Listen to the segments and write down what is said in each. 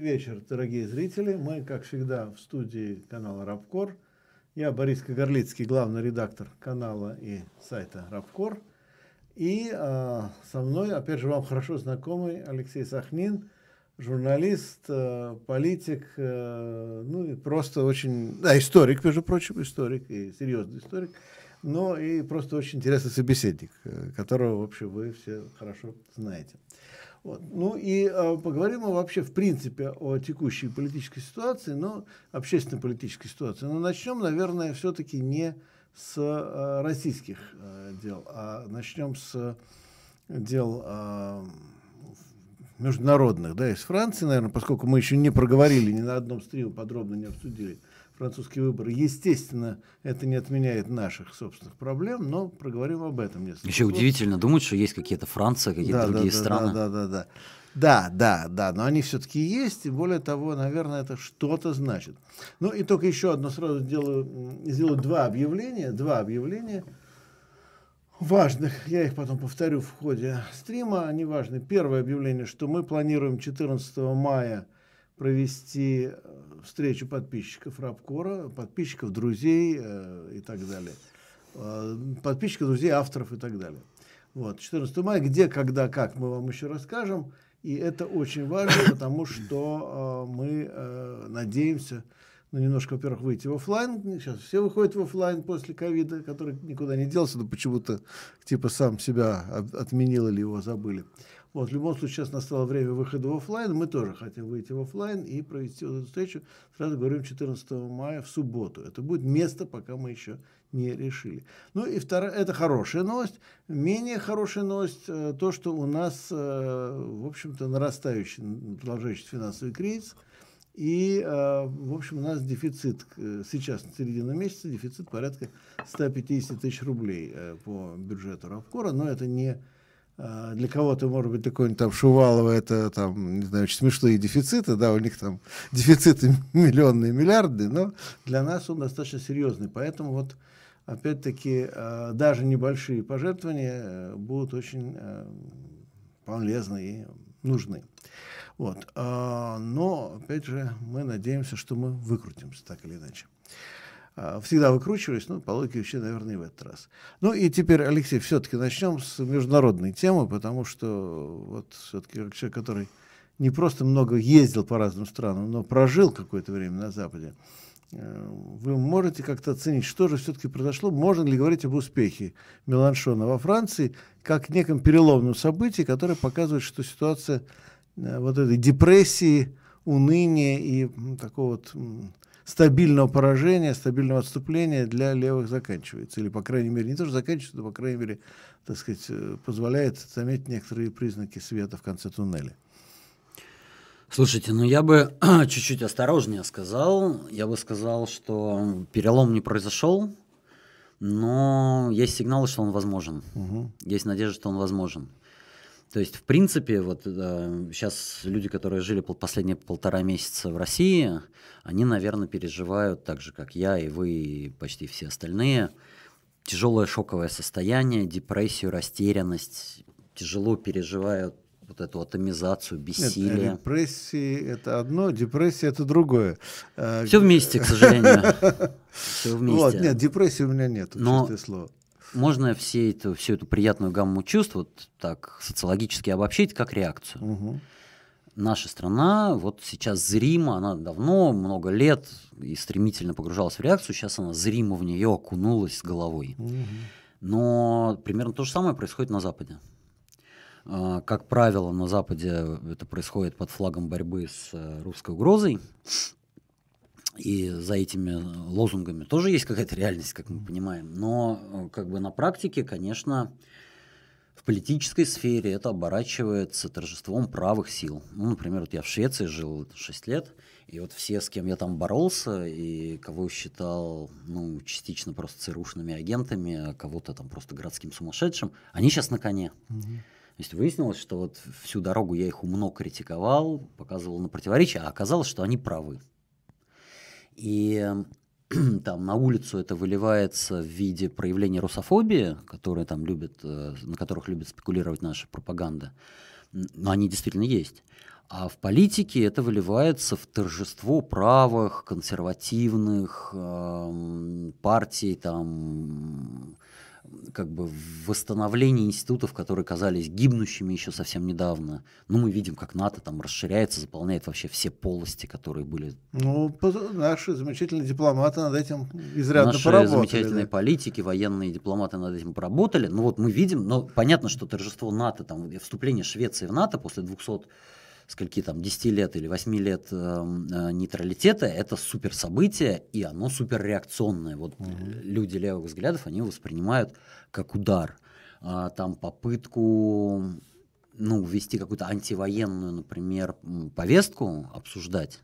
вечер, дорогие зрители. Мы, как всегда, в студии канала Рабкор. Я Борис Кагарлицкий, главный редактор канала и сайта Рабкор. И э, со мной, опять же, вам хорошо знакомый Алексей Сахнин, журналист, э, политик, э, ну и просто очень, да, историк, между прочим, историк и серьезный историк, но и просто очень интересный собеседник, э, которого, в общем, вы все хорошо знаете. Вот. Ну и э, поговорим мы вообще в принципе о текущей политической ситуации, но общественно-политической ситуации. Но начнем, наверное, все-таки не с э, российских э, дел, а начнем с дел э, международных, да, из Франции, наверное, поскольку мы еще не проговорили ни на одном стриме, подробно не обсудили французские выборы. Естественно, это не отменяет наших собственных проблем, но проговорим об этом несколько Еще слов. удивительно думать, что есть какие-то Франция, какие-то да, другие да, страны. Да, да, да, да. Да, да, да, но они все-таки есть, и более того, наверное, это что-то значит. Ну и только еще одно сразу сделаю, сделаю два объявления, два объявления важных, я их потом повторю в ходе стрима, они важны. Первое объявление, что мы планируем 14 мая провести э, встречу подписчиков Рабкора, подписчиков, друзей э, и так далее. Э, подписчиков, друзей, авторов и так далее. Вот, 14 мая, где, когда, как, мы вам еще расскажем. И это очень важно, потому что э, мы э, надеемся, ну, немножко, во-первых, выйти в офлайн. Сейчас все выходят в офлайн после ковида, который никуда не делся, но почему-то типа сам себя отменил или его забыли. Вот, в любом случае, сейчас настало время выхода в офлайн. Мы тоже хотим выйти в офлайн и провести вот эту встречу. Сразу говорим 14 мая в субботу. Это будет место, пока мы еще не решили. Ну и вторая, это хорошая новость. Менее хорошая новость, э, то, что у нас, э, в общем-то, нарастающий, продолжающийся финансовый кризис. И, э, в общем, у нас дефицит сейчас, на середину месяца, дефицит порядка 150 тысяч рублей по бюджету Равкора, но это не для кого-то, может быть, такой там Шувалова, это там, не знаю, очень смешные дефициты, да, у них там дефициты миллионные, миллиарды, но для нас он достаточно серьезный. Поэтому вот, опять-таки, а, даже небольшие пожертвования э, будут очень э, полезны и нужны. Вот. А, но, опять же, мы надеемся, что мы выкрутимся так или иначе. А, всегда выкручиваюсь, ну, по логике вообще, наверное, и в этот раз. Ну и теперь, Алексей, все-таки начнем с международной темы, потому что вот все-таки как человек, который не просто много ездил по разным странам, но прожил какое-то время на Западе, э, вы можете как-то оценить, что же все-таки произошло? Можно ли говорить об успехе Меланшона во Франции как неком переломном событии, которое показывает, что ситуация э, вот этой депрессии, уныния и такого вот стабильного поражения, стабильного отступления для левых заканчивается. Или, по крайней мере, не тоже заканчивается, но, по крайней мере, так сказать, э, позволяет заметить некоторые признаки света в конце туннеля. Слушайте, ну я бы чуть-чуть осторожнее сказал. Я бы сказал, что перелом не произошел, но есть сигналы, что он возможен. Угу. Есть надежда, что он возможен. То есть, в принципе, вот э, сейчас люди, которые жили пол, последние полтора месяца в России, они, наверное, переживают так же, как я и вы, и почти все остальные, тяжелое шоковое состояние, депрессию, растерянность, тяжело переживают вот эту атомизацию, бессилие. Нет, депрессии это одно, депрессия это другое. Все вместе, к сожалению. Все вместе. Вот, нет, депрессии у меня нет, чистое слово можно все эту, всю эту приятную гамму чувств вот так социологически обобщить как реакцию. Угу. Наша страна вот сейчас зримо, она давно, много лет и стремительно погружалась в реакцию, сейчас она зримо в нее окунулась с головой. Угу. Но примерно то же самое происходит на Западе. А, как правило, на Западе это происходит под флагом борьбы с э, русской угрозой. И за этими лозунгами тоже есть какая-то реальность, как мы понимаем. Но э, как бы на практике, конечно, в политической сфере это оборачивается торжеством правых сил. Ну, например, вот я в Швеции жил 6 лет, и вот все, с кем я там боролся, и кого считал, ну, частично просто ЦРУшными агентами, а кого-то там просто городским сумасшедшим, они сейчас на коне. Угу. То есть выяснилось, что вот всю дорогу я их умно критиковал, показывал на противоречия, а оказалось, что они правы. И там на улицу это выливается в виде проявления русофобии, которые там любят, э, на которых любит спекулировать наша пропаганда. Но они действительно есть. А в политике это выливается в торжество правых, консервативных э, партий, там, как бы восстановление институтов, которые казались гибнущими еще совсем недавно. Ну, мы видим, как НАТО там расширяется, заполняет вообще все полости, которые были. Ну, наши замечательные дипломаты над этим изрядно наши поработали. замечательные да. политики, военные дипломаты над этим поработали. Ну вот мы видим, но понятно, что торжество НАТО, там вступление Швеции в НАТО после 200 скольки там, 10 лет или 8 лет э, э, нейтралитета, это супер событие, и оно супер реакционное. Вот угу. люди левых взглядов, они воспринимают как удар. А, там попытку ну, ввести какую-то антивоенную, например, повестку, обсуждать,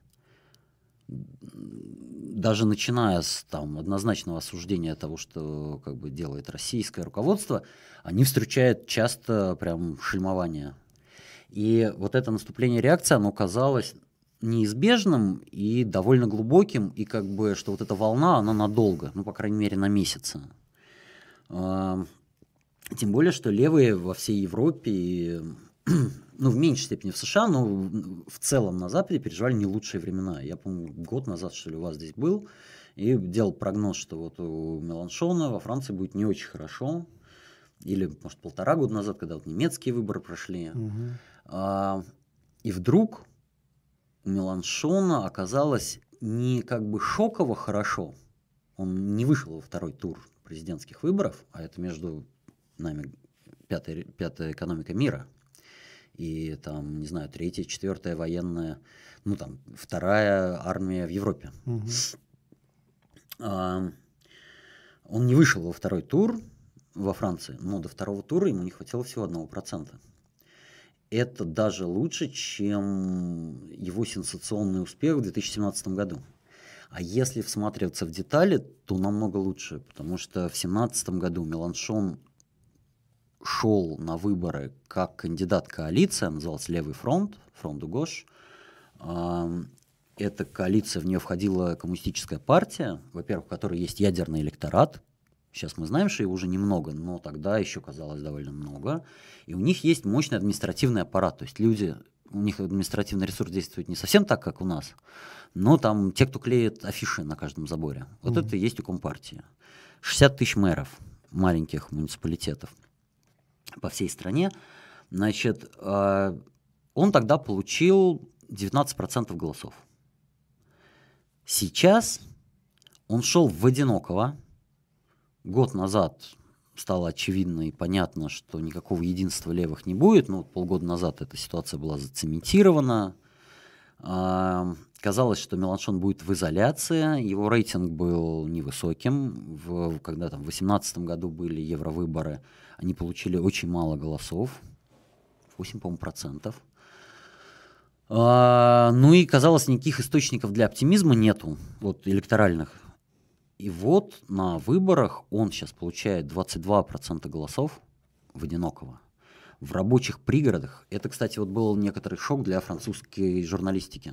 даже начиная с там, однозначного осуждения того, что как бы, делает российское руководство, они встречают часто прям шельмование и вот это наступление реакции, оно казалось неизбежным и довольно глубоким, и как бы, что вот эта волна, она надолго, ну, по крайней мере, на месяцы. А, тем более, что левые во всей Европе, ну, в меньшей степени в США, но в целом на Западе переживали не лучшие времена. Я, по-моему, год назад, что ли, у вас здесь был, и делал прогноз, что вот у Меланшона во Франции будет не очень хорошо, или, может, полтора года назад, когда вот немецкие выборы прошли. Угу. А, и вдруг у Меланшона оказалось не как бы шоково хорошо. Он не вышел во второй тур президентских выборов, а это между нами пятая, пятая экономика мира. И там, не знаю, третья, четвертая военная, ну там, вторая армия в Европе. Угу. А, он не вышел во второй тур во Франции, но до второго тура ему не хватило всего одного процента это даже лучше, чем его сенсационный успех в 2017 году. А если всматриваться в детали, то намного лучше, потому что в 2017 году Меланшон шел на выборы как кандидат коалиции, назывался Левый фронт, фронт Дугош. Эта коалиция, в нее входила коммунистическая партия, во-первых, в которой есть ядерный электорат, Сейчас мы знаем, что его уже немного, но тогда еще казалось довольно много. И у них есть мощный административный аппарат. То есть люди, у них административный ресурс действует не совсем так, как у нас, но там те, кто клеит афиши на каждом заборе. Вот mm-hmm. это и есть у Компартии. 60 тысяч мэров маленьких муниципалитетов по всей стране. Значит, э, он тогда получил 19% голосов. Сейчас он шел в одинокого, год назад стало очевидно и понятно, что никакого единства левых не будет. Ну, полгода назад эта ситуация была зацементирована. А, казалось, что Меланшон будет в изоляции. Его рейтинг был невысоким. В, когда там в 2018 году были евровыборы, они получили очень мало голосов. 8, по-моему, процентов. А, ну и казалось, никаких источников для оптимизма нету, вот электоральных. И вот на выборах он сейчас получает 22% голосов в одинокого. В рабочих пригородах, это, кстати, вот был некоторый шок для французской журналистики.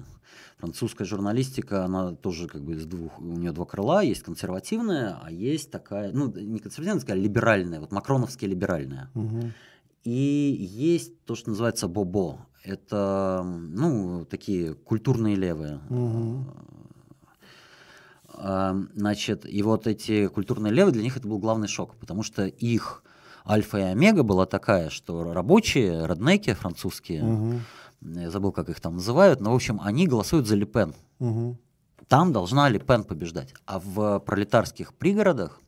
Французская журналистика, она тоже как бы из двух, у нее два крыла, есть консервативная, а есть такая, ну, не консервативная, такая либеральная, вот макроновская либеральная. Угу. И есть то, что называется бобо. Это, ну, такие культурные левые. Угу Значит, и вот эти культурные левые, для них это был главный шок, потому что их альфа и омега была такая, что рабочие, роднеки французские, угу. я забыл, как их там называют, но, в общем, они голосуют за Лепен. Угу. Там должна Лепен побеждать. А в пролетарских пригородах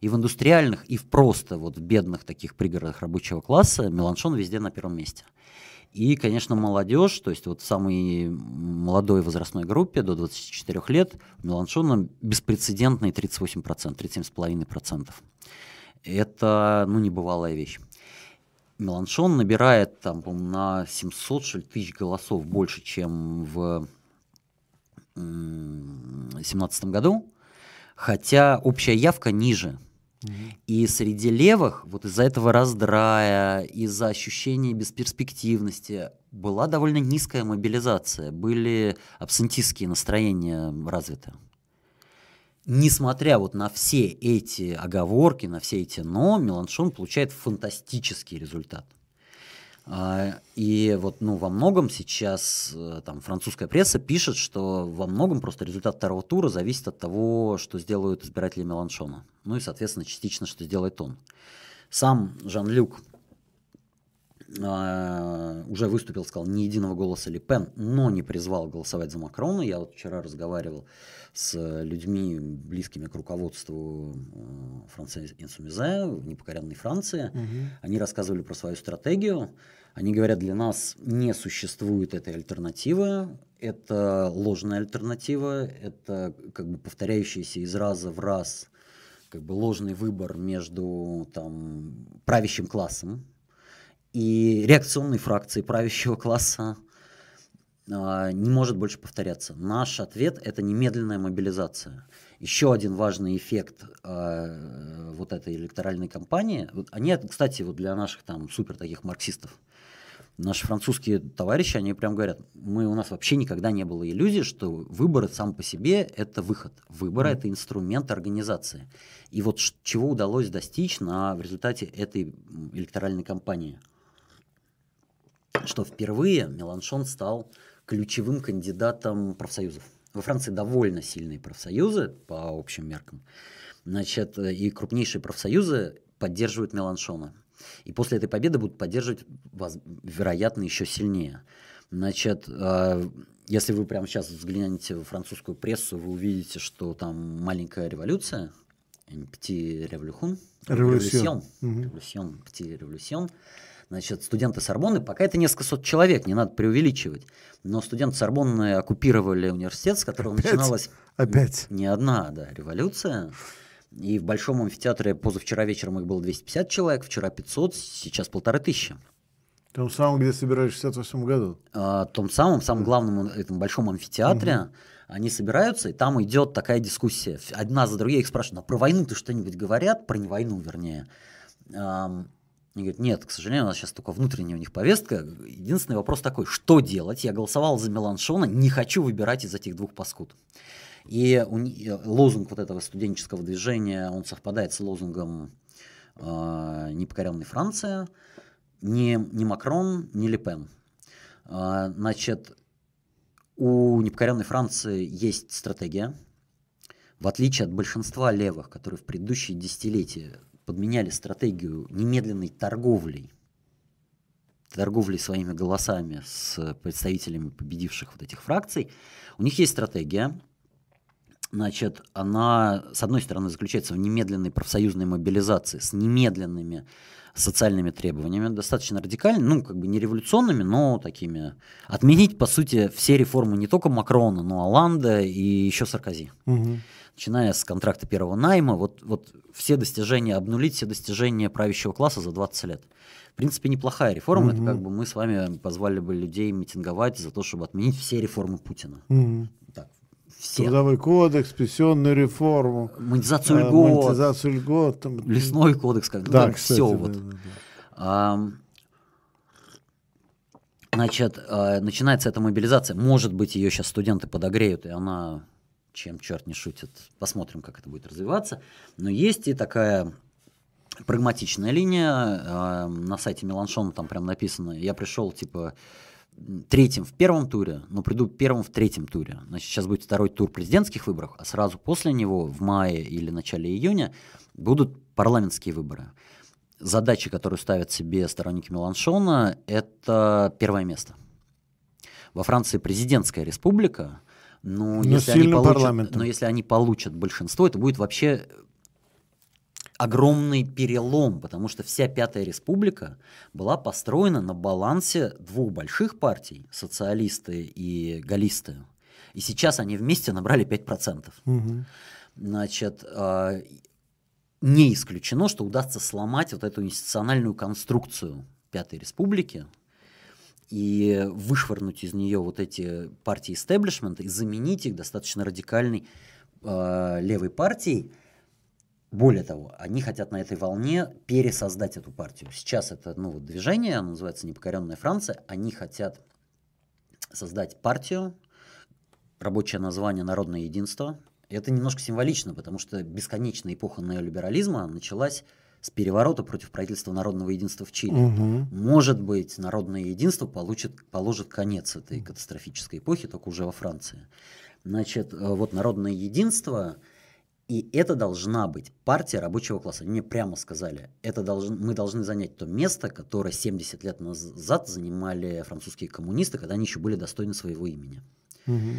и в индустриальных, и в просто вот в бедных таких пригородах рабочего класса Меланшон везде на первом месте. И, конечно, молодежь, то есть вот в самой молодой возрастной группе до 24 лет у Меланшона беспрецедентные 38%, 37,5%. Это, ну, небывалая вещь. Меланшон набирает там, на 700 что ли, тысяч голосов больше, чем в 2017 году, хотя общая явка ниже и среди левых, вот из-за этого раздрая, из-за ощущения бесперспективности, была довольно низкая мобилизация, были абсентистские настроения развиты. Несмотря вот на все эти оговорки, на все эти «но», Меланшон получает фантастический результат. А, и вот ну, во многом сейчас э, там, французская пресса пишет, что во многом просто результат второго тура зависит от того, что сделают избиратели Меланшона. Ну и, соответственно, частично, что сделает он. Сам Жан-Люк э, уже выступил, сказал, ни единого голоса Ли Пен, но не призвал голосовать за Макрона. Я вот вчера разговаривал с людьми, близкими к руководству э, Франции Инсумизе непокоренной Франции. Угу. Они рассказывали про свою стратегию. Они говорят, для нас не существует этой альтернативы, это ложная альтернатива, это как бы повторяющийся из раза в раз как бы ложный выбор между там, правящим классом и реакционной фракцией правящего класса э, не может больше повторяться. Наш ответ – это немедленная мобилизация. Еще один важный эффект э, вот этой электоральной кампании, вот они, кстати, вот для наших там супер таких марксистов, наши французские товарищи, они прям говорят, мы, у нас вообще никогда не было иллюзии, что выбор сам по себе – это выход. Выбор mm. – это инструмент организации. И вот чего удалось достичь на, в результате этой электоральной кампании? Что впервые Меланшон стал ключевым кандидатом профсоюзов. Во Франции довольно сильные профсоюзы по общим меркам. Значит, и крупнейшие профсоюзы поддерживают Меланшона. И после этой победы будут поддерживать, вероятно, еще сильнее. Значит, а, если вы прямо сейчас взглянете в французскую прессу, вы увидите, что там маленькая революция, Petit Revolution, Революцион, Революцион, Petit Revolution, Значит, студенты Сорбонны, пока это несколько сот человек, не надо преувеличивать, но студенты Сорбонны оккупировали университет, с которого Опять? начиналась Опять? не одна да, революция. И в Большом амфитеатре позавчера вечером их было 250 человек, вчера 500, сейчас полторы тысячи. Том самом, где собирались в 68 году? А, том самом, самом главном этом большом амфитеатре. Угу. Они собираются, и там идет такая дискуссия. Одна за другой их спрашивают, а про войну-то что-нибудь говорят? Про не войну, вернее. Они говорят, нет, к сожалению, у нас сейчас только внутренняя у них повестка. Единственный вопрос такой, что делать? Я голосовал за Меланшона, не хочу выбирать из этих двух паскуд. И лозунг вот этого студенческого движения, он совпадает с лозунгом э, «Непокоренной Франция», ни, ни Макрон, ни Лепен. Э, значит, у непокоренной Франции есть стратегия. В отличие от большинства левых, которые в предыдущие десятилетия подменяли стратегию немедленной торговлей, торговлей своими голосами с представителями победивших вот этих фракций, у них есть стратегия, Значит, она, с одной стороны, заключается в немедленной профсоюзной мобилизации с немедленными социальными требованиями, достаточно радикальными, ну, как бы не революционными, но такими. Отменить, по сути, все реформы не только Макрона, но Оланда и еще Саркози. Угу. Начиная с контракта первого найма, вот, вот все достижения, обнулить все достижения правящего класса за 20 лет. В принципе, неплохая реформа. Угу. Это как бы мы с вами позвали бы людей митинговать за то, чтобы отменить все реформы Путина. Угу все. Трудовой кодекс, пенсионную реформу. Монетизацию э, льгот. Монетизацию льгот. Там... Лесной кодекс. Как, да, ну, кстати, все да, вот. Да, да. А, значит, а, начинается эта мобилизация. Может быть, ее сейчас студенты подогреют, и она, чем черт не шутит, посмотрим, как это будет развиваться. Но есть и такая прагматичная линия. На сайте Меланшона там прям написано, я пришел, типа, третьим в первом туре, но приду первым в третьем туре. Значит, сейчас будет второй тур президентских выборов, а сразу после него, в мае или начале июня, будут парламентские выборы. Задачи, которые ставят себе сторонники Меланшона, это первое место. Во Франции президентская республика, но, но, если они, получат, но если они получат большинство, это будет вообще огромный перелом, потому что вся Пятая Республика была построена на балансе двух больших партий, социалисты и галлисты. И сейчас они вместе набрали 5%. Угу. Значит, э, не исключено, что удастся сломать вот эту институциональную конструкцию Пятой Республики и вышвырнуть из нее вот эти партии истеблишмента и заменить их достаточно радикальной э, левой партией, более того, они хотят на этой волне пересоздать эту партию. Сейчас это ну, вот движение, оно называется «Непокоренная Франция». Они хотят создать партию, рабочее название «Народное единство». И это немножко символично, потому что бесконечная эпоха неолиберализма началась с переворота против правительства народного единства в Чили. Угу. Может быть, народное единство получит, положит конец этой катастрофической эпохи, только уже во Франции. Значит, э, вот народное единство, и это должна быть партия рабочего класса. Они мне прямо сказали, это должен, мы должны занять то место, которое 70 лет назад занимали французские коммунисты, когда они еще были достойны своего имени. Угу.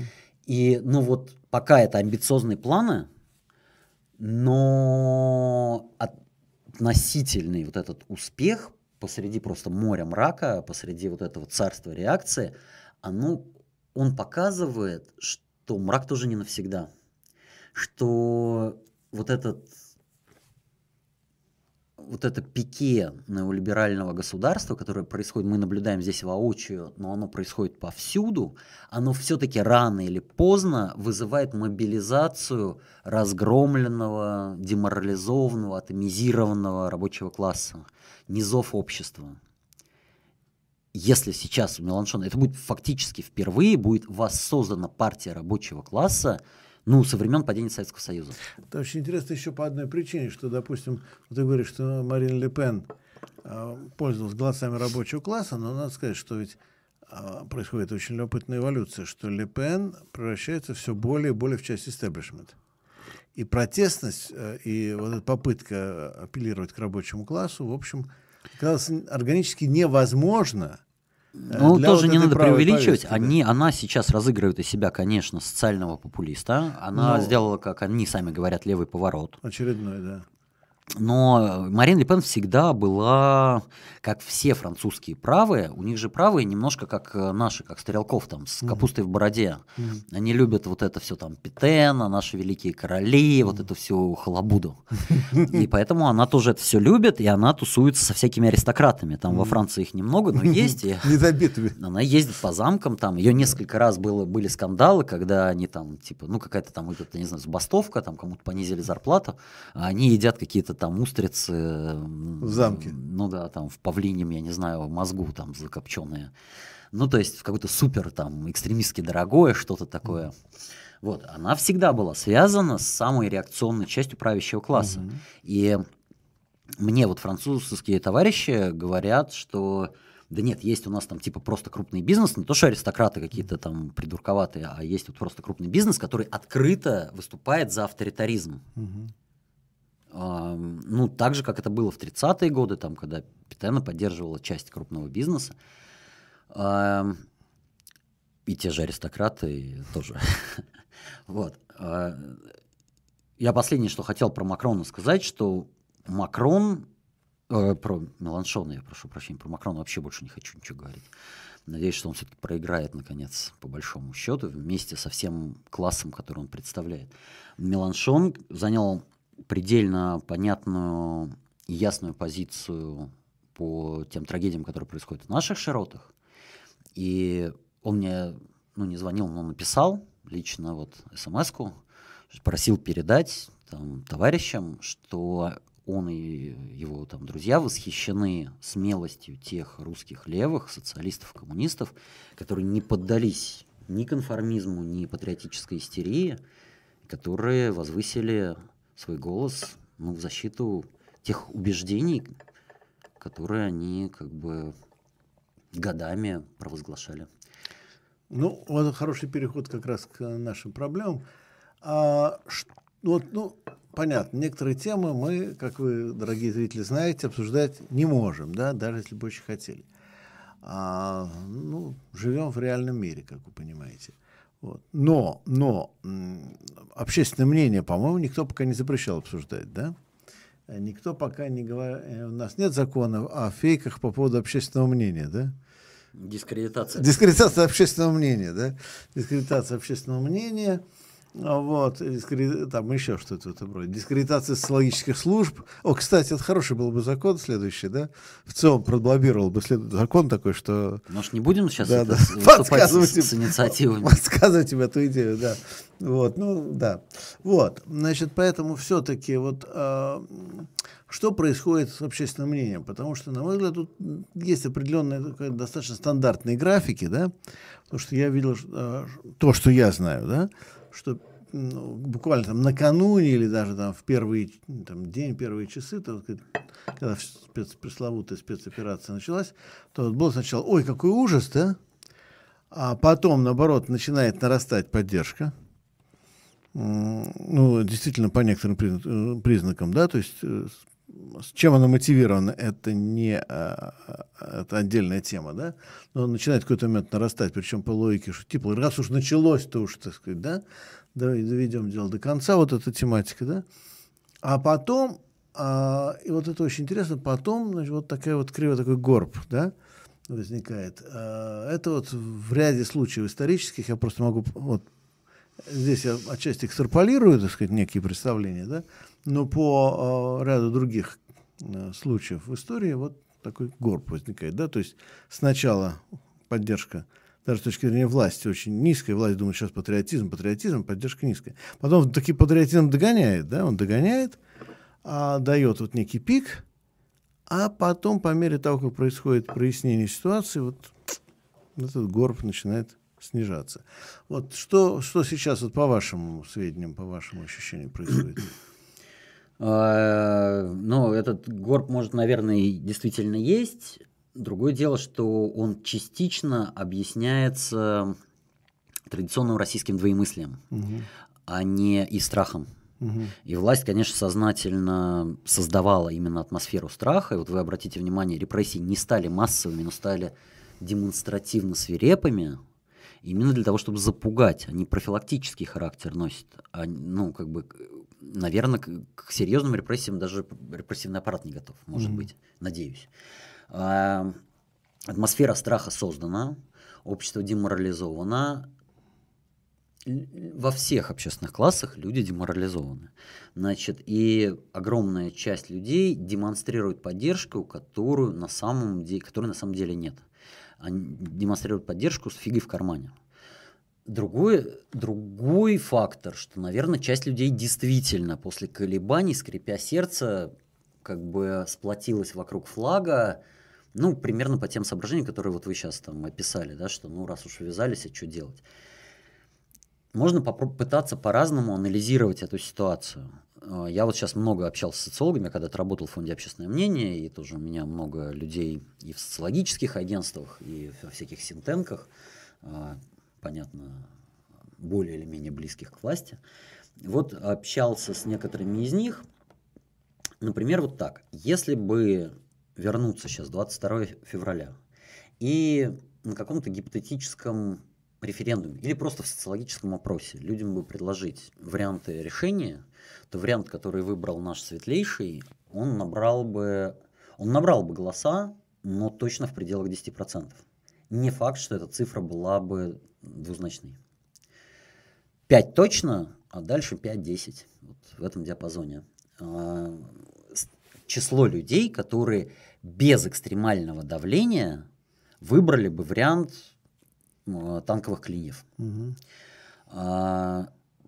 И, ну вот, пока это амбициозные планы, но относительный вот этот успех посреди просто моря мрака, посреди вот этого царства реакции, оно, он показывает, что мрак тоже не навсегда. Что вот этот вот это пике неолиберального государства, которое происходит, мы наблюдаем здесь воочию, но оно происходит повсюду, оно все-таки рано или поздно вызывает мобилизацию разгромленного, деморализованного, атомизированного рабочего класса, низов общества. Если сейчас у Меланшона, это будет фактически впервые, будет воссоздана партия рабочего класса, ну, со времен падения Советского Союза. Это очень интересно еще по одной причине, что, допустим, ты говоришь, что Марин Ле Пен э, пользовалась голосами рабочего класса, но надо сказать, что ведь э, происходит очень любопытная эволюция, что Ле Пен превращается все более и более в часть истеблишмента. И протестность, э, и вот эта попытка апеллировать к рабочему классу, в общем, казалось органически невозможно – ну, Для тоже вот не надо преувеличивать. Повестки, Они, да. Она сейчас разыгрывает из себя, конечно, социального популиста. Она Но... сделала, как они сами говорят, левый поворот. Очередной, да. Но Марин Ле Пен всегда была, как все французские правые, у них же правые немножко как э, наши, как Стрелков там, с капустой mm-hmm. в бороде. Mm-hmm. Они любят вот это все там Петена, наши великие короли, mm-hmm. вот эту всю халабуду. И поэтому она тоже это все любит, и она тусуется со всякими аристократами. Там во Франции их немного, но есть. Недобитыми. Она ездит по замкам, там ее несколько раз было, были скандалы, когда они там, типа, ну какая-то там, это, не знаю, забастовка, там кому-то понизили зарплату, а они едят какие-то там устрицы. В замке. Ну да, там в павлинем, я не знаю, в мозгу там закопченные. Ну, то есть в какое-то супер там экстремистски дорогое, что-то такое. Вот, она всегда была связана с самой реакционной частью правящего класса. Mm-hmm. И мне вот французские товарищи говорят, что да нет, есть у нас там типа просто крупный бизнес, не то что аристократы какие-то там придурковатые, а есть вот просто крупный бизнес, который открыто выступает за авторитаризм. Угу ну, так же, как это было в 30-е годы, там, когда Питена поддерживала часть крупного бизнеса. И те же аристократы тоже. вот. Я последнее, что хотел про Макрона сказать, что Макрон, э, про Меланшона, я прошу прощения, про Макрона вообще больше не хочу ничего говорить. Надеюсь, что он все-таки проиграет, наконец, по большому счету, вместе со всем классом, который он представляет. Меланшон занял предельно понятную и ясную позицию по тем трагедиям, которые происходят в наших широтах. И он мне, ну, не звонил, но написал лично вот смс-ку, просил передать там, товарищам, что он и его там друзья восхищены смелостью тех русских левых, социалистов, коммунистов, которые не поддались ни конформизму, ни патриотической истерии, которые возвысили свой голос ну, в защиту тех убеждений, которые они как бы годами провозглашали. Ну, вот хороший переход как раз к нашим проблемам. А, вот, ну, понятно, некоторые темы мы, как вы, дорогие зрители, знаете, обсуждать не можем, да, даже если бы очень хотели. А, ну, живем в реальном мире, как вы понимаете. Вот. Но, но общественное мнение, по-моему, никто пока не запрещал обсуждать, да? Никто пока не говорит, э, у нас нет законов о фейках по поводу общественного мнения, да? Дискредитация. Дискредитация общественного мнения, да? Дискредитация общественного мнения – а вот, там еще что-то в этом роде. Дискредитация социологических служб. О, кстати, это хороший был бы закон следующий, да? В целом продлоббировал бы след... закон такой, что... Может, не будем сейчас да, да. подсказывать с, с инициативами? Подсказывать им эту идею, да. Вот, ну, да. Вот, значит, поэтому все-таки вот... Э, что происходит с общественным мнением? Потому что, на мой взгляд, тут есть определенные достаточно стандартные графики, да, потому что я видел э, то, что я знаю, да, что ну, буквально там накануне или даже там в первый там, день, первые часы, то, когда спец, пресловутая спецоперация началась, то вот было сначала, ой, какой ужас, да? А потом, наоборот, начинает нарастать поддержка. Ну, действительно, по некоторым э, признакам, да, то есть э, с чем она мотивирована, это не а, а, это отдельная тема, да, но начинает в какой-то момент нарастать, причем по логике, что типа раз уж началось, то уж, так сказать, да, давай доведем дело до конца, вот эта тематика, да, а потом, а, и вот это очень интересно, потом, значит, вот такая вот криво такой горб, да, возникает. А, это вот в ряде случаев исторических, я просто могу, вот здесь я отчасти экстраполирую, так сказать, некие представления, да, но по э, ряду других э, случаев в истории вот такой горб возникает. Да? То есть сначала поддержка даже с точки зрения власти очень низкая. Власть думает, сейчас патриотизм, патриотизм, поддержка низкая. Потом таки патриотизм догоняет, да, он догоняет, а, дает вот некий пик, а потом по мере того, как происходит прояснение ситуации, вот этот горб начинает снижаться. Вот что, что сейчас вот по вашим сведениям, по вашему ощущению происходит? А, ну, этот горб, может, наверное, действительно есть. Другое дело, что он частично объясняется традиционным российским двоемыслием, угу. а не и страхом. Угу. И власть, конечно, сознательно создавала именно атмосферу страха. И вот вы обратите внимание, репрессии не стали массовыми, но стали демонстративно свирепыми, именно для того, чтобы запугать. Они профилактический характер носят. А, ну, как бы наверное, к, к серьезным репрессиям даже репрессивный аппарат не готов, может mm-hmm. быть, надеюсь. А, атмосфера страха создана, общество деморализовано, во всех общественных классах люди деморализованы. Значит, и огромная часть людей демонстрирует поддержку, которую на самом деле, которой на самом деле нет. Они демонстрируют поддержку с фигой в кармане. Другой, другой фактор, что, наверное, часть людей действительно после колебаний, скрипя сердце, как бы сплотилась вокруг флага, ну, примерно по тем соображениям, которые вот вы сейчас там описали, да, что, ну, раз уж увязались, а что делать? Можно попытаться по-разному анализировать эту ситуацию. А, я вот сейчас много общался с социологами, я когда-то работал в фонде «Общественное мнение», и тоже у меня много людей и в социологических агентствах, и во всяких синтенках, а, понятно, более или менее близких к власти. Вот общался с некоторыми из них. Например, вот так. Если бы вернуться сейчас, 22 февраля, и на каком-то гипотетическом референдуме или просто в социологическом опросе людям бы предложить варианты решения, то вариант, который выбрал наш светлейший, он набрал бы, он набрал бы голоса, но точно в пределах 10%. Не факт, что эта цифра была бы двузначный. 5 точно, а дальше 5-10. Вот в этом диапазоне. А, число людей, которые без экстремального давления выбрали бы вариант танковых клиньев. Угу.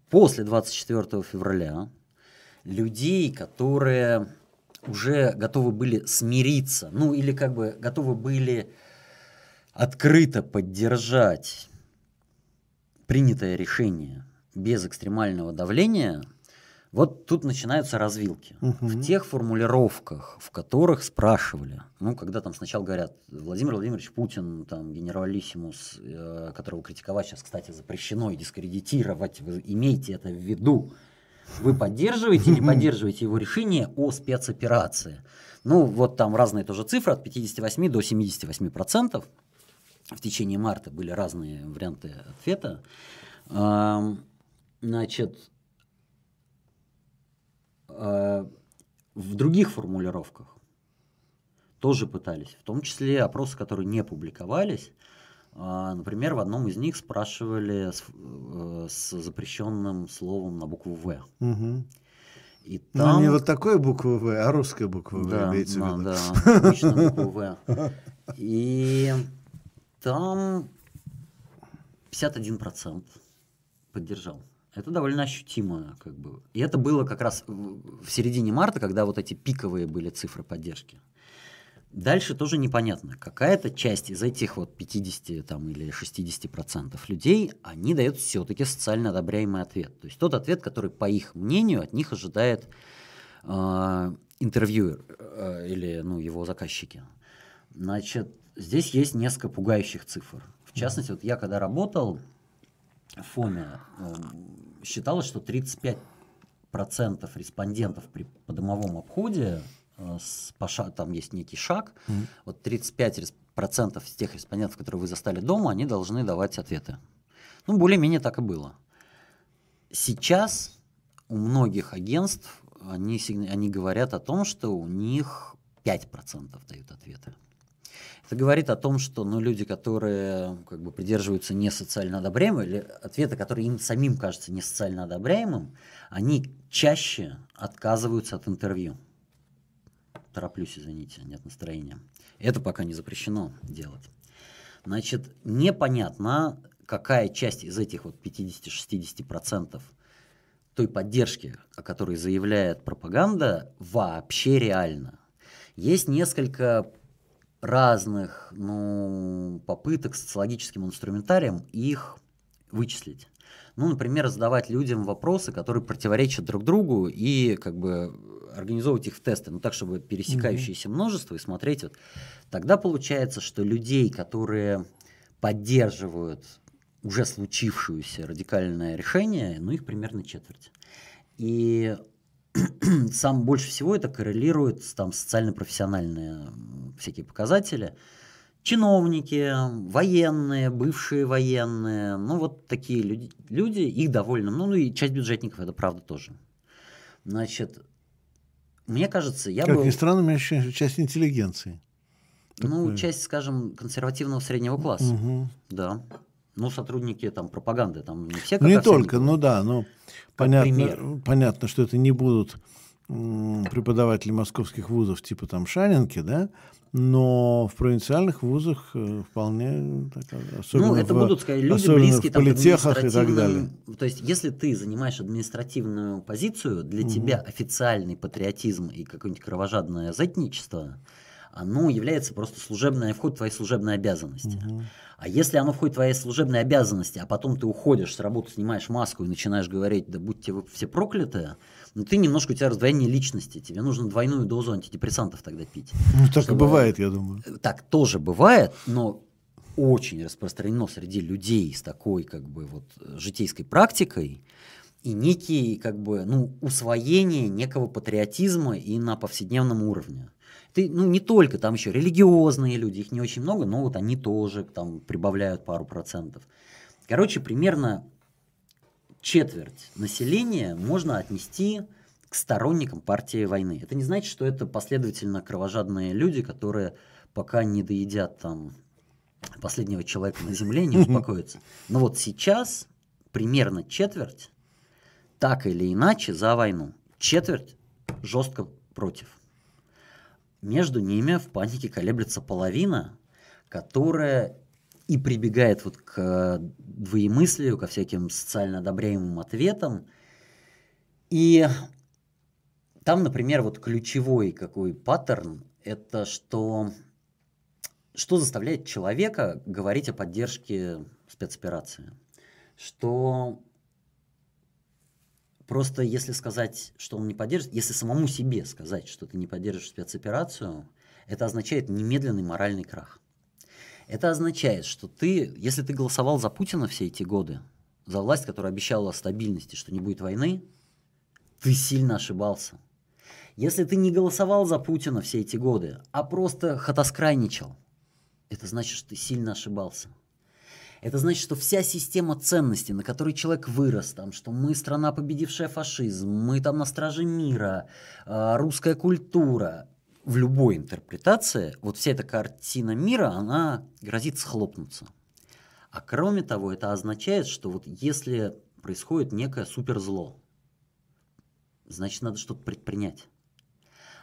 После 24 февраля людей, которые уже готовы были смириться, ну или как бы готовы были открыто поддержать принятое решение без экстремального давления, вот тут начинаются развилки. Угу. В тех формулировках, в которых спрашивали, ну, когда там сначала говорят, Владимир Владимирович Путин, там, генералиссимус, э, которого критиковать сейчас, кстати, запрещено и дискредитировать, вы имейте это в виду, вы поддерживаете или поддерживаете его решение о спецоперации? Ну, вот там разные тоже цифры, от 58 до 78 процентов в течение марта были разные варианты ответа. Значит, а, в других формулировках тоже пытались, в том числе опросы, которые не публиковались. А, например, в одном из них спрашивали с, э, с запрещенным словом на букву В. Угу. И там... Ну, не вот такой буквы В, а русская буква В, да, имеется да, в виду. Да, обычно буква В. И там 51% поддержал. Это довольно ощутимо, как бы. И это было как раз в середине марта, когда вот эти пиковые были цифры поддержки. Дальше тоже непонятно. Какая-то часть из этих вот 50 там, или 60 процентов людей, они дают все-таки социально одобряемый ответ. То есть тот ответ, который, по их мнению, от них ожидает э, интервьюер э, или ну, его заказчики. Значит, здесь есть несколько пугающих цифр. В частности, вот я когда работал в ФОМе, э, считалось, что 35% респондентов при подомовом обходе Э, с, там есть некий шаг, mm-hmm. вот 35% из тех респондентов, которые вы застали дома, они должны давать ответы. Ну, более-менее так и было. Сейчас у многих агентств они, они говорят о том, что у них 5% дают ответы. Это говорит о том, что ну, люди, которые как бы, придерживаются не социально одобряемым, или ответы, которые им самим кажутся не социально одобряемым, они чаще отказываются от интервью тороплюсь, извините, нет настроения. Это пока не запрещено делать. Значит, непонятно, какая часть из этих вот 50-60% той поддержки, о которой заявляет пропаганда, вообще реально. Есть несколько разных ну, попыток социологическим инструментарием их вычислить. Ну, например, задавать людям вопросы, которые противоречат друг другу и как бы организовывать их в тесты, ну так, чтобы пересекающиеся mm-hmm. множество и смотреть. Вот. Тогда получается, что людей, которые поддерживают уже случившееся радикальное решение, ну их примерно четверть. И сам больше всего это коррелирует с там социально-профессиональные всякие показатели. Чиновники, военные, бывшие военные, ну вот такие люди, люди их довольно, ну, ну и часть бюджетников, это правда тоже. Значит, мне кажется, я как бы... ни странно, у меня ощущение, часть интеллигенции. Ну, Такое. часть, скажем, консервативного среднего класса. Угу. Да. Ну, сотрудники там пропаганды, там не все Не только, ну да, ну понятно, понятно, что это не будут преподаватели московских вузов типа там Шанинки, да, но в провинциальных вузах э, вполне так, особенно ну это в, будут сказать люди близкие там, политехах и так далее. То есть если ты занимаешь административную позицию, для угу. тебя официальный патриотизм и какое-нибудь кровожадное затничество, оно является просто служебное вход в твои служебные обязанности. Угу. А если оно входит в твои служебные обязанности, а потом ты уходишь с работы, снимаешь маску и начинаешь говорить, да будьте вы все проклятые, но ты немножко, у тебя раздвоение личности, тебе нужно двойную дозу антидепрессантов тогда пить. Ну, так чтобы... и бывает, я думаю. Так тоже бывает, но очень распространено среди людей с такой как бы вот житейской практикой и некий как бы ну усвоение некого патриотизма и на повседневном уровне. Ты, ну не только там еще религиозные люди, их не очень много, но вот они тоже там прибавляют пару процентов. Короче, примерно четверть населения можно отнести к сторонникам партии войны. Это не значит, что это последовательно кровожадные люди, которые пока не доедят там последнего человека на земле, не успокоятся. Но вот сейчас примерно четверть так или иначе за войну. Четверть жестко против. Между ними в панике колеблется половина, которая и прибегает вот к двоемыслию, ко всяким социально одобряемым ответам. И там, например, вот ключевой какой паттерн, это что, что заставляет человека говорить о поддержке спецоперации. Что просто если сказать, что он не поддержит, если самому себе сказать, что ты не поддержишь спецоперацию, это означает немедленный моральный крах. Это означает, что ты, если ты голосовал за Путина все эти годы, за власть, которая обещала стабильности, что не будет войны, ты сильно ошибался. Если ты не голосовал за Путина все эти годы, а просто хатоскрайничал, это значит, что ты сильно ошибался. Это значит, что вся система ценностей, на которой человек вырос, там, что мы страна, победившая фашизм, мы там на страже мира, э, русская культура, в любой интерпретации вот вся эта картина мира, она грозит схлопнуться. А кроме того, это означает, что вот если происходит некое суперзло, значит, надо что-то предпринять.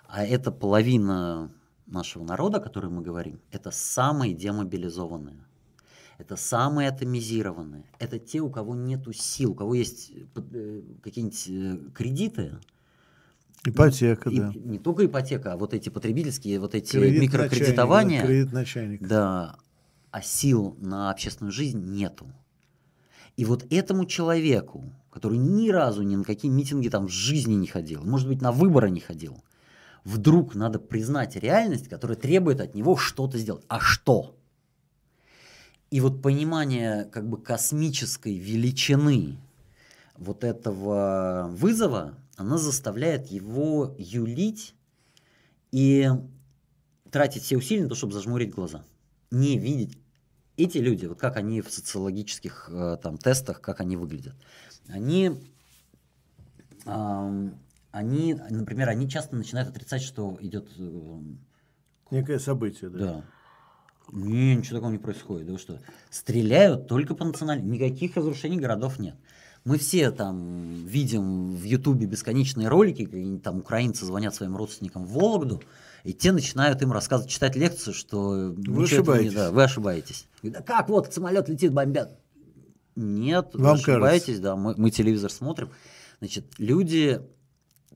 А это половина нашего народа, о которой мы говорим, это самые демобилизованные. Это самые атомизированные. Это те, у кого нет сил, у кого есть э, какие-нибудь э, кредиты, Ипотека, и, да. Не только ипотека, а вот эти потребительские, вот эти кредит микрокредитования. Да, кредит начальник. Да, а сил на общественную жизнь нету. И вот этому человеку, который ни разу ни на какие митинги там в жизни не ходил, может быть, на выборы не ходил, вдруг надо признать реальность, которая требует от него что-то сделать. А что? И вот понимание как бы космической величины вот этого вызова, она заставляет его юлить и тратить все усилия на то, чтобы зажмурить глаза. Не видеть эти люди, вот как они в социологических э, там, тестах, как они выглядят. Они, они, например, они часто начинают отрицать, что идет... Э, Некое событие, да. Да. Не, ничего такого не происходит. Да вы что? Стреляют только по национальности. Никаких разрушений городов нет. Мы все там видим в Ютубе бесконечные ролики, какие там украинцы звонят своим родственникам в Вологду, и те начинают им рассказывать, читать лекцию, что вы ошибаетесь. Не, да, вы ошибаетесь. Да как вот самолет летит, бомбят? Нет, Вам вы ошибаетесь, кажется. да, мы, мы телевизор смотрим. Значит, люди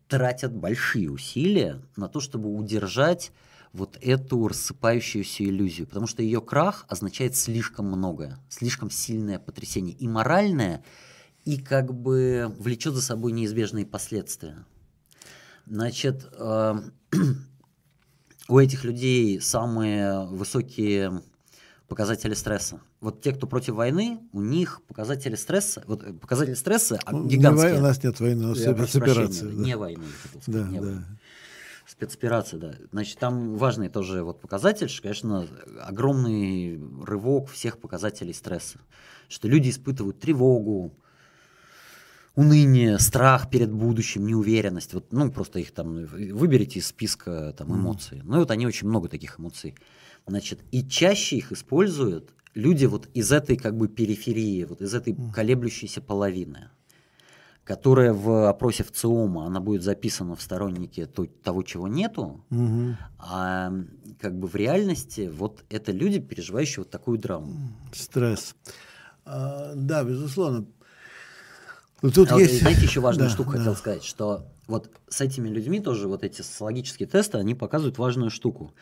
тратят большие усилия на то, чтобы удержать вот эту рассыпающуюся иллюзию, потому что ее крах означает слишком многое, слишком сильное потрясение и моральное, и как бы влечет за собой неизбежные последствия. Значит, э, у этих людей самые высокие показатели стресса. Вот те, кто против войны, у них показатели стресса, вот э, показатели стресса ну, гигантские. Не, у нас нет войны, у нас спецоперация. Да. Не войны, да, не да. Войны. Спецоперация, да. Значит, там важный тоже вот показатель, что, конечно, огромный рывок всех показателей стресса. Что люди испытывают тревогу, уныние, страх перед будущим, неуверенность. Вот, ну, просто их там выберите из списка там, эмоций. Ну, и вот они очень много таких эмоций. Значит, и чаще их используют люди вот из этой как бы периферии, вот из этой колеблющейся половины которая в опросе в ЦИОМа, она будет записана в стороннике то, того, чего нету, угу. а как бы в реальности вот это люди, переживающие вот такую драму. Стресс. А, да, безусловно. Но тут а есть... вот, знаете, еще важную да, штуку да. хотел сказать, что вот с этими людьми тоже вот эти социологические тесты, они показывают важную штуку.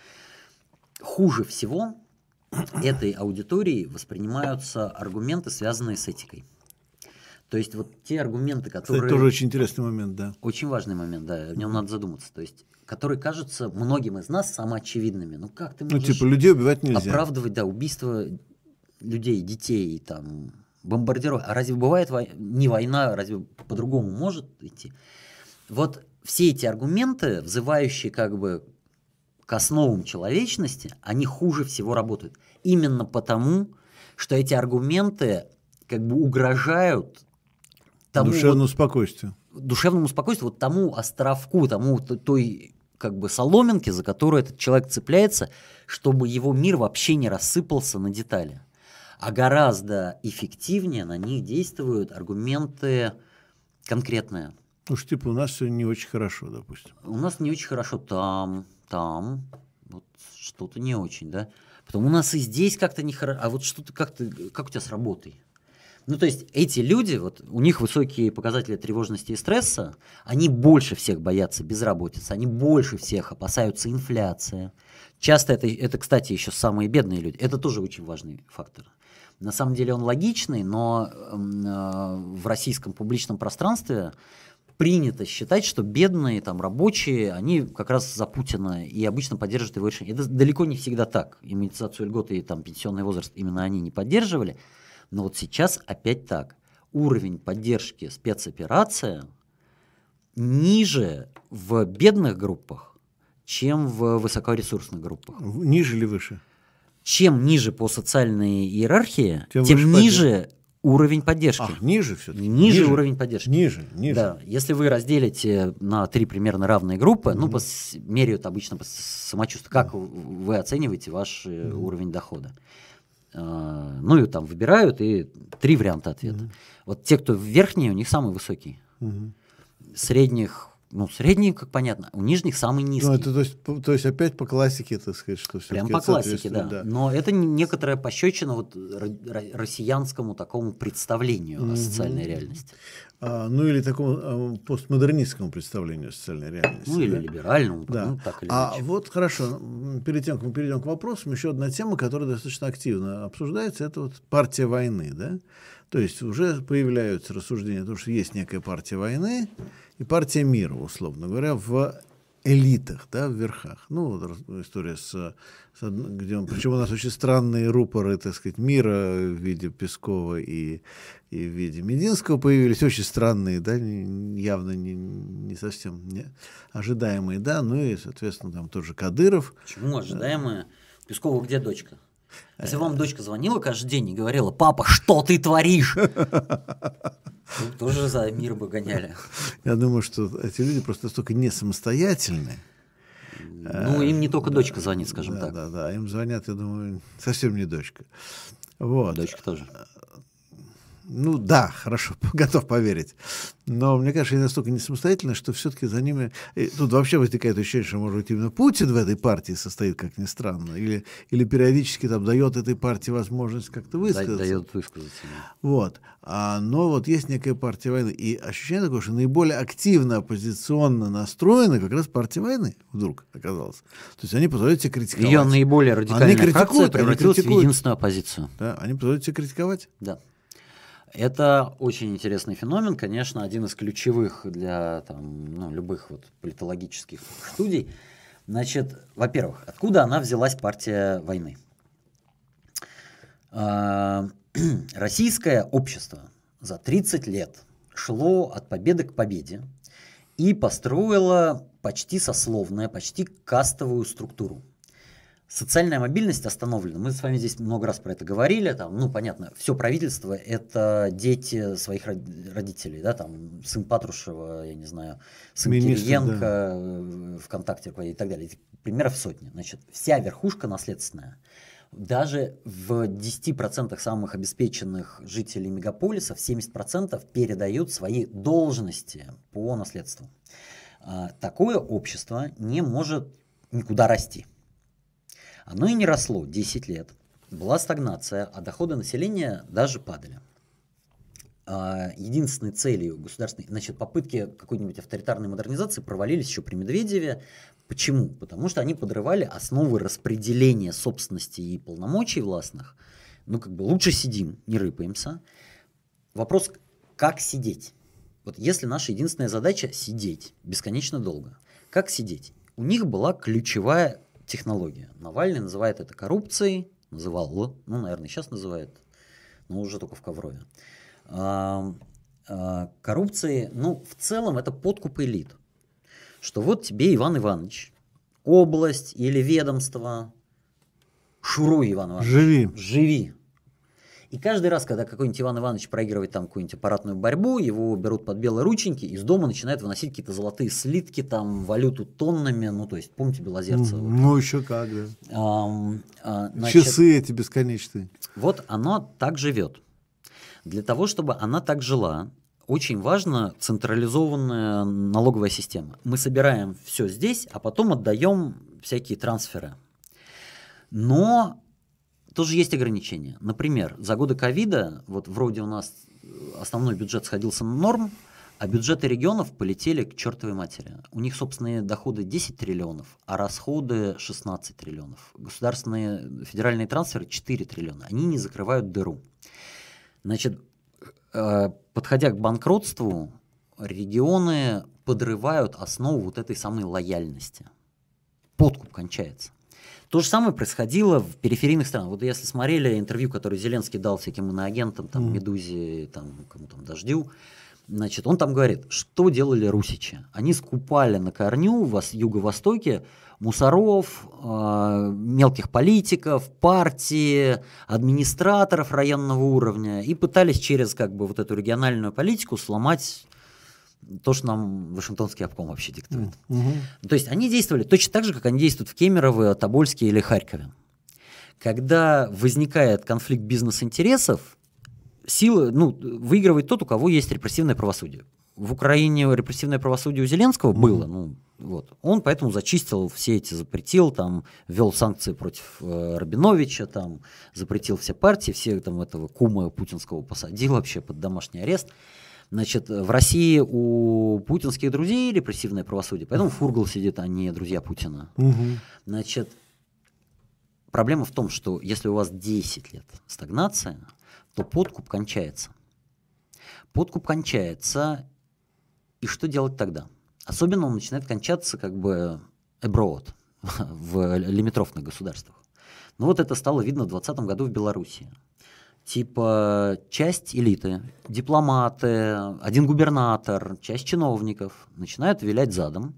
Хуже всего этой аудитории воспринимаются аргументы, связанные с этикой. То есть вот те аргументы, которые... Это тоже очень интересный момент, да. Очень важный момент, да, в нем надо задуматься. То есть, которые кажутся многим из нас самоочевидными. Ну как ты можешь... Ну типа людей убивать нельзя. Оправдывать, да, убийство людей, детей, там, бомбардировок. А разве бывает вой... не война, разве по-другому может идти? Вот все эти аргументы, взывающие как бы к основам человечности, они хуже всего работают. Именно потому, что эти аргументы как бы угрожают тому душевному вот, спокойствию. Душевному спокойствию, вот тому островку, тому той как бы соломинке, за которую этот человек цепляется, чтобы его мир вообще не рассыпался на детали. А гораздо эффективнее на них действуют аргументы конкретные. Уж типа у нас все не очень хорошо, допустим. У нас не очень хорошо там, там, вот что-то не очень, да. Потом у нас и здесь как-то не хорошо, а вот что-то как-то, как у тебя с работой? Ну, то есть эти люди, вот у них высокие показатели тревожности и стресса, они больше всех боятся безработицы, они больше всех опасаются инфляции. Часто это, это, кстати, еще самые бедные люди. Это тоже очень важный фактор. На самом деле он логичный, но э, в российском публичном пространстве принято считать, что бедные там рабочие, они как раз за Путина и обычно поддерживают его решение. Это далеко не всегда так. Иммунизацию льготы и там пенсионный возраст именно они не поддерживали. Но вот сейчас опять так. Уровень поддержки спецоперация ниже в бедных группах, чем в высокоресурсных группах. Ниже или выше? Чем ниже по социальной иерархии, тем, тем ниже поддержки. уровень поддержки. А, ниже все-таки? Ниже, ниже уровень поддержки. Ниже, ниже. Да, если вы разделите на три примерно равные группы, mm-hmm. ну, по, меряют обычно по самочувствию, как mm-hmm. вы оцениваете ваш mm-hmm. уровень дохода? Ну и там выбирают, и три варианта ответа. Угу. Вот те, кто верхние, у них самый высокий. Угу. Средних ну, средний, как понятно, у нижних самый низкий. Ну, это, то, есть, то есть опять по классике, так сказать, что все Прям по классике, да. да. Но это некоторая пощечина вот россиянскому такому представлению угу. о социальной реальности. А, ну или такому а, постмодернистскому представлению о социальной реальности. Ну или либеральному. Да. Ну, так или а иначе. вот хорошо, перед тем, как мы перейдем к вопросам, еще одна тема, которая достаточно активно обсуждается, это вот партия войны, да? То есть уже появляются рассуждения о том, что есть некая партия войны и партия мира, условно говоря, в элитах, да, в верхах. Ну, вот история с, с где он, причем у нас очень странные рупоры, так сказать, мира в виде Пескова и, и в виде Мединского появились, очень странные, да, явно не, не совсем не, ожидаемые, да, ну и, соответственно, там тоже Кадыров. Почему ожидаемые? Пескову где дочка? Если вам дочка звонила каждый день и говорила, папа, что ты творишь? Тоже за мир бы гоняли. Я думаю, что эти люди просто настолько не самостоятельны. Ну, им не только дочка звонит, скажем да, так. Да, да, им звонят, я думаю, совсем не дочка. Вот. Дочка тоже. Ну да, хорошо, готов поверить. Но мне кажется, они настолько не самостоятельны, что все-таки за ними... И тут вообще возникает ощущение, что, может быть, именно Путин в этой партии состоит, как ни странно. Или, или периодически там дает этой партии возможность как-то высказаться. Дает высказаться. Вот. А, но вот есть некая партия войны. И ощущение такое, что наиболее активно оппозиционно настроена как раз партия войны вдруг оказалась. То есть они позволяют себе критиковать. Ее наиболее радикальная они фракция превратилась в единственную оппозицию. Да, они позволяют себе критиковать. Да. Это очень интересный феномен, конечно, один из ключевых для там, ну, любых вот политологических студий. Значит, во-первых, откуда она взялась партия войны? А, российское общество за 30 лет шло от победы к победе и построило почти сословную, почти кастовую структуру социальная мобильность остановлена. Мы с вами здесь много раз про это говорили. Там, ну, понятно, все правительство – это дети своих родителей. Да, там, сын Патрушева, я не знаю, сын Министр, Кириенко, да. Э, ВКонтакте и так далее. Примеров сотни. Значит, вся верхушка наследственная. Даже в 10% самых обеспеченных жителей мегаполисов 70% передают свои должности по наследству. А, такое общество не может никуда расти. Оно и не росло 10 лет. Была стагнация, а доходы населения даже падали. А, единственной целью государственной, значит, попытки какой-нибудь авторитарной модернизации провалились еще при Медведеве. Почему? Потому что они подрывали основы распределения собственности и полномочий властных. Ну, как бы лучше сидим, не рыпаемся. Вопрос, как сидеть? Вот если наша единственная задача сидеть бесконечно долго, как сидеть? У них была ключевая технология. Навальный называет это коррупцией, называл, ну, наверное, сейчас называет, но уже только в Коврове. А, а, коррупции, ну, в целом это подкуп элит. Что вот тебе, Иван Иванович, область или ведомство, шуруй, Иван Иванович. Живи. Живи. И каждый раз, когда какой-нибудь Иван Иванович проигрывает там какую-нибудь аппаратную борьбу, его берут под белые рученьки, из дома начинают выносить какие-то золотые слитки, там, валюту тоннами, ну, то есть, помните Белозерцева? Ну, еще как, да. А, а, значит, Часы эти бесконечные. Вот оно так живет. Для того, чтобы она так жила, очень важна централизованная налоговая система. Мы собираем все здесь, а потом отдаем всякие трансферы. Но тоже есть ограничения. Например, за годы ковида, вот вроде у нас основной бюджет сходился на норм, а бюджеты регионов полетели к чертовой матери. У них собственные доходы 10 триллионов, а расходы 16 триллионов. Государственные федеральные трансферы 4 триллиона. Они не закрывают дыру. Значит, э, подходя к банкротству, регионы подрывают основу вот этой самой лояльности. Подкуп кончается. То же самое происходило в периферийных странах. Вот если смотрели интервью, которое Зеленский дал всяким иноагентам, там, mm. Медузе, там, кому там, Дождю, значит, он там говорит, что делали русичи? Они скупали на корню в юго-востоке мусоров, э, мелких политиков, партии, администраторов районного уровня и пытались через как бы вот эту региональную политику сломать то, что нам Вашингтонский обком вообще диктует. Mm-hmm. То есть они действовали точно так же, как они действуют в Кемерово, Тобольске или Харькове. Когда возникает конфликт бизнес-интересов, силы, ну, выигрывает тот, у кого есть репрессивное правосудие. В Украине репрессивное правосудие у Зеленского было, ну, вот. Он поэтому зачистил все эти, запретил, там, ввел санкции против э, Рабиновича, там, запретил все партии, все там этого кума путинского посадил вообще под домашний арест. Значит, в России у путинских друзей репрессивное правосудие, поэтому Фургал сидит, а не друзья Путина. Угу. Значит, проблема в том, что если у вас 10 лет стагнация, то подкуп кончается. Подкуп кончается, и что делать тогда? Особенно он начинает кончаться как бы abroad, в лимитрофных государствах. Ну вот это стало видно в 2020 году в Беларуси. Типа часть элиты, дипломаты, один губернатор, часть чиновников начинают вилять задом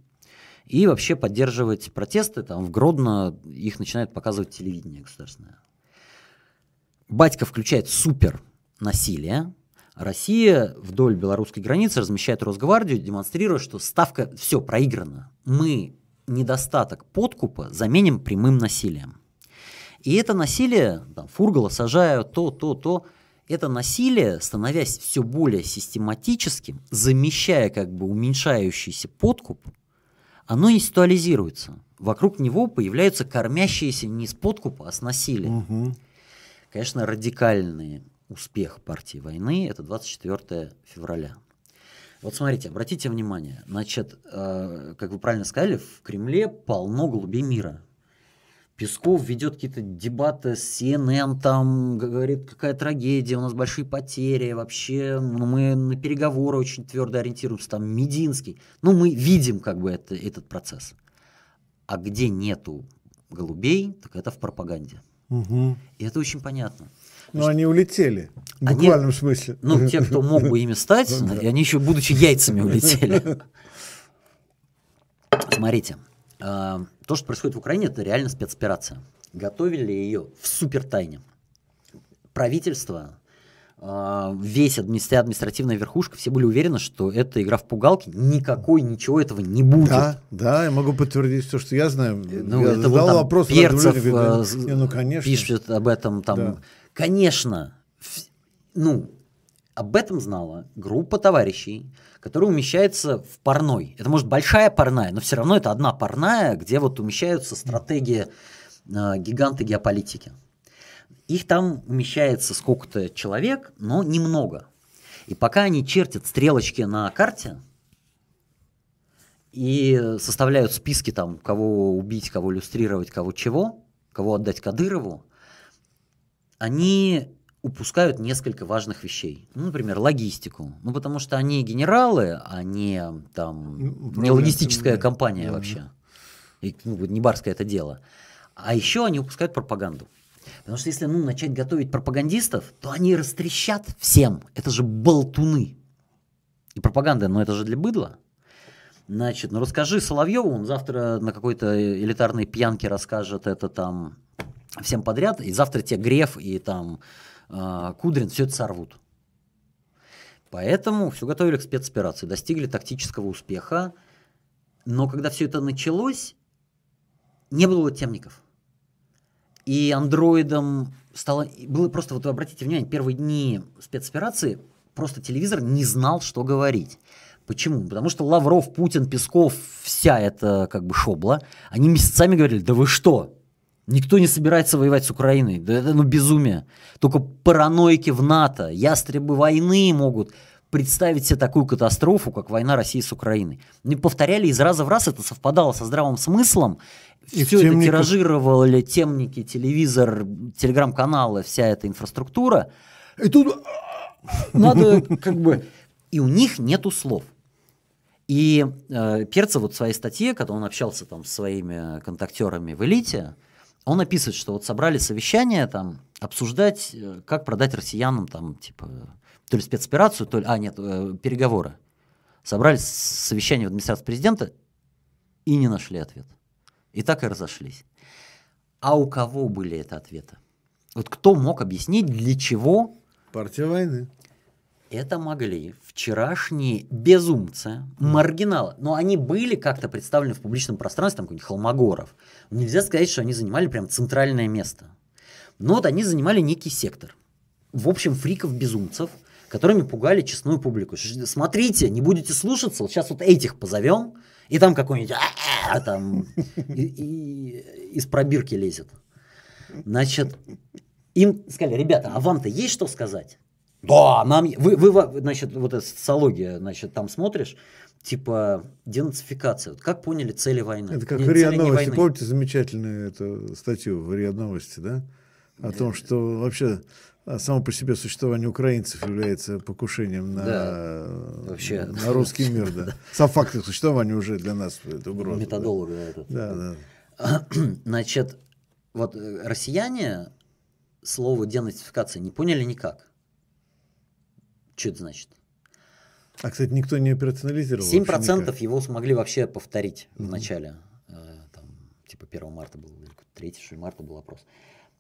и вообще поддерживать протесты. Там в Гродно их начинает показывать телевидение государственное. Батька включает супер насилие, Россия вдоль белорусской границы размещает Росгвардию, демонстрируя, что ставка все проиграна. Мы недостаток подкупа заменим прямым насилием. И это насилие, там, фургала сажают, то, то, то, это насилие, становясь все более систематическим, замещая как бы уменьшающийся подкуп, оно институализируется. Вокруг него появляются кормящиеся не с подкупа, а с насилия. Угу. Конечно, радикальные успех партии войны – это 24 февраля. Вот смотрите, обратите внимание, значит, э, как вы правильно сказали, в Кремле полно голубей мира. Песков ведет какие-то дебаты с CNN, там говорит, какая трагедия, у нас большие потери, вообще ну, мы на переговоры очень твердо ориентируемся, там Мединский. Ну, мы видим как бы это, этот процесс. А где нету голубей, так это в пропаганде. Угу. И это очень понятно. Но они улетели, в буквальном они, смысле. Ну, те, кто мог бы ими стать, и они еще, будучи яйцами, улетели. Смотрите, а, то, что происходит в Украине, это реально спецоперация. Готовили ее в супер тайне. Правительство, а, весь администра... административная верхушка, все были уверены, что это игра в пугалки, никакой ничего этого не будет. Да, да, я могу подтвердить то, что я знаю. Ну, я это задал вот, вопрос, Перцев говорит, да, не, ну, конечно. пишет об этом там. Да. Конечно, ну, об этом знала группа товарищей, которая умещается в парной. Это может большая парная, но все равно это одна парная, где вот умещаются стратегии э, гиганты геополитики. Их там умещается сколько-то человек, но немного. И пока они чертят стрелочки на карте и составляют списки там, кого убить, кого иллюстрировать, кого чего, кого отдать Кадырову, они упускают несколько важных вещей. Ну, например, логистику. Ну, потому что они генералы, а не там ну, не логистическая компания да. вообще. И, ну, не барское это дело. А еще они упускают пропаганду. Потому что если ну, начать готовить пропагандистов, то они растрещат всем. Это же болтуны. И пропаганда, ну это же для быдла. Значит, ну расскажи Соловьеву, он завтра на какой-то элитарной пьянке расскажет это там всем подряд, и завтра тебе Греф и там Кудрин все это сорвут. Поэтому все готовили к спецоперации, достигли тактического успеха, но когда все это началось, не было темников. И андроидом стало... Было просто, вот вы обратите внимание, первые дни спецоперации просто телевизор не знал, что говорить. Почему? Потому что Лавров, Путин, Песков, вся эта как бы шобла, они месяцами говорили, да вы что, Никто не собирается воевать с Украиной. Да это ну безумие. Только параноики в НАТО, ястребы войны могут представить себе такую катастрофу, как война России с Украиной. Не повторяли из раза в раз, это совпадало со здравым смыслом. И Все это тиражировали темники, телевизор, телеграм-каналы, вся эта инфраструктура. И тут надо как бы... И у них нету слов. И э, Перцев вот в своей статье, когда он общался там с своими контактерами в элите, он описывает, что вот собрали совещание там обсуждать, э, как продать россиянам там типа то ли спецоперацию, то ли, а нет, э, переговоры. Собрали совещание в администрации президента и не нашли ответ. И так и разошлись. А у кого были это ответы? Вот кто мог объяснить, для чего? Партия войны. Это могли вчерашние безумцы, маргиналы. Но они были как-то представлены в публичном пространстве, там какой-нибудь Холмогоров. Нельзя сказать, что они занимали прям центральное место. Но вот они занимали некий сектор. в общем, фриков-безумцев, которыми пугали честную публику. Смотрите, не будете слушаться, вот сейчас вот этих позовем, и там какой-нибудь «А, там из пробирки лезет. Значит, им сказали, ребята, а вам-то есть что сказать? Да, нам... Вы, вы, значит, вот эта социология, значит, там смотришь, типа денацификация. Вот как поняли цели войны? Это как в РИА Новости. Помните замечательную эту статью в РИА Новости, да? О да. том, что вообще а, само по себе существование украинцев является покушением на, да, вообще. на русский мир. Да. Сам факт их существования уже для нас это угроза. Методолога да. этот. Да, да. Значит, вот э, россияне слово денацификация не поняли никак. Что это значит? А, кстати, никто не операционализировал. 7% его смогли вообще повторить mm-hmm. в начале. Э, там, типа 1 марта был, 3 марта был опрос.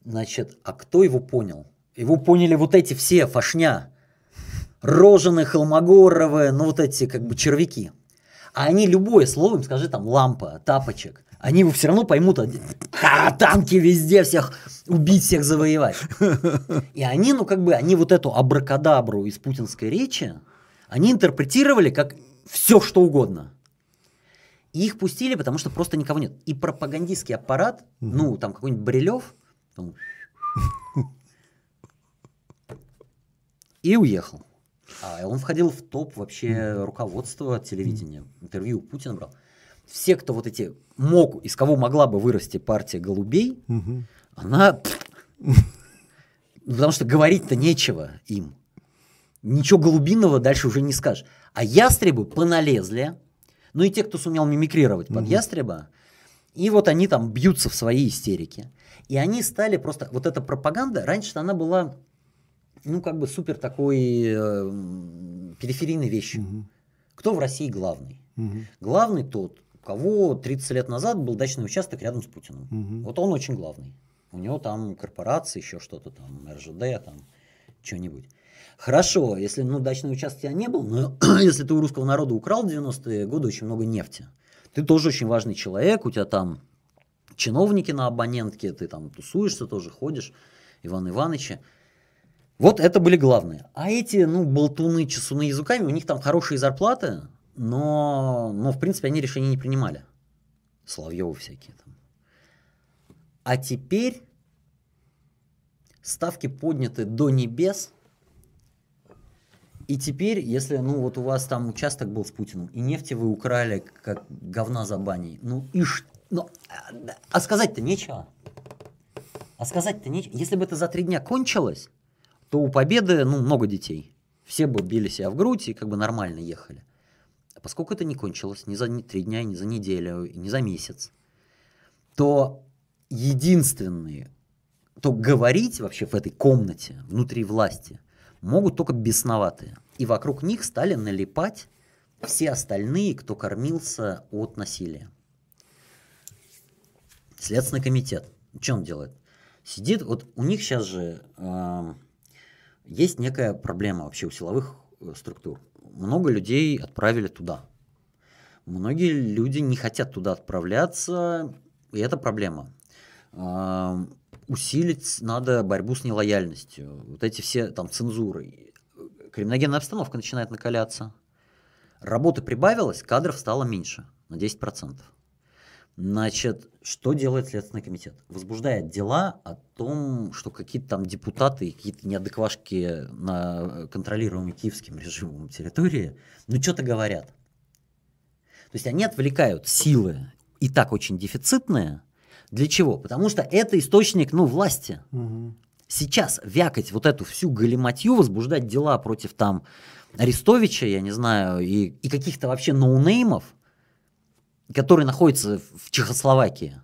Значит, а кто его понял? Его поняли вот эти все фашня. Рожены, Холмогоровы, ну вот эти как бы червяки. А они любое слово, им скажи там лампа, тапочек, они его все равно поймут, а, танки везде, всех убить, всех завоевать. И они, ну как бы, они вот эту абракадабру из путинской речи, они интерпретировали как все, что угодно. И их пустили, потому что просто никого нет. И пропагандистский аппарат, ну, там какой-нибудь Брилев, и уехал. А он входил в топ вообще руководства телевидения. Интервью у Путина брал. Все, кто вот эти мог, из кого могла бы вырасти партия голубей, она... Потому что говорить-то нечего им. Ничего голубиного дальше уже не скажешь. А ястребы поналезли. Ну и те, кто сумел мимикрировать под ястреба, и вот они там бьются в своей истерике. И они стали просто... Вот эта пропаганда, раньше она была ну, как бы супер такой э, периферийной вещью. Угу. Кто в России главный? Угу. Главный тот, у кого 30 лет назад был дачный участок рядом с Путиным. Угу. Вот он очень главный. У него там корпорации, еще что-то там, РЖД, там, что-нибудь. Хорошо, если ну, дачный участок у тебя не был, но если ты у русского народа украл в 90-е годы очень много нефти, ты тоже очень важный человек, у тебя там чиновники на абонентке, ты там тусуешься тоже, ходишь, Иван Ивановича. Вот это были главные. А эти, ну, болтуны, чесуны языками, у них там хорошие зарплаты, но, но в принципе, они решения не принимали. Соловьевы всякие. А теперь ставки подняты до небес. И теперь, если, ну, вот у вас там участок был с Путиным, и нефти вы украли, как говна за баней, ну, и ш... ну, а сказать-то нечего. А сказать-то нечего. Если бы это за три дня кончилось, то у Победы ну, много детей. Все бы били себя в грудь и как бы нормально ехали. А поскольку это не кончилось ни за три дня, ни за неделю, ни за месяц, то единственные, то говорить вообще в этой комнате, внутри власти, могут только бесноватые. И вокруг них стали налипать все остальные, кто кормился от насилия. Следственный комитет. Что он делает? Сидит, вот у них сейчас же э, есть некая проблема вообще у силовых э, структур. Много людей отправили туда. Многие люди не хотят туда отправляться, и это проблема. Усилить надо борьбу с нелояльностью. Вот эти все там цензуры. Криминогенная обстановка начинает накаляться. Работы прибавилось, кадров стало меньше на 10%. Значит, что делает Следственный комитет? Возбуждает дела о том, что какие-то там депутаты, какие-то неадеквашки на контролируемой киевским режимом территории, ну что-то говорят. То есть они отвлекают силы и так очень дефицитные. Для чего? Потому что это источник, ну, власти. Угу. Сейчас вякать вот эту всю галиматью, возбуждать дела против там Арестовича, я не знаю, и, и каких-то вообще ноунеймов – который находится в Чехословакии.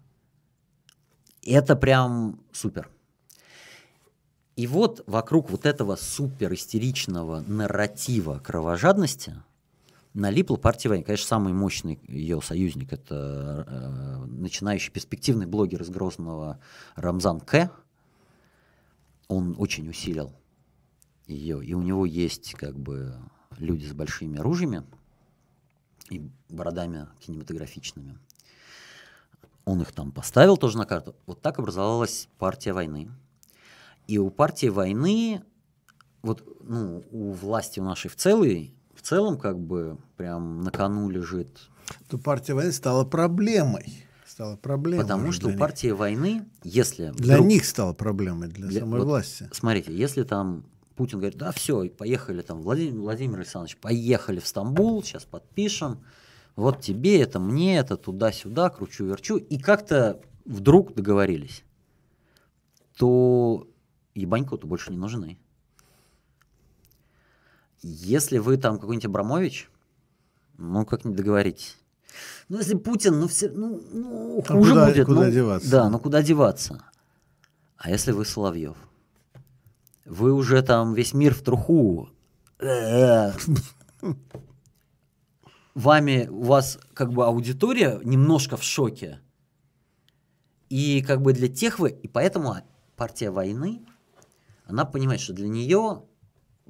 Это прям супер. И вот вокруг вот этого супер истеричного нарратива кровожадности налипла партия войны. Конечно, самый мощный ее союзник это э, начинающий перспективный блогер из Грозного Рамзан К. Он очень усилил ее, и у него есть как бы люди с большими оружиями, и бородами кинематографичными. Он их там поставил тоже на карту. Вот так образовалась партия войны. И у партии войны вот ну, у власти у нашей в целой, в целом как бы прям на кону лежит. То партия войны стала проблемой. Стала проблемой. Потому что у них. войны, если... Для вдруг- них стала проблемой, для, Для- самой вот власти. Смотрите, если там Путин говорит, да, все, поехали там, Владимир, Владимир Александрович, поехали в Стамбул, сейчас подпишем, вот тебе, это мне, это туда-сюда, кручу-верчу, и как-то вдруг договорились, то ебаньку-то больше не нужны. Если вы там какой-нибудь Абрамович, ну как не договоритесь. Ну если Путин, ну все, ну, ну, А хуже куда- будет. куда ну, деваться? Да, ну куда деваться? А если вы Соловьев? Вы уже там весь мир в труху. Вами, у вас как бы аудитория немножко в шоке. И как бы для тех вы, и поэтому партия войны, она понимает, что для нее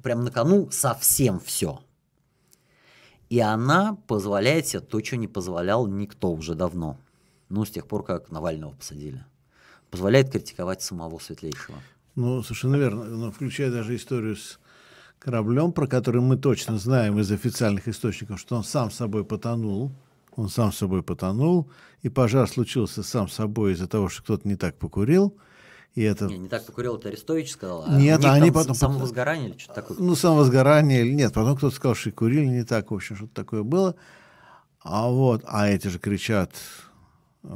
прям на кону совсем все. И она позволяет себе то, что не позволял никто уже давно. Ну, с тех пор, как Навального посадили. Позволяет критиковать самого Светлейшего. Ну, совершенно верно. Но включая даже историю с кораблем, про который мы точно знаем из официальных источников, что он сам собой потонул. Он сам собой потонул, и пожар случился сам собой из-за того, что кто-то не так покурил. И это, Не, не так покурил, это Арестович сказал. А Нет, а они потом- Самовозгорание или что-то такое. ну, самовозгорание или нет. Потом кто-то сказал, что и курили не так, в общем, что-то такое было. А вот, а эти же кричат э,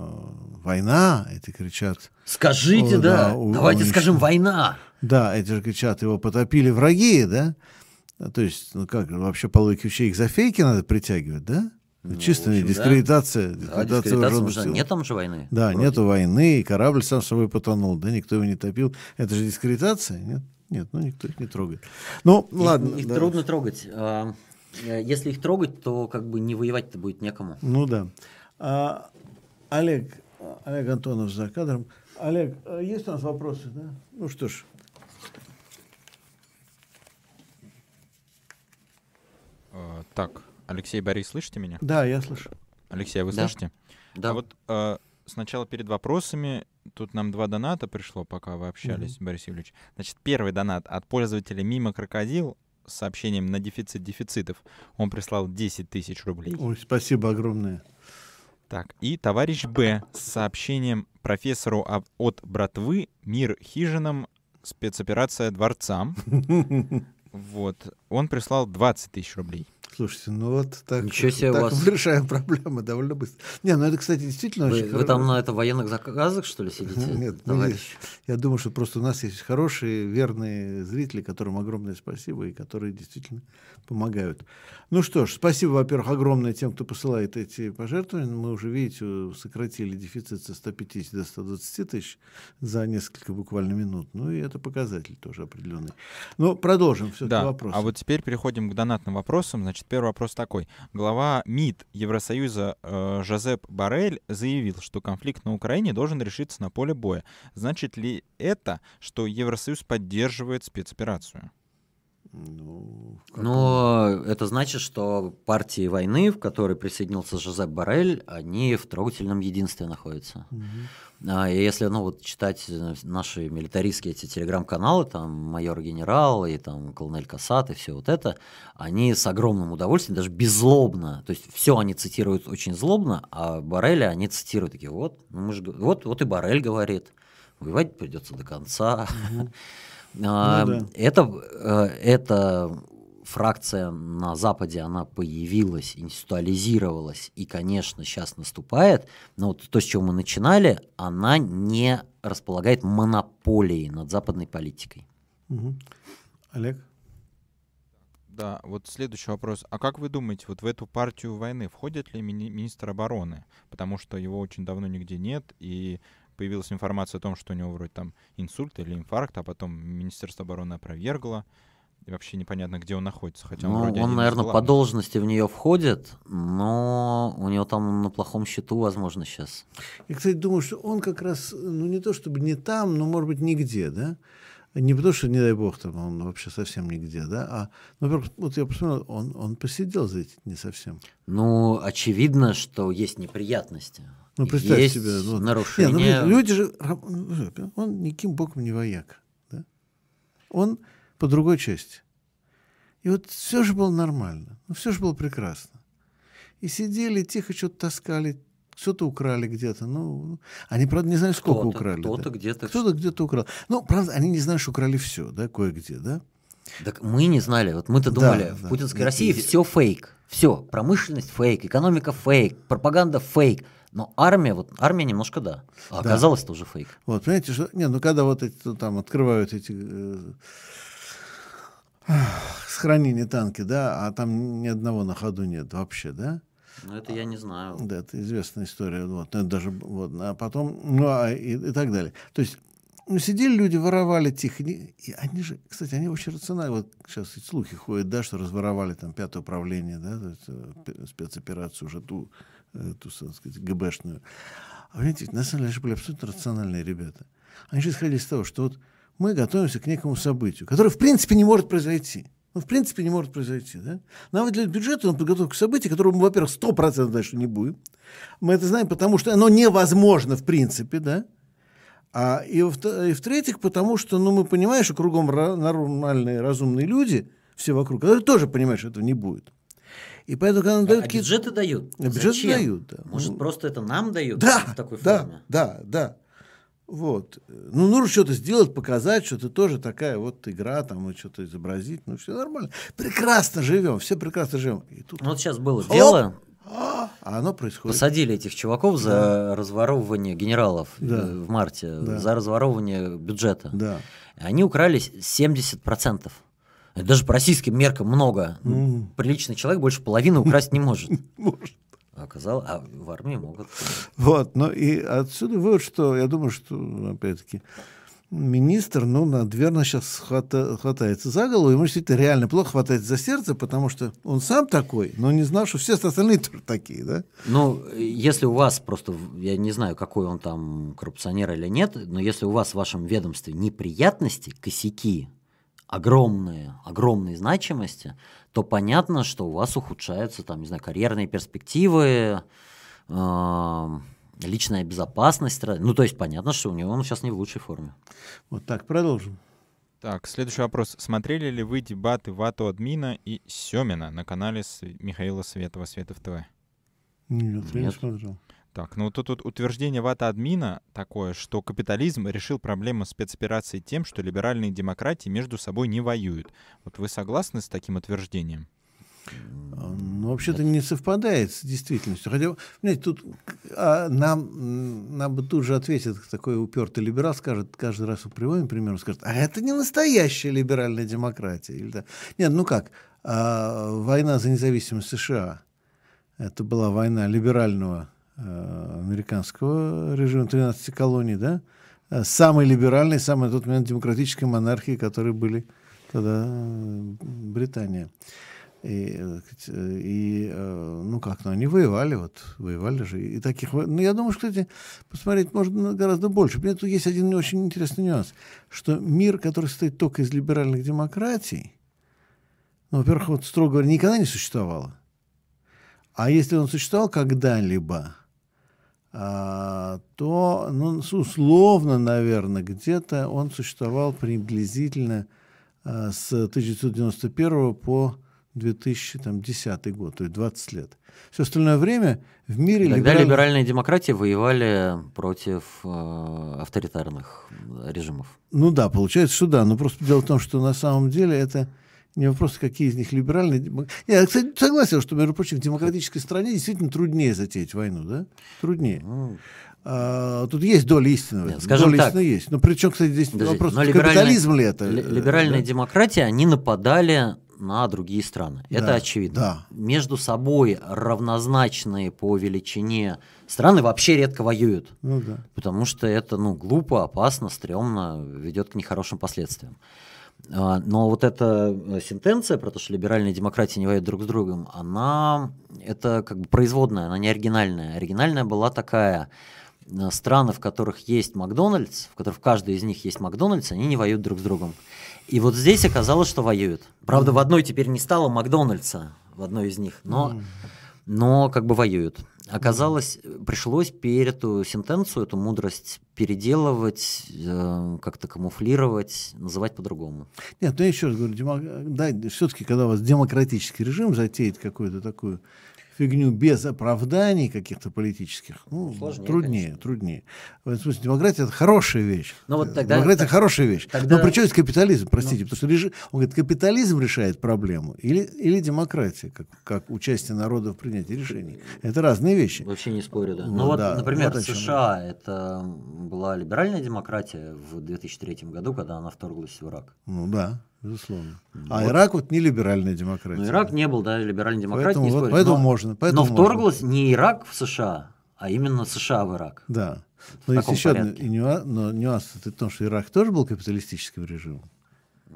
война, эти кричат, Скажите, О, да. да, у- Давайте у них- скажем война. да, эти же кричат, его потопили враги, да? То есть, ну как, вообще по логике вещей их за фейки надо притягивать, да? Ну, Чисто в общем, дискредитация. Да, дискредитация дискредитация нужна. сил. Нет там же войны. Да, вроде. нету войны, и корабль сам собой потонул, да, никто его не топил. Это же дискредитация, нет? Нет, ну никто их не трогает. Ну, Их- ладно. Их да. трудно трогать. А, э, Если их трогать, то как бы не воевать-то будет некому. Ну да. А, Олег, Олег Антонов за кадром. Олег, а есть у нас вопросы, да? Ну что ж, Э, Так, Алексей Борис, слышите меня? да, я слышу. Алексей, а вы Да. слышите? Да. А вот э, сначала перед вопросами, тут нам два доната пришло, пока вы общались, Борис Юрьевич. Значит, первый донат от пользователя Мимо Крокодил с сообщением на дефицит дефицитов. Он прислал 10 тысяч рублей. Ой, спасибо огромное. Так, и товарищ Б с сообщением профессору от братвы «Мир хижинам. Спецоперация дворцам». Вот. Он прислал 20 тысяч рублей. Слушайте, ну вот так, Ничего себе у так вас. мы решаем проблемы довольно быстро. Не, ну это, кстати, действительно Вы, очень вы там хоро- на это военных заказах, что ли, сидите, Нет, ну, товарищ? Я думаю, что просто у нас есть хорошие, верные зрители, которым огромное спасибо и которые действительно помогают. Ну что ж, спасибо, во-первых, огромное тем, кто посылает эти пожертвования. Мы уже, видите, сократили дефицит со 150 до 120 тысяч за несколько буквально минут. Ну и это показатель тоже определенный. Но продолжим все-таки Да, вопрос. а вот теперь переходим к донатным вопросам. Значит, первый вопрос такой. Глава МИД Евросоюза э, Жозеп Барель заявил, что конфликт на Украине должен решиться на поле боя. Значит ли это, что Евросоюз поддерживает спецоперацию? Ну, Но это значит, что партии войны, в которой присоединился Жозеп Барель, они в трогательном единстве находятся. А, и если ну, вот читать э, наши милитаристские эти телеграм-каналы, там майор-генерал и там колонель Касат и все вот это, они с огромным удовольствием, даже беззлобно, то есть все они цитируют очень злобно, а Бареля они цитируют такие, вот, ну мы же, вот, вот и Барель говорит, воевать придется до конца. А, Ну да. Это, э, эта фракция на Западе, она появилась, институализировалась и, конечно, сейчас наступает, но вот то, с чего мы начинали, она не располагает монополией над западной политикой. Мгм. Олег? Да, вот следующий вопрос. А как вы думаете, вот в эту партию войны входит ли мини- министр обороны? Потому что его очень давно нигде нет, и появилась информация о том, что у него вроде там инсульт или инфаркт, а потом Министерство обороны опровергло. И вообще непонятно, где он находится. Хотя он, Ну, вроде он, один из наверное, по должности в нее входит, но у него там на плохом счету, возможно, сейчас. Я, кстати, думаю, что он как раз, ну, не то чтобы не там, но, может быть, нигде, да? Не потому, что, не дай бог, там он вообще совсем нигде, да? А, ну, вот я посмотрел, он, он посидел за эти не совсем. Ну, очевидно, что есть неприятности. Ну, представь есть себе. ну, нарушение. Не, ну, люди же... ну, Он никаким боком не вояк, да? Он по другой части. И вот все же было нормально, ну все же было прекрасно. И сидели, тихо что-то таскали, что-то украли где-то. Ну, они, правда, не знают, сколько Кто-то, украли. кто-то да. где-то Кто-то где-то украл. Ну, правда, они не знают, что украли все, да, кое-где, да. Так мы не знали. Вот мы-то Да, думали, да. в путинской И- России и- все фейк. Все. Промышленность фейк, экономика фейк, пропаганда фейк. Но армия, вот армия немножко да. А Да. оказалось тоже фейк. Вот, понимаете, что... Не, ну, когда вот эти, ну, там открывают эти э, сохранение танки, да, а там ни одного на ходу нет вообще, да. Но это я не знаю. Да, это известная история. Вот, ну, это даже, вот, а потом, ну, а, и, и так далее. То есть, ну, сидели люди, воровали тихо. И они же, кстати, они очень рациональны. Вот сейчас эти слухи ходят, да, что разворовали там пятое управление, да, э, пе- спецоперацию уже ту, э, ту, так сказать, ГБшную. А понимаете, на самом деле, же были абсолютно рациональные ребята. Они же исходили из того, что вот мы готовимся к некому событию, которое, в принципе, не может произойти. Ну, в принципе, не может произойти. Да? Нам выделяют бюджет на подготовку к событию, которого мы, во-первых, 100% дальше не будем. Мы это знаем, потому что оно невозможно, в принципе, да. А, и, в- и в-третьих, потому что ну, мы понимаем, что кругом нормальные, разумные люди, все вокруг, которые тоже понимают, что этого не будет. И поэтому, когда нам дают а какие-то- бюджеты дают. А бюджеты Зачем? дают, да. Может, Ну, просто это нам дают да, в такой да, форме? да, да. Вот. Ну, нужно что-то сделать, показать, что ты тоже такая вот игра, там, и что-то изобразить. Ну, все нормально. Прекрасно живем, все прекрасно живем. И тут Ну, Вот сейчас было Хоп! дело, а, а оно происходит. посадили этих чуваков за разворовывание генералов Да. э, в марте, Да. за разворовывание бюджета. Да. Они украли 70%. Даже по российским меркам много. Ну, М. Приличный человек больше половины украсть не может. Может. Оказалось, а в армии могут. Вот, ну и отсюда вывод, что я думаю, что, опять-таки, министр, ну, наверное, сейчас хватается за голову, ему действительно реально плохо хватается за сердце, потому что он сам такой, но не знал, что все остальные тоже такие, да? Ну, если у вас просто, я не знаю, какой он там коррупционер или нет, но если у вас в вашем ведомстве неприятности, косяки, огромные, огромные значимости, то понятно, что у вас ухудшаются там, не знаю, карьерные перспективы, эм, личная безопасность. Ну, то есть понятно, что у него он сейчас не в лучшей форме. Вот так, продолжим. Так, следующий вопрос. Смотрели ли вы дебаты Вату Админа и Семина на канале с Михаила Светова, Светов ТВ? Нет, я не Нет. смотрел. Так, ну тут, тут утверждение Вата Админа такое, что капитализм решил проблему спецоперации тем, что либеральные демократии между собой не воюют. Вот вы согласны с таким утверждением? Ну, вообще-то не совпадает с действительностью. Хотя, понимаете, тут а, нам, нам бы тут же ответит такой упертый либерал, скажет, каждый раз приводим пример, скажет, а это не настоящая либеральная демократия. Или, да. Нет, ну как, а, война за независимость США, это была война либерального американского режима 13 колоний, да, Э, самой либеральной, самой тот момент демократической монархии, которые были тогда э, Британия. И, э, э, и, э, ну как, ну они воевали, вот, воевали же. И таких, ну я думаю, что, кстати, посмотреть можно гораздо больше. Мне тут есть один очень интересный нюанс, что мир, который состоит только из либеральных демократий, ну, во-первых, вот, строго говоря, никогда не существовало. А если он существовал когда-либо, то, ну, условно, наверное, где-то он существовал приблизительно а, с 1991 по 2010 год, то есть 20 лет. Все остальное время в мире Тогда либеральных- либеральные демократии воевали против э, авторитарных режимов. Ну да, получается, что да. Но просто дело в том, что на самом деле это не вопрос, какие из них либеральные. Я, кстати, согласен, что, между прочим, в демократической стране действительно труднее затеять войну, да? Труднее. Ну, А, тут есть доля истины. Нет, скажем доля так. истины есть. Но причем, кстати, здесь Подождите, вопрос, капитализм ли это? э, либеральные да? демократии, они нападали на другие страны. Это Да, очевидно. да. Между собой равнозначные по величине страны вообще редко воюют. Ну да. Потому что это ну, глупо, опасно, стрёмно, ведет к нехорошим последствиям. А, Но вот эта э, сентенция про то, что либеральные демократии не воюют друг с другом, она это как бы производная, она не оригинальная. Оригинальная была такая. э, Страны, в которых есть Макдональдс, в которых в каждой из них есть Макдональдс, они не воюют друг с другом. И вот здесь оказалось, что воюют. Правда, в одной теперь не стало Макдональдса, в одной из них, но, но как бы воюют. Оказалось, пришлось эту сентенцию, эту мудрость переделывать, э, как-то камуфлировать, называть по-другому. Нет, ну я еще раз говорю, демо... да, все-таки, когда у вас демократический режим затеет какую-то такую фигню без оправданий каких-то политических, ну, Сложнее, труднее, конечно. труднее. В этом смысле демократия это хорошая вещь. Но вот тогда, демократия так, хорошая вещь. Тогда... Но при чем есть капитализм, простите, Но... потому что режим, он говорит, капитализм решает проблему или, или демократия, как, как участие народа в принятии решений. Это разные вещи. Вообще не спорю, да. Ну, ну вот, да, например, вот США это была либеральная демократия в 2003 году, когда она вторглась в Ирак. Ну да безусловно. Вот. А Ирак вот не либеральная демократия. Ну, Ирак не был, да, либеральной демократией, поэтому, не вот, поэтому но, можно. Поэтому но вторглась можно. не Ирак в США, а именно США в Ирак. Да. Но есть еще один нюанс, но нюанс в том, что Ирак тоже был капиталистическим режимом.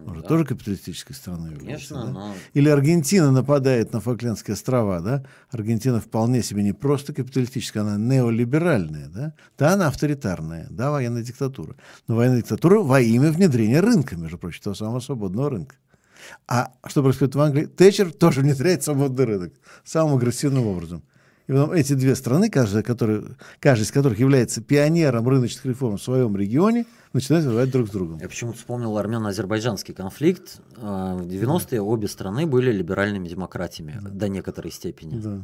Может, да. тоже капиталистической страной является. Конечно, да? но... Или Аргентина нападает на Фолклендские острова, да? Аргентина вполне себе не просто капиталистическая, она неолиберальная, да? Да, она авторитарная, да, военная диктатура. Но военная диктатура во имя внедрения рынка, между прочим, того самого свободного рынка. А что происходит в Англии? Тэтчер тоже внедряет свободный рынок самым агрессивным образом. И потом эти две страны, каждая, которая, каждая из которых является пионером рыночных реформ в своем регионе, начинают воевать друг с другом. Я почему-то вспомнил армяно-азербайджанский конфликт. А, в 90-е обе страны были либеральными демократиями да. до некоторой степени. Да.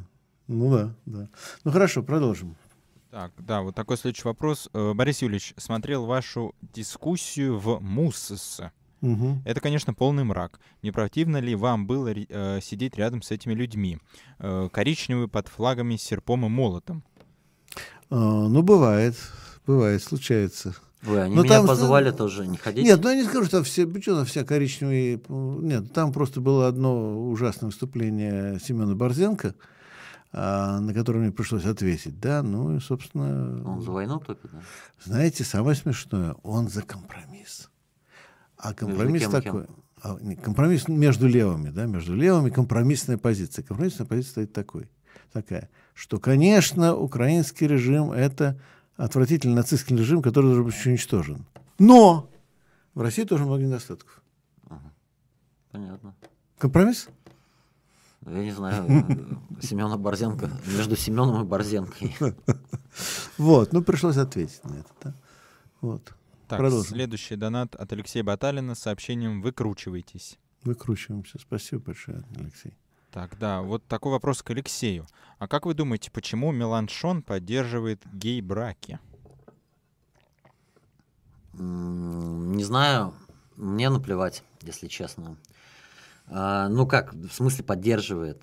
Ну да, да. Ну хорошо, продолжим. Так, да, вот такой следующий вопрос. Э, Борис Юрьевич, смотрел вашу дискуссию в МУСС. Угу. Это, конечно, полный мрак. Не противно ли вам было э, сидеть рядом с этими людьми? Э, коричневые под флагами с серпом и молотом. А, ну, бывает. Бывает, случается. Вы, они Но меня там, позвали тоже, не ходить? Нет, ну я не скажу, что все, почему вся коричневые... Нет, там просто было одно ужасное выступление Семена Борзенко, а, на которое мне пришлось ответить, да, ну и, собственно... Он за войну топит, да? Знаете, самое смешное, он за компромисс. А компромисс кем, такой. А, компромисс между левыми, да, между левыми компромиссная позиция. Компромиссная позиция стоит такой, такая, что, конечно, украинский режим это отвратительный нацистский режим, который должен быть уничтожен. Но в России тоже много недостатков. Ага. Понятно. Компромисс? Я не знаю, Семена Борзенко, между Семеном и Борзенкой. Вот, ну пришлось ответить на это, да? Вот. Так, Продолжим. следующий донат от Алексея Баталина с сообщением «Выкручивайтесь». Выкручиваемся. Спасибо большое, Алексей. Так, да, вот такой вопрос к Алексею. А как вы думаете, почему Меланшон поддерживает гей-браки? Не знаю, мне наплевать, если честно. А, ну как, в смысле поддерживает?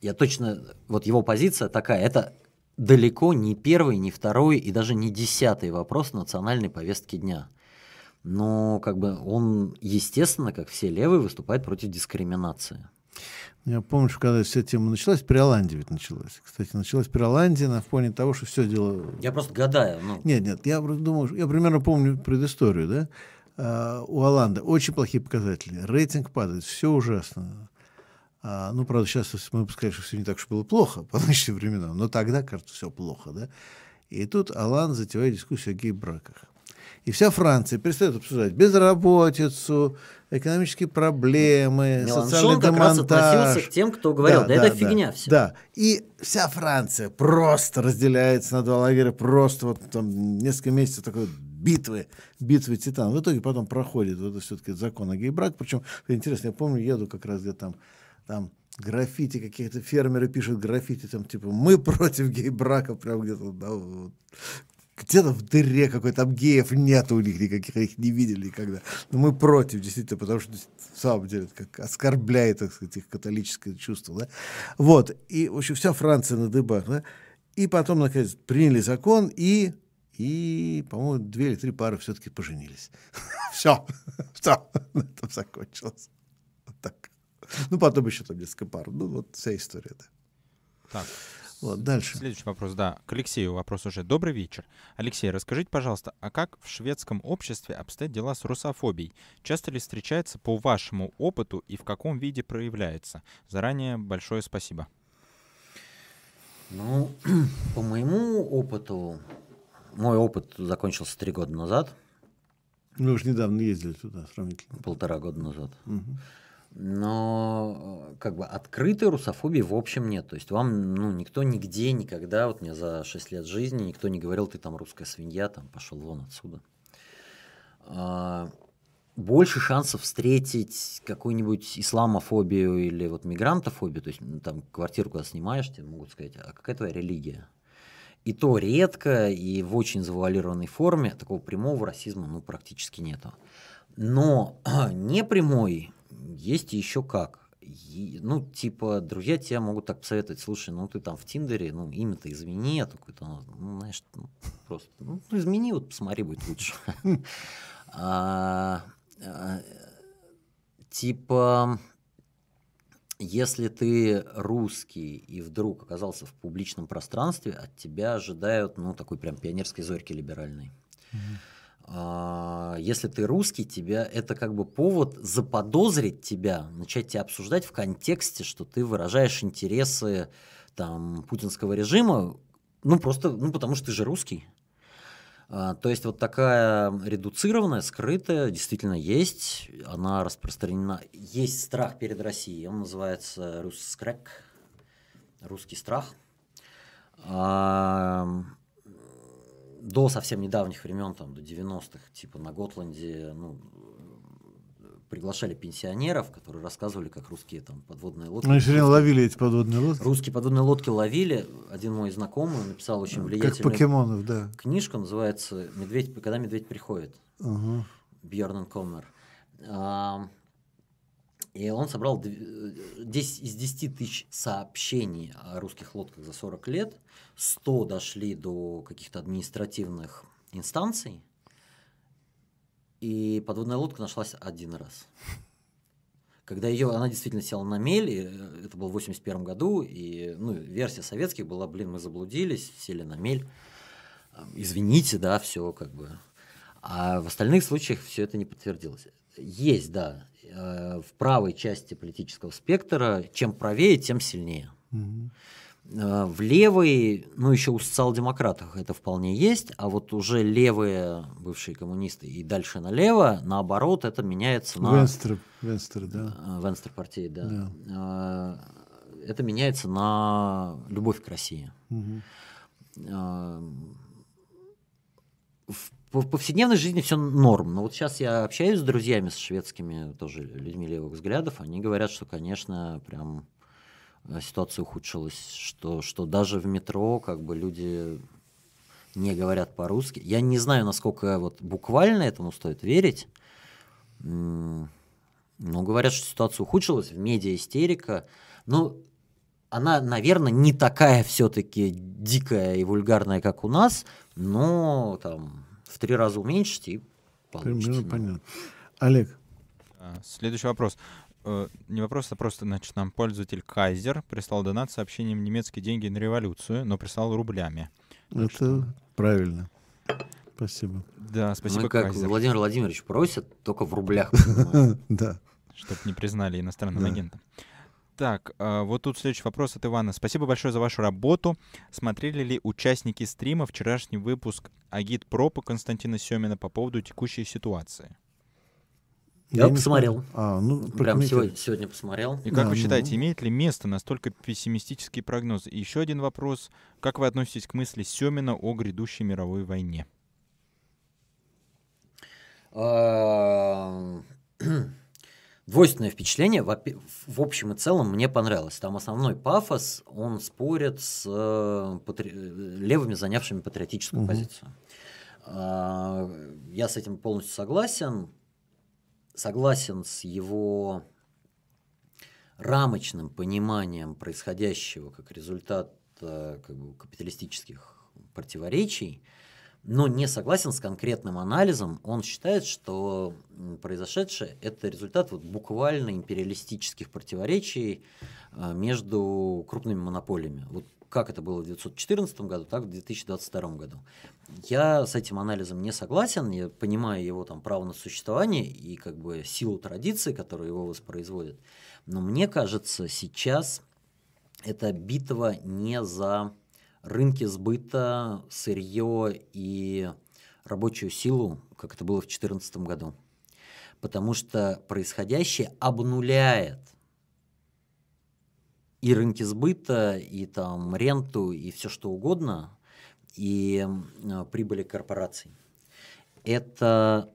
Я точно, вот его позиция такая, это далеко не первый, не второй и даже не десятый вопрос национальной повестки дня. Но как бы он, естественно, как все левые, выступает против дискриминации. Я помню, что когда вся тема началась, при Ирландии ведь началась. Кстати, началась при Ирландии на фоне того, что все дело... Я просто гадаю. Ну... Нет, нет, я думаю, я примерно помню предысторию, да? Uh, у Оланда очень плохие показатели. Рейтинг падает, все ужасно. А, ну, правда, сейчас мы бы сказали, что все не так уж было плохо по нынешним временам, но тогда, кажется, все плохо, да? И тут Алан затевает дискуссию о гей-браках. И вся Франция перестает обсуждать безработицу, экономические проблемы, Меланшон социальный как демонтаж. раз относился к тем, кто говорил, да, да, да это да, фигня все. Да, и вся Франция просто разделяется на два лагеря, просто вот там несколько месяцев такой битвы, битвы титан. В итоге потом проходит вот это все-таки закон о гей-брак. Причем, интересно, я помню, еду как раз где там там граффити какие-то фермеры пишут граффити, там типа мы против гей-брака, прям где-то, да, вот. где-то в дыре какой-то, там геев нет у них никаких, их не видели никогда. Но мы против, действительно, потому что в самом деле как оскорбляет, так сказать, их католическое чувство, да. Вот, и, в общем, вся Франция на дыбах, да. И потом, наконец, приняли закон, и, и по-моему, две или три пары все-таки поженились. Все, все, на этом закончилось. Вот так. Ну, потом еще там несколько пар. Ну, вот вся история, да. Так. Вот, дальше. Следующий вопрос, да. К Алексею вопрос уже. Добрый вечер. Алексей, расскажите, пожалуйста, а как в шведском обществе обстоят дела с русофобией? Часто ли встречается по вашему опыту и в каком виде проявляется? Заранее большое спасибо. Ну, по моему опыту, мой опыт закончился три года назад. Мы уж недавно ездили туда сравнительно. Полтора года назад. Угу. Но как бы открытой русофобии в общем нет. То есть вам ну, никто нигде никогда, вот мне за 6 лет жизни, никто не говорил, ты там русская свинья, там пошел вон отсюда. А, больше шансов встретить какую-нибудь исламофобию или вот мигрантофобию, то есть там квартиру когда снимаешь, тебе могут сказать, а какая твоя религия? И то редко, и в очень завуалированной форме такого прямого расизма ну, практически нету. Но непрямой есть еще как. И, ну, типа, друзья тебя могут так посоветовать, слушай, ну ты там в Тиндере, ну имя-то измени, а какое-то, ну, знаешь, ну, просто, ну, измени, вот посмотри, будет лучше. А, а, типа, если ты русский и вдруг оказался в публичном пространстве, от тебя ожидают, ну, такой прям пионерской зорьки либеральной. А, если ты русский, тебя это как бы повод заподозрить тебя, начать тебя обсуждать в контексте, что ты выражаешь интересы там путинского режима, ну просто, ну потому что ты же русский. А, то есть вот такая редуцированная, скрытая, действительно есть, она распространена. Есть страх перед Россией, он называется русскрэк, русский страх. А, до совсем недавних времен, там, до 90-х, типа на Готланде, ну, приглашали пенсионеров, которые рассказывали, как русские там подводные лодки. Ну, все время ловили эти подводные лодки. Русские подводные лодки ловили. Один мой знакомый написал очень влиятельную как покемонов, да. книжку, называется «Медведь, когда медведь приходит». Угу. Бьернен Коммер. И он собрал 10, из 10 тысяч сообщений о русских лодках за 40 лет. 100 дошли до каких-то административных инстанций. И подводная лодка нашлась один раз. Когда ее, она действительно села на мель, и э, это было в 81 году, и ну, версия советских была, блин, мы заблудились, сели на мель, извините, да, все как бы. А в остальных случаях все это не подтвердилось. Есть, да, Э, в правой части политического спектра, чем правее, тем сильнее. Угу. В левой, ну еще у социал-демократов это вполне есть, а вот уже левые бывшие коммунисты и дальше налево, наоборот, это меняется на... Венстер, Венстер да. Э, Венстер партии, да. да. Это меняется на любовь к России. Угу. В в повседневной жизни все норм. Но вот сейчас я общаюсь с друзьями, с шведскими тоже людьми левых взглядов, они говорят, что, конечно, прям э, ситуация ухудшилась, что, что даже в метро как бы люди не говорят по-русски. Я не знаю, насколько вот буквально этому стоит верить, но говорят, что ситуация ухудшилась, в медиа истерика. Ну, она, наверное, не такая все-таки дикая и вульгарная, как у нас, но там в три раза уменьшить и получите. Примерно понятно. Олег. А, следующий вопрос. Э, не вопрос, а просто, значит, нам пользователь Кайзер прислал донат с сообщением «Немецкие деньги на революцию», но прислал рублями. Это что... правильно. Спасибо. Да, спасибо, Мы, как Кайзер. Владимир Владимирович просит, только в рублях. Да. Чтобы не признали иностранным агентом. Так, а, вот тут следующий вопрос от Ивана. Спасибо большое за вашу работу. Смотрели ли участники стрима вчерашний выпуск Агит Пропа Константина Семина по поводу текущей ситуации? Я, Я посмотрел. А, ну, Прям сегодня, сегодня посмотрел. И как да, вы считаете, ну... имеет ли место настолько пессимистические прогнозы? И еще один вопрос. Как вы относитесь к мысли Семина о грядущей мировой войне? Двойственное впечатление, в, общем и целом, мне понравилось. Там основной пафос, он спорит с э, патри... левыми, занявшими патриотическую угу. позицию. А, я с этим полностью согласен. Согласен с его рамочным пониманием происходящего как результат э, как бы, капиталистических противоречий но не согласен с конкретным анализом. Он считает, что произошедшее – это результат вот буквально империалистических противоречий а, между крупными монополиями. Вот как это было в 1914 году, так в 2022 году. Я с этим анализом не согласен, я понимаю его там право на существование и как бы силу традиции, которая его воспроизводит. Но мне кажется, сейчас эта битва не за рынки сбыта, сырье и рабочую силу, как это было в 2014 году. Потому что происходящее обнуляет и рынки сбыта, и там ренту, и все что угодно, и э, прибыли корпораций. Это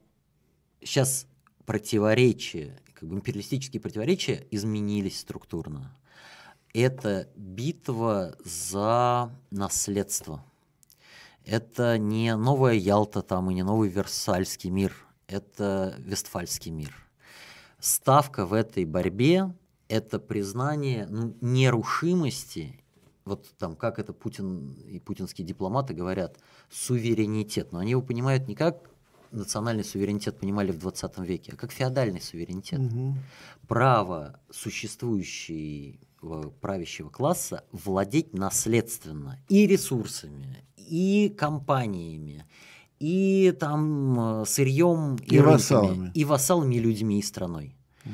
сейчас противоречия, как бы империалистические противоречия изменились структурно. Это битва за наследство. Это не новая Ялта там и не новый Версальский мир, это Вестфальский мир. Ставка в этой борьбе – это признание ну, нерушимости, вот там как это Путин и путинские дипломаты говорят, суверенитет, но они его понимают не как национальный суверенитет понимали в 20 веке, а как феодальный суверенитет. Угу. Право существующего правящего класса владеть наследственно и ресурсами, и компаниями, и там э, сырьем, и, и рынками, вассалами. и вассалами, и людьми, и страной. Угу.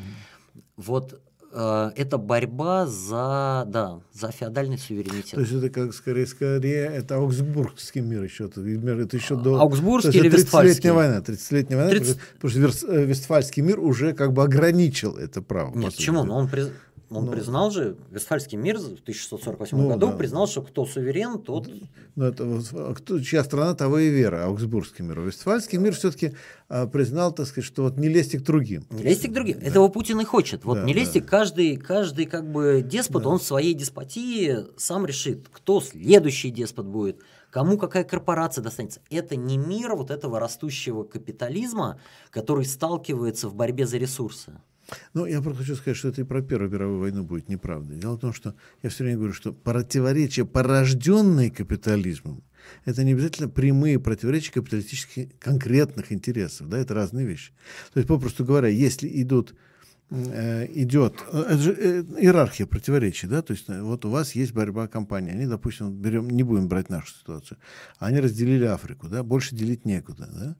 Вот Э, это борьба за, да, за феодальный суверенитет. То есть это как скорее, скорее это Аугсбургский мир еще. Это, это еще до... Аугсбургский или Вестфальский? 30-летняя война. 30-летняя война, 30... потому что э, Вестфальский мир уже как бы ограничил это право. Нет, почему? Но он приз... Он ну, признал же, Вестфальский мир в 1648 ну, году да. признал, что кто суверен, тот... Ну, это, а кто, чья страна, того и вера, Аугсбургский мир. Вестфальский мир все-таки а, признал, так сказать, что вот не лезьте к другим. Не лезьте к другим. Да. Этого Путин и хочет. Вот да, не лезьте, да. каждый, каждый как бы деспот, да. он в своей деспотии сам решит, кто следующий деспот будет, кому какая корпорация достанется. Это не мир вот этого растущего капитализма, который сталкивается в борьбе за ресурсы. Ну, я просто хочу сказать, что это и про Первую мировую войну будет неправда. Дело в том, что я все время говорю, что противоречия, порожденные капитализмом, это не обязательно прямые противоречия капиталистических конкретных интересов. Да, это разные вещи. То есть, попросту говоря, если идут э, идет э, это же э, иерархия противоречий, да, то есть вот у вас есть борьба компаний, они, допустим, берем, не будем брать нашу ситуацию, они разделили Африку, да, больше делить некуда, да,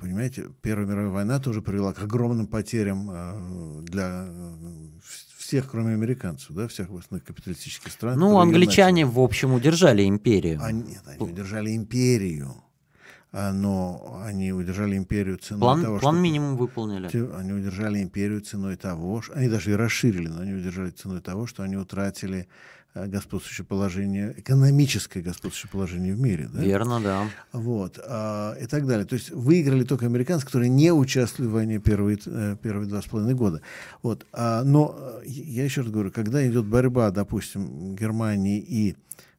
понимаете, Первая мировая война тоже привела к огромным потерям а, для э, всех, кроме американцев, да, всех основных капиталистических стран. Ну, англичане, начали. в общем, удержали империю. Они, нет, они удержали империю, а, но они удержали империю ценой план, того, план что... минимум выполнили. Они удержали империю ценой того, что... Они даже и расширили, но они удержали ценой того, что они утратили Э, господствующее положение, экономическое господствующее положение в мире. Да? Верно, да. Вот, а, и так далее. То есть выиграли только американцы, которые не участвовали в войне первые, э, первые два с половиной года. Вот, а, но э, я еще раз говорю, когда идет борьба, допустим, Германии и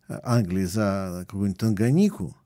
Англии за какую-нибудь Танганику,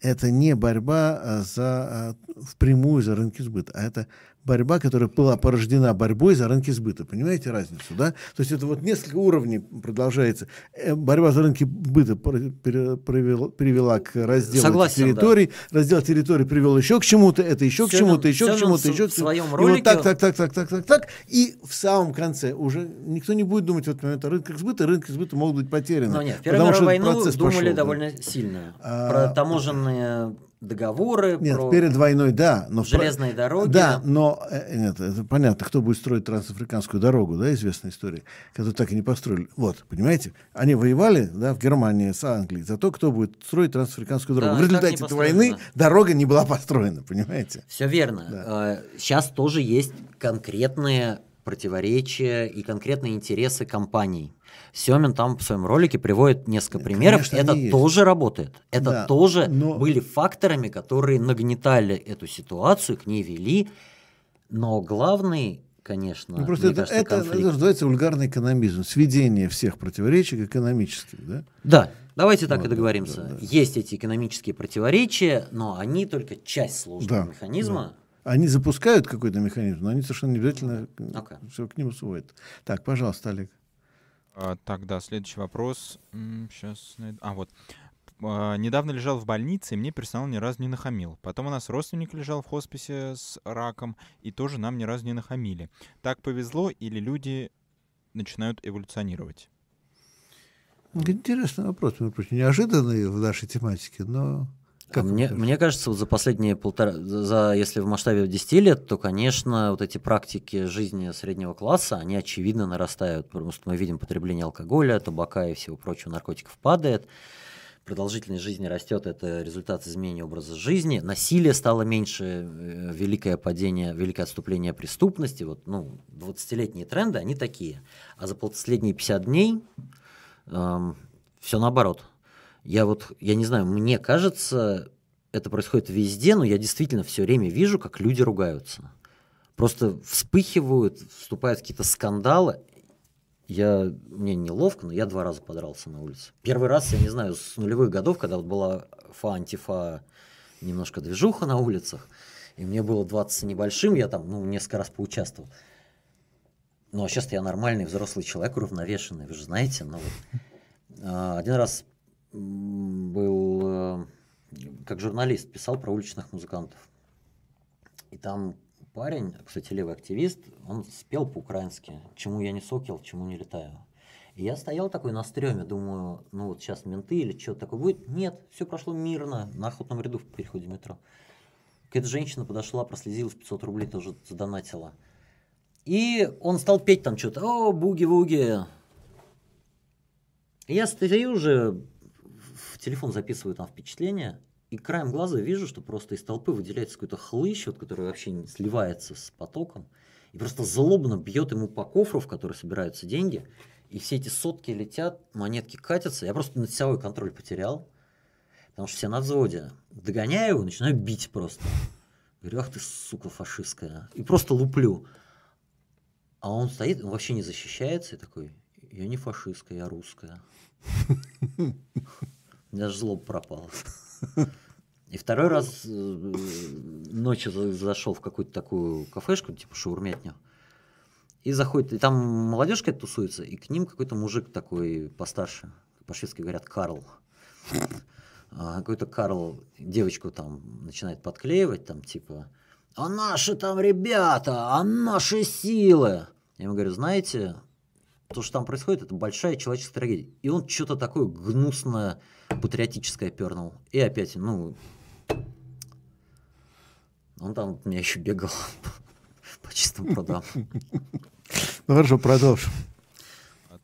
это не борьба за, впрямую за рынки сбыта, а это борьба, которая была порождена борьбой за рынки сбыта. Понимаете разницу, да? То есть это вот несколько уровней продолжается. Э, борьба за рынки сбыта привела, привела к разделу Согласен, территорий. Да. Раздел территорий привел еще к чему-то, это еще все к чему-то, еще к чему-то, еще к чему-то. И вот так, так, так, так, так, так, так. И в самом конце уже никто не будет думать в этот момент о рынках сбыта, рынки сбыта могут быть потеряны. Но нет, в Первую мировую войну думали пошел, довольно да. сильно. А, Про таможенные договоры, нет, про перед войной, да, но железные про... дороги. Да, но э, нет, это понятно, кто будет строить трансафриканскую дорогу, да, известная история, которую так и не построили. Вот, понимаете, они воевали, да, в Германии с Англией за то, кто будет строить трансафриканскую дорогу. Да, в результате этой войны дорога не была построена, понимаете? Все верно. Да. Сейчас тоже есть конкретные противоречия и конкретные интересы компаний. Семин там в своем ролике приводит несколько примеров. Конечно, это тоже есть. работает. Это да, тоже но... были факторами, которые нагнетали эту ситуацию, к ней вели. Но главный конечно. Ну, просто это, кажется, это, это называется вульгарный экономизм, сведение всех противоречий к экономическим, да? Да, давайте так вот, и договоримся. Да, да. Есть эти экономические противоречия, но они только часть сложного да, механизма. Да. Они запускают какой-то механизм, но они совершенно не обязательно okay. все к нему сводят. Так, пожалуйста, Олег. А, тогда следующий вопрос. Сейчас найду. А, вот. А, недавно лежал в больнице, и мне персонал ни разу не нахамил. Потом у нас родственник лежал в хосписе с раком, и тоже нам ни разу не нахамили. Так повезло или люди начинают эволюционировать? Интересный вопрос, неожиданный в нашей тематике, но как мне, мне кажется, вот за последние полтора, за, если в масштабе 10 лет, то, конечно, вот эти практики жизни среднего класса, они очевидно нарастают, потому что мы видим потребление алкоголя, табака и всего прочего, наркотиков падает. продолжительность жизни растет, это результат изменения образа жизни, насилие стало меньше, э, великое падение, великое отступление преступности, вот, ну, 20-летние тренды, они такие. А за последние 50 дней эм, все наоборот. Я вот, я не знаю, мне кажется, это происходит везде, но я действительно все время вижу, как люди ругаются. Просто вспыхивают, вступают какие-то скандалы. Я, мне неловко, но я два раза подрался на улице. Первый раз, я не знаю, с нулевых годов, когда вот была фа-антифа, немножко движуха на улицах, и мне было 20 с небольшим, я там, ну, несколько раз поучаствовал. Ну, а сейчас я нормальный взрослый человек, уравновешенный, вы же знаете. Но вот, а, один раз был э, как журналист, писал про уличных музыкантов. И там парень, кстати, левый активист, он спел по-украински «Чему я не сокел, чему не летаю». И я стоял такой на стреме, думаю, ну вот сейчас менты или что-то такое будет. Нет, все прошло мирно, на охотном ряду в переходе метро. Какая-то женщина подошла, прослезилась, 500 рублей тоже задонатила. И он стал петь там что-то, о, буги-вуги. Я стою уже, телефон записываю там впечатления, и краем глаза вижу, что просто из толпы выделяется какой-то хлыщ, вот, который вообще не сливается с потоком, и просто злобно бьет ему по кофру, в который собираются деньги, и все эти сотки летят, монетки катятся. Я просто над контроль потерял, потому что все на взводе. Догоняю его, начинаю бить просто. Говорю, ах ты, сука, фашистская. И просто луплю. А он стоит, он вообще не защищается, и такой, я не фашистская, я русская. У меня аж злоба пропала. И второй раз э, ночью зашел в какую-то такую кафешку, типа шаурмятню, и заходит, и там молодежь какая-то тусуется, и к ним какой-то мужик такой постарше, по-шведски говорят Карл. А какой-то Карл девочку там начинает подклеивать, там типа, а наши там ребята, а наши силы. Я ему говорю, знаете, то, что там происходит, это большая человеческая трагедия. И он что-то такое гнусное, патриотическое пернул. И опять, ну, он там у меня еще бегал по чистым прудам. Ну хорошо, продолжим.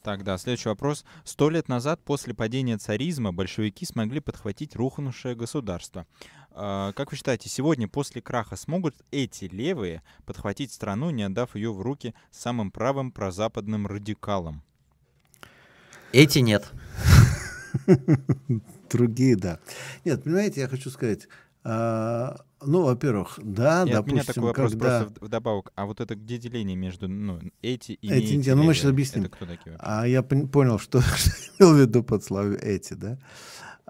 Так, да, следующий вопрос. Сто лет назад, после падения царизма, большевики смогли подхватить рухнувшее государство. А, как вы считаете, сегодня после краха смогут эти левые подхватить страну, не отдав ее в руки самым правым прозападным радикалам? Эти нет. Другие, да. Нет, понимаете, я хочу сказать, а, ну, во-первых, да, и допустим, меня такой вопрос когда... просто вдобавок. А вот это где деление между ну, эти и эти? эти ну, мы сейчас объясним. Это кто такие А я понял, что, что имел в виду под словом эти, да?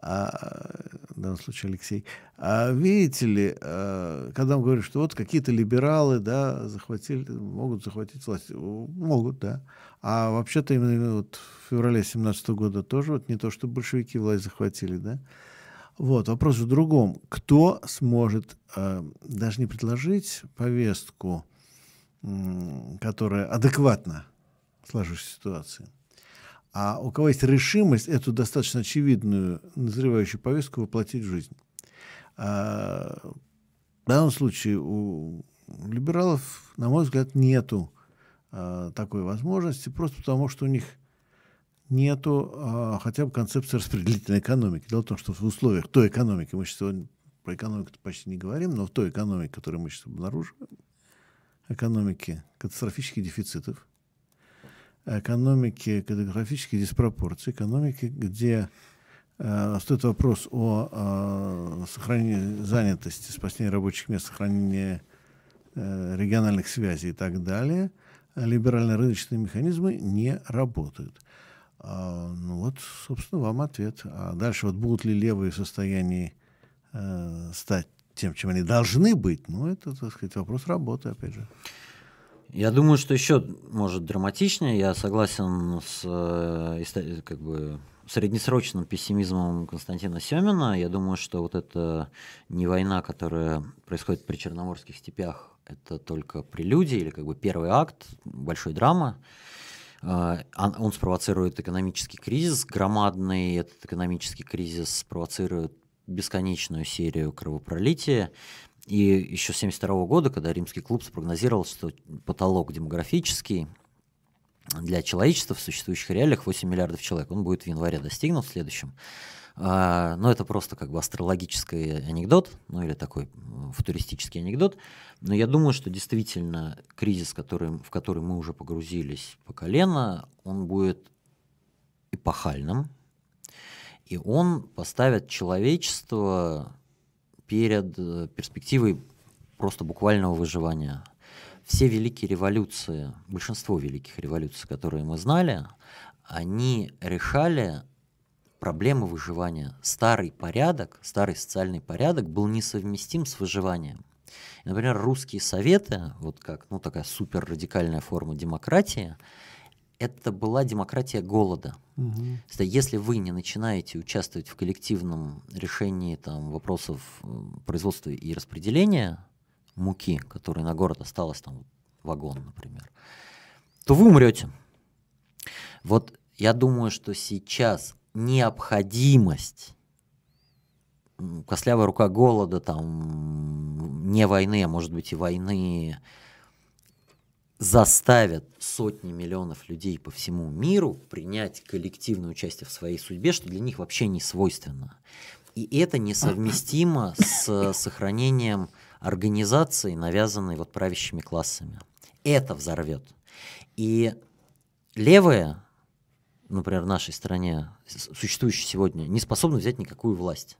А, в данном случае Алексей. А видите ли, а, когда он говорит, что вот какие-то либералы, да, захватили, могут захватить власть, могут, да. А вообще-то именно вот в феврале 17 года тоже вот не то, что большевики власть захватили, да. Вот, вопрос в другом. Кто сможет э, даже не предложить повестку, э, которая адекватна сложившейся ситуации, а у кого есть решимость эту достаточно очевидную назревающую повестку воплотить в жизнь. А, в данном случае у либералов, на мой взгляд, нету а, такой возможности, просто потому что у них нету а, хотя бы концепции распределительной экономики. Дело в том, что в условиях той экономики, мы сейчас про экономику почти не говорим, но в той экономике, которую мы сейчас обнаруживаем, экономики катастрофических дефицитов, экономики катастрофических диспропорций, экономики, где э, стоит вопрос о э, сохранении занятости, спасении рабочих мест, сохранении э, региональных связей и так далее, либерально-рыночные механизмы не работают. А, ну вот, собственно, вам ответ. А дальше вот будут ли левые в состоянии э, стать тем, чем они должны быть, ну, это, так сказать, вопрос работы, опять же. Я думаю, что еще, может, драматичнее. Я согласен с э, как бы, среднесрочным пессимизмом Константина Семина. Я думаю, что вот это не война, которая происходит при Черноморских степях, это только прелюдия или как бы первый акт большой драмы. А, он спровоцирует экономический кризис громадный, этот экономический кризис спровоцирует бесконечную серию кровопролития. И еще с 1972 года, когда римский клуб спрогнозировал, что потолок демографический для человечества в существующих реалиях 8 миллиардов человек, он будет в январе достигнут в следующем. А, но это просто как бы астрологический анекдот, ну или такой футуристический анекдот. Но я думаю, что действительно кризис, который, в который мы уже погрузились по колено, он будет эпохальным, и он поставит человечество перед э, перспективой просто буквального выживания. Все великие революции, большинство великих революций, которые мы знали, они решали проблемы выживания. Старый порядок, старый социальный порядок был несовместим с выживанием. Например, русские советы, вот как ну, такая супер радикальная форма демократии, это была демократия голода. Угу. Если вы не начинаете участвовать в коллективном решении там, вопросов э, производства и распределения муки, которой на город осталось там вагон, например, то вы умрете. Вот я думаю, что сейчас необходимость костлявая рука голода, там, не войны, а может быть и войны, заставят сотни миллионов людей по всему миру принять коллективное участие в своей судьбе, что для них вообще не свойственно. И это несовместимо с сохранением организации, навязанной вот правящими классами. Это взорвет. И левые, например, в нашей стране, существующие сегодня, не способны взять никакую власть.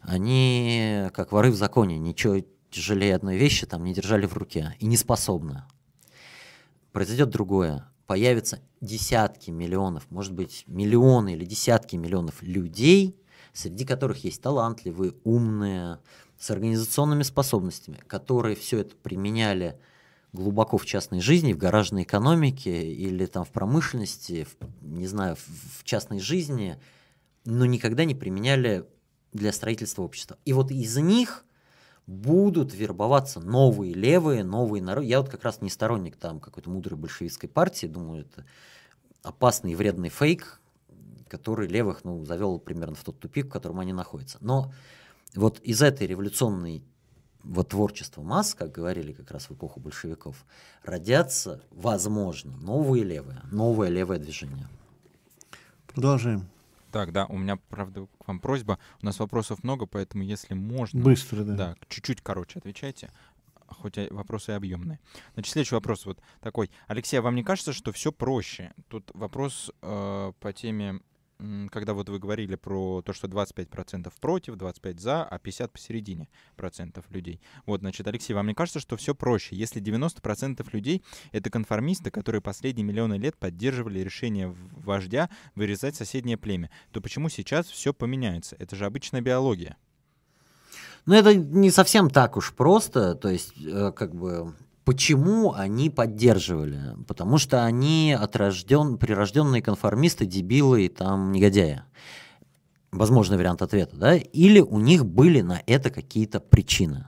Они, как воры в законе, ничего тяжелее одной вещи там не держали в руке и не способны произойдет другое. Появятся десятки миллионов, может быть, миллионы или десятки миллионов людей, среди которых есть талантливые, умные, с организационными способностями, которые все это применяли глубоко в частной жизни, в гаражной экономике или там в промышленности, в, не знаю, в, в частной жизни, но никогда не применяли для строительства общества. И вот из них будут вербоваться новые левые, новые народы. Я вот как раз не сторонник там какой-то мудрой большевистской партии, думаю, это опасный и вредный фейк, который левых ну, завел примерно в тот тупик, в котором они находятся. Но вот из этой революционной вот творчества масс, как говорили как раз в эпоху большевиков, родятся, возможно, новые левые, новое левое движение. Продолжаем. Так, да, у меня, правда, к вам просьба. У нас вопросов много, поэтому если можно... Быстро, да. Да, чуть-чуть короче отвечайте хоть вопросы объемные. Значит, следующий вопрос вот такой. Алексей, а вам не кажется, что все проще? Тут вопрос э, по теме когда вот вы говорили про то, что 25% против, 25% за, а 50% посередине процентов людей. Вот, значит, Алексей, вам не кажется, что все проще? Если 90% людей — это конформисты, которые последние миллионы лет поддерживали решение вождя вырезать соседнее племя, то почему сейчас все поменяется? Это же обычная биология. Ну, это не совсем так уж просто, то есть, э, как бы, Почему они поддерживали? Потому что они отрожден, прирожденные конформисты, дебилы и там негодяи. Возможный вариант ответа, да? Или у них были на это какие-то причины.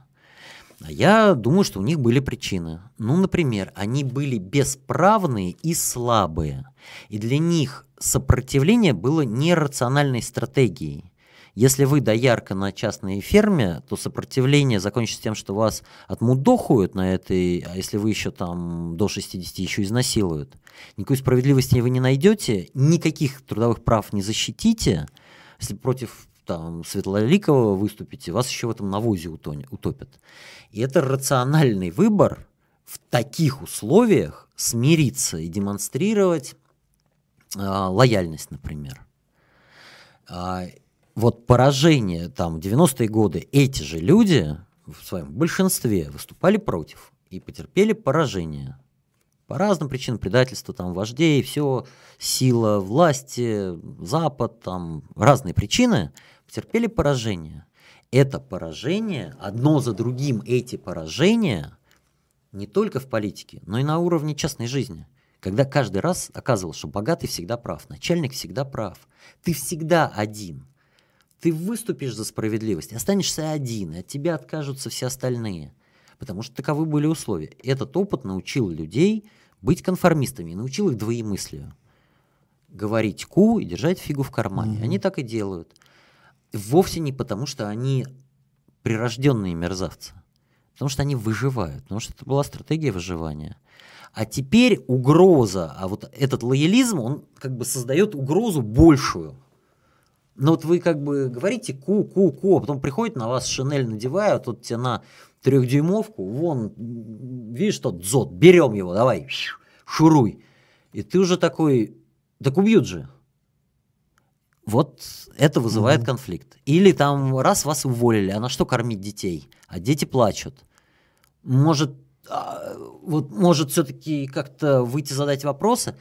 А я думаю, что у них были причины. Ну, например, они были бесправные и слабые. И для них сопротивление было нерациональной стратегией. Если вы доярка на частной ферме, то сопротивление закончится тем, что вас отмудохают на этой, а если вы еще там до 60 еще изнасилуют. Никакой справедливости вы не найдете, никаких трудовых прав не защитите. Если против там, Светлоликова выступите, вас еще в этом навозе утопят. И это рациональный выбор в таких условиях смириться и демонстрировать э, лояльность, например. А, вот поражение там 90-е годы, эти же люди в своем большинстве выступали против и потерпели поражение. По разным причинам предательства там вождей, все, сила власти, Запад, там разные причины потерпели поражение. Это поражение, одно за другим эти поражения, не только в политике, но и на уровне частной жизни. Когда каждый раз оказывалось, что богатый всегда прав, начальник всегда прав, ты всегда один – ты выступишь за справедливость, останешься один, и от тебя откажутся все остальные. Потому что таковы были условия. Этот опыт научил людей быть конформистами, научил их двоемыслию. Говорить ку и держать фигу в кармане. Mm-hmm. Они так и делают. Вовсе не потому, что они прирожденные мерзавцы. Потому что они выживают. Потому что это была стратегия выживания. А теперь угроза, а вот этот лоялизм, он как бы создает угрозу большую Но вот вы как бы говорите ку-ку-ку, а потом приходит на вас шинель надевают, вот тебе на трехдюймовку, вон, видишь, тот дзот, берем его, давай, шуруй. И ты уже такой, так убьют же. Вот это вызывает mm-hmm. конфликт. Или там раз вас уволили, а на что кормить детей? А дети плачут. Может, а, вот может все-таки как-то выйти задать вопросы?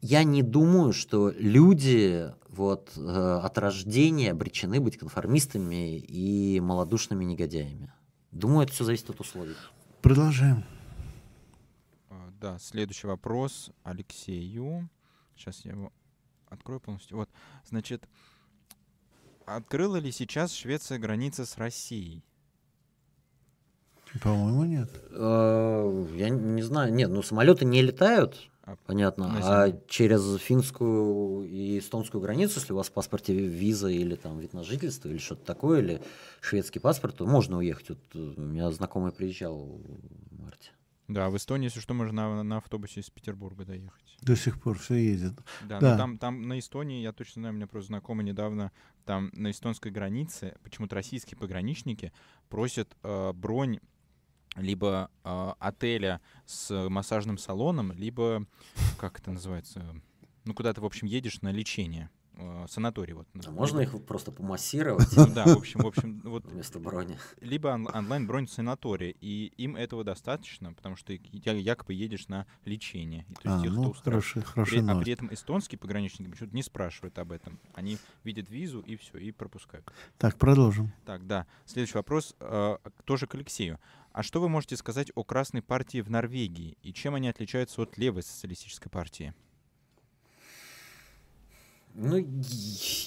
Я не думаю, что люди вот, э, от рождения обречены быть конформистами и малодушными негодяями. Думаю, это все зависит от условий. Продолжаем. А, да, следующий вопрос Алексею. Сейчас я его открою полностью. Вот, значит, открыла ли сейчас Швеция границы с Россией? По-моему, нет. Э, я не знаю. Нет, ну самолеты не летают, понятно. А через финскую и эстонскую границу, если у вас в паспорте виза или там вид на жительство или что-то такое, или шведский паспорт, то можно уехать. Вот э, у меня знакомый приезжал в марте. Да, в Эстонии, если что, можно на, на автобусе из Петербурга доехать. До сих пор все ездят. Да, да. там, там на Эстонии, я точно знаю, у меня просто знакомый недавно, там на эстонской границе почему-то российские пограничники просят э, бронь либо э, отеля с массажным салоном, либо, как это называется, ну, куда ты, в общем, едешь на лечение. Э, санаторий. Вот, а можно их просто помассировать? Ну, да, в общем, в общем, вот вместо брони. Либо он, онлайн бронь санатория, и им этого достаточно, потому что якобы едешь на лечение. И, то есть а, их ну, хороший, хороший при, а при этом эстонские пограничники почему-то не спрашивают об этом. Они видят визу и все, и пропускают. Так, продолжим. Так, да. Следующий вопрос э, тоже к Алексею. А что вы можете сказать о Красной партии в Норвегии и чем они отличаются от левой социалистической партии? Ну,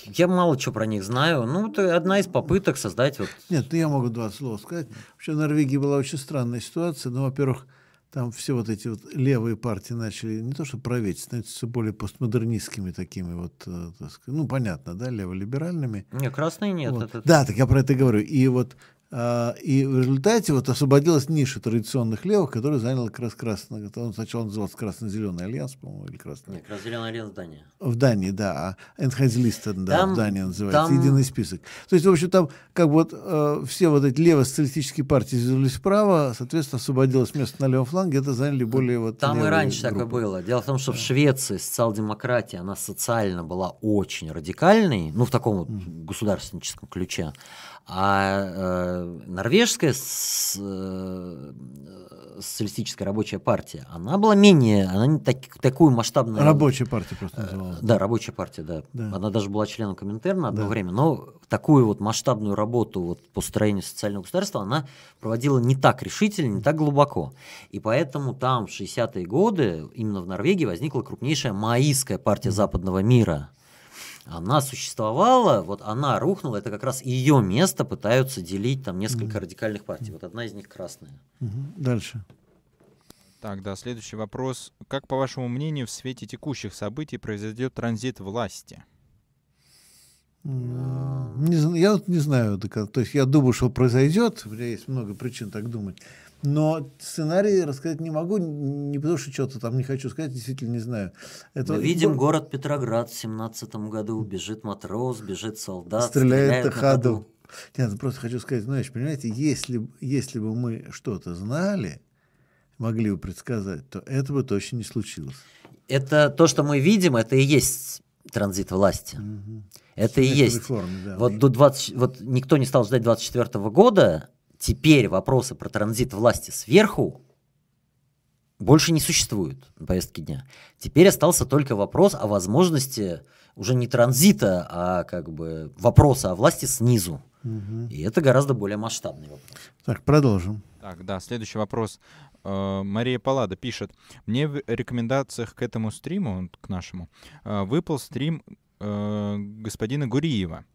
я мало чего про них знаю. Ну, это одна из попыток создать вот... Нет, ну я могу два слова сказать. Вообще в Норвегии была очень странная ситуация. Ну, во-первых, там все вот эти вот левые партии начали не то что править, становятся все более постмодернистскими такими вот, э, так сказать, ну, понятно, да, леволиберальными. Не, красные нет. Вот. Это... Да, так я про это говорю. И вот и в результате вот освободилась ниша традиционных левых, которую занял как раз красный. Он сначала назывался Красно-Зеленый альянс, по-моему, или Красный. Нет, Красно-Зеленый альянс в Дании. В Дании, да. А Энхайзлистен, да, там, в Дании называется. Там... Единый список. То есть, в общем, там как бы вот э, все вот эти лево-социалистические партии сдвинулись вправо, соответственно, освободилось место на левом фланге, это заняли более вот Там и раньше группы. такое было. Дело в том, что да. в Швеции социал-демократия, она социально была очень радикальной, ну, в таком вот mm. государственническом ключе. А э, норвежская с, э, социалистическая рабочая партия, она была менее, она не так, такую масштабную... Рабочая партия просто э, называлась. Да, рабочая партия, да. да. Она даже была членом Коминтерна одно да. время, но такую вот масштабную работу вот по строению социального государства она проводила не так решительно, не так глубоко. И поэтому там в 60-е годы именно в Норвегии возникла крупнейшая маоистская партия западного мира – она существовала, вот она рухнула, это как раз ее место пытаются делить там несколько mm радикальных партий. Вот одна из них красная. Mm-hmm. Дальше. Так, да, следующий вопрос. Как, по вашему мнению, в свете текущих событий произойдет транзит власти? Не, я вот не знаю, то есть я думаю, что произойдет, у меня есть много причин так думать, но сценарий рассказать не могу, не потому что что-то там не хочу сказать, действительно не знаю. Это... Мы видим город Петроград в семнадцатом году, бежит матрос, бежит солдат, стреляет, стреляет на ходу. ходу. Нет, ну просто хочу сказать, знаешь, понимаете, если, если бы мы что-то знали, могли бы предсказать, то это бы точно не случилось. Это то, что мы видим, это и есть транзит власти. Угу. Это и есть. Реформы, да. вот, до 20, вот никто не стал ждать 24 года, теперь вопросы про транзит власти сверху больше не существуют на повестке дня. Теперь остался только вопрос о возможности уже не транзита, а как бы вопроса о власти снизу. Угу. И это гораздо более масштабный вопрос. Так, продолжим. Так, да, следующий вопрос. Э, Мария Палада пишет. Мне в рекомендациях к этому стриму, к нашему, э, выпал стрим э, господина Гуриева.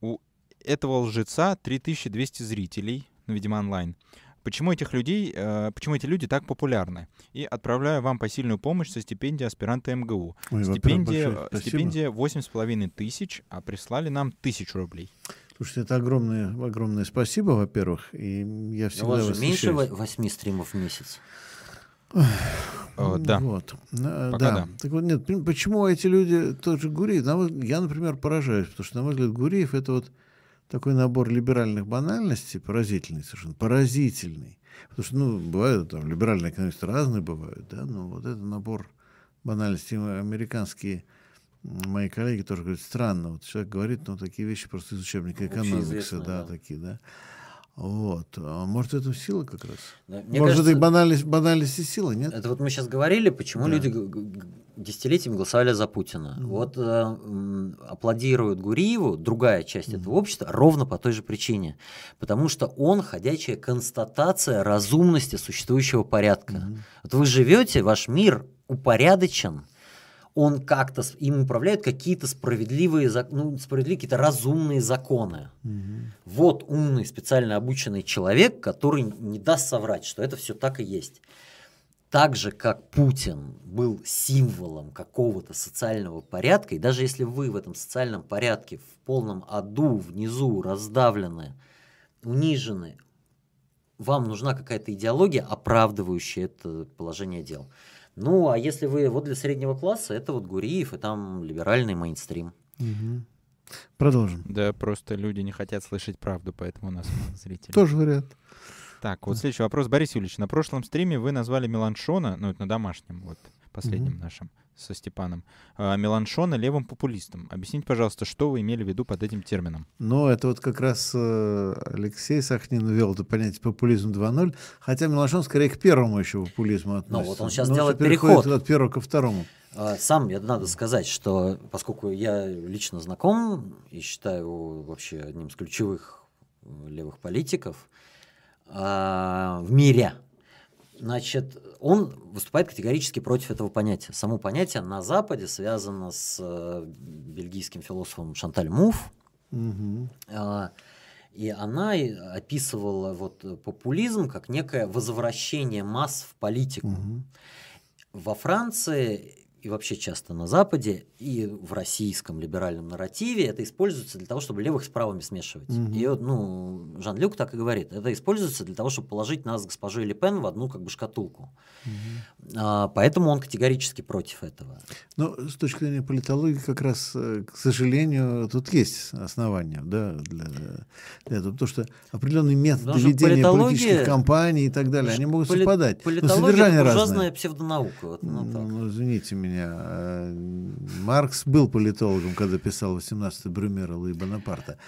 У этого лжеца 3200 зрителей, ну, видимо, онлайн. Почему этих людей, почему эти люди так популярны? И отправляю вам посильную помощь со стипендией аспиранта МГУ. Ой, стипендия, стипендия 8,5 тысяч, а прислали нам тысячу рублей. Слушайте, это огромное, огромное спасибо, во-первых. И я всегда У вас же меньше восьми стримов в месяц. Э, да. Вот. Э, Пока да. да. Так вот, нет, почему эти люди, тот же Гуриев, я, например, поражаюсь, потому что, на мой взгляд, Гуриев это вот такой набор либеральных банальностей, поразительный совершенно, поразительный. Потому что, ну, бывают там либеральные экономисты разные бывают, да, но вот этот набор банальностей американские мои коллеги тоже говорят, странно, вот человек говорит, ну, такие вещи просто из учебника экономикса, да, да. такие, да. Вот. А может, это сила как раз? Мне может, кажется, это и банальность, банальность и сила, нет? Это вот мы сейчас говорили, почему Да. люди десятилетиями голосовали за Путина. Вот э, аплодируют Гуриеву, другая часть этого общества, ровно по той же причине. Потому что он ходячая констатация разумности существующего порядка. Вот вы живете, ваш мир упорядочен, он как-то, им управляют какие-то справедливые, ну, справедливые, какие-то разумные законы. Мгм. Вот умный, специально обученный человек, который не даст соврать, что это все так и есть. Так же, как Путин был символом какого-то социального порядка, и даже если вы в этом социальном порядке в полном аду, внизу, раздавлены, унижены, вам нужна какая-то идеология, оправдывающая это положение дел. Ну, а если вы вот для среднего класса, это вот Гуриев и там либеральный мейнстрим. Мгм. Продолжим. Да, просто люди не хотят слышать правду, поэтому у нас мало зрителей. Тоже вариант. Так, вот следующий вопрос. Борис Юрьевич, на прошлом стриме вы назвали Меланшона, ну, это на домашнем, вот, последнем Мгм. нашем, со Степаном, а, Меланшона левым популистом. Объясните, пожалуйста, что вы имели в виду под этим термином? Но это вот как раз э, Алексей Сахнин ввел это понятие популизм 2.0, хотя Меланшон скорее к первому еще популизму относится. вот он щас Но делает переход. от первого ко второму. А, Сам, я надо сказать, что поскольку я лично знаком и считаю его вообще одним из ключевых э, левых политиков в мире, значит, он выступает категорически против этого понятия. Само понятие на Западе связано с э, бельгийским философом Шанталь Муф, а, И она описывала вот популизм как некое возвращение масс в политику. Мгм. Во Франции и вообще часто на Западе и в российском либеральном нарративе это используется для того, чтобы левых с правыми смешивать. Мгм. И вот, ну, Жан-Люк так и говорит. Это используется для того, чтобы положить нас с госпожой Ле Пен в одну как бы шкатулку. А, поэтому он категорически против этого. Но с точки зрения политологии, как раз, э, к сожалению, тут есть основания да, для, для этого. Потому что определенные методы Потому ведения политических кампаний и так далее, они могут совпадать. Политология это ужасная псевдонаука. Вот, ну, так. Ну, извините меня. Э, Маркс был политологом, когда писал 18-й Брюмера Луи Бонапарта.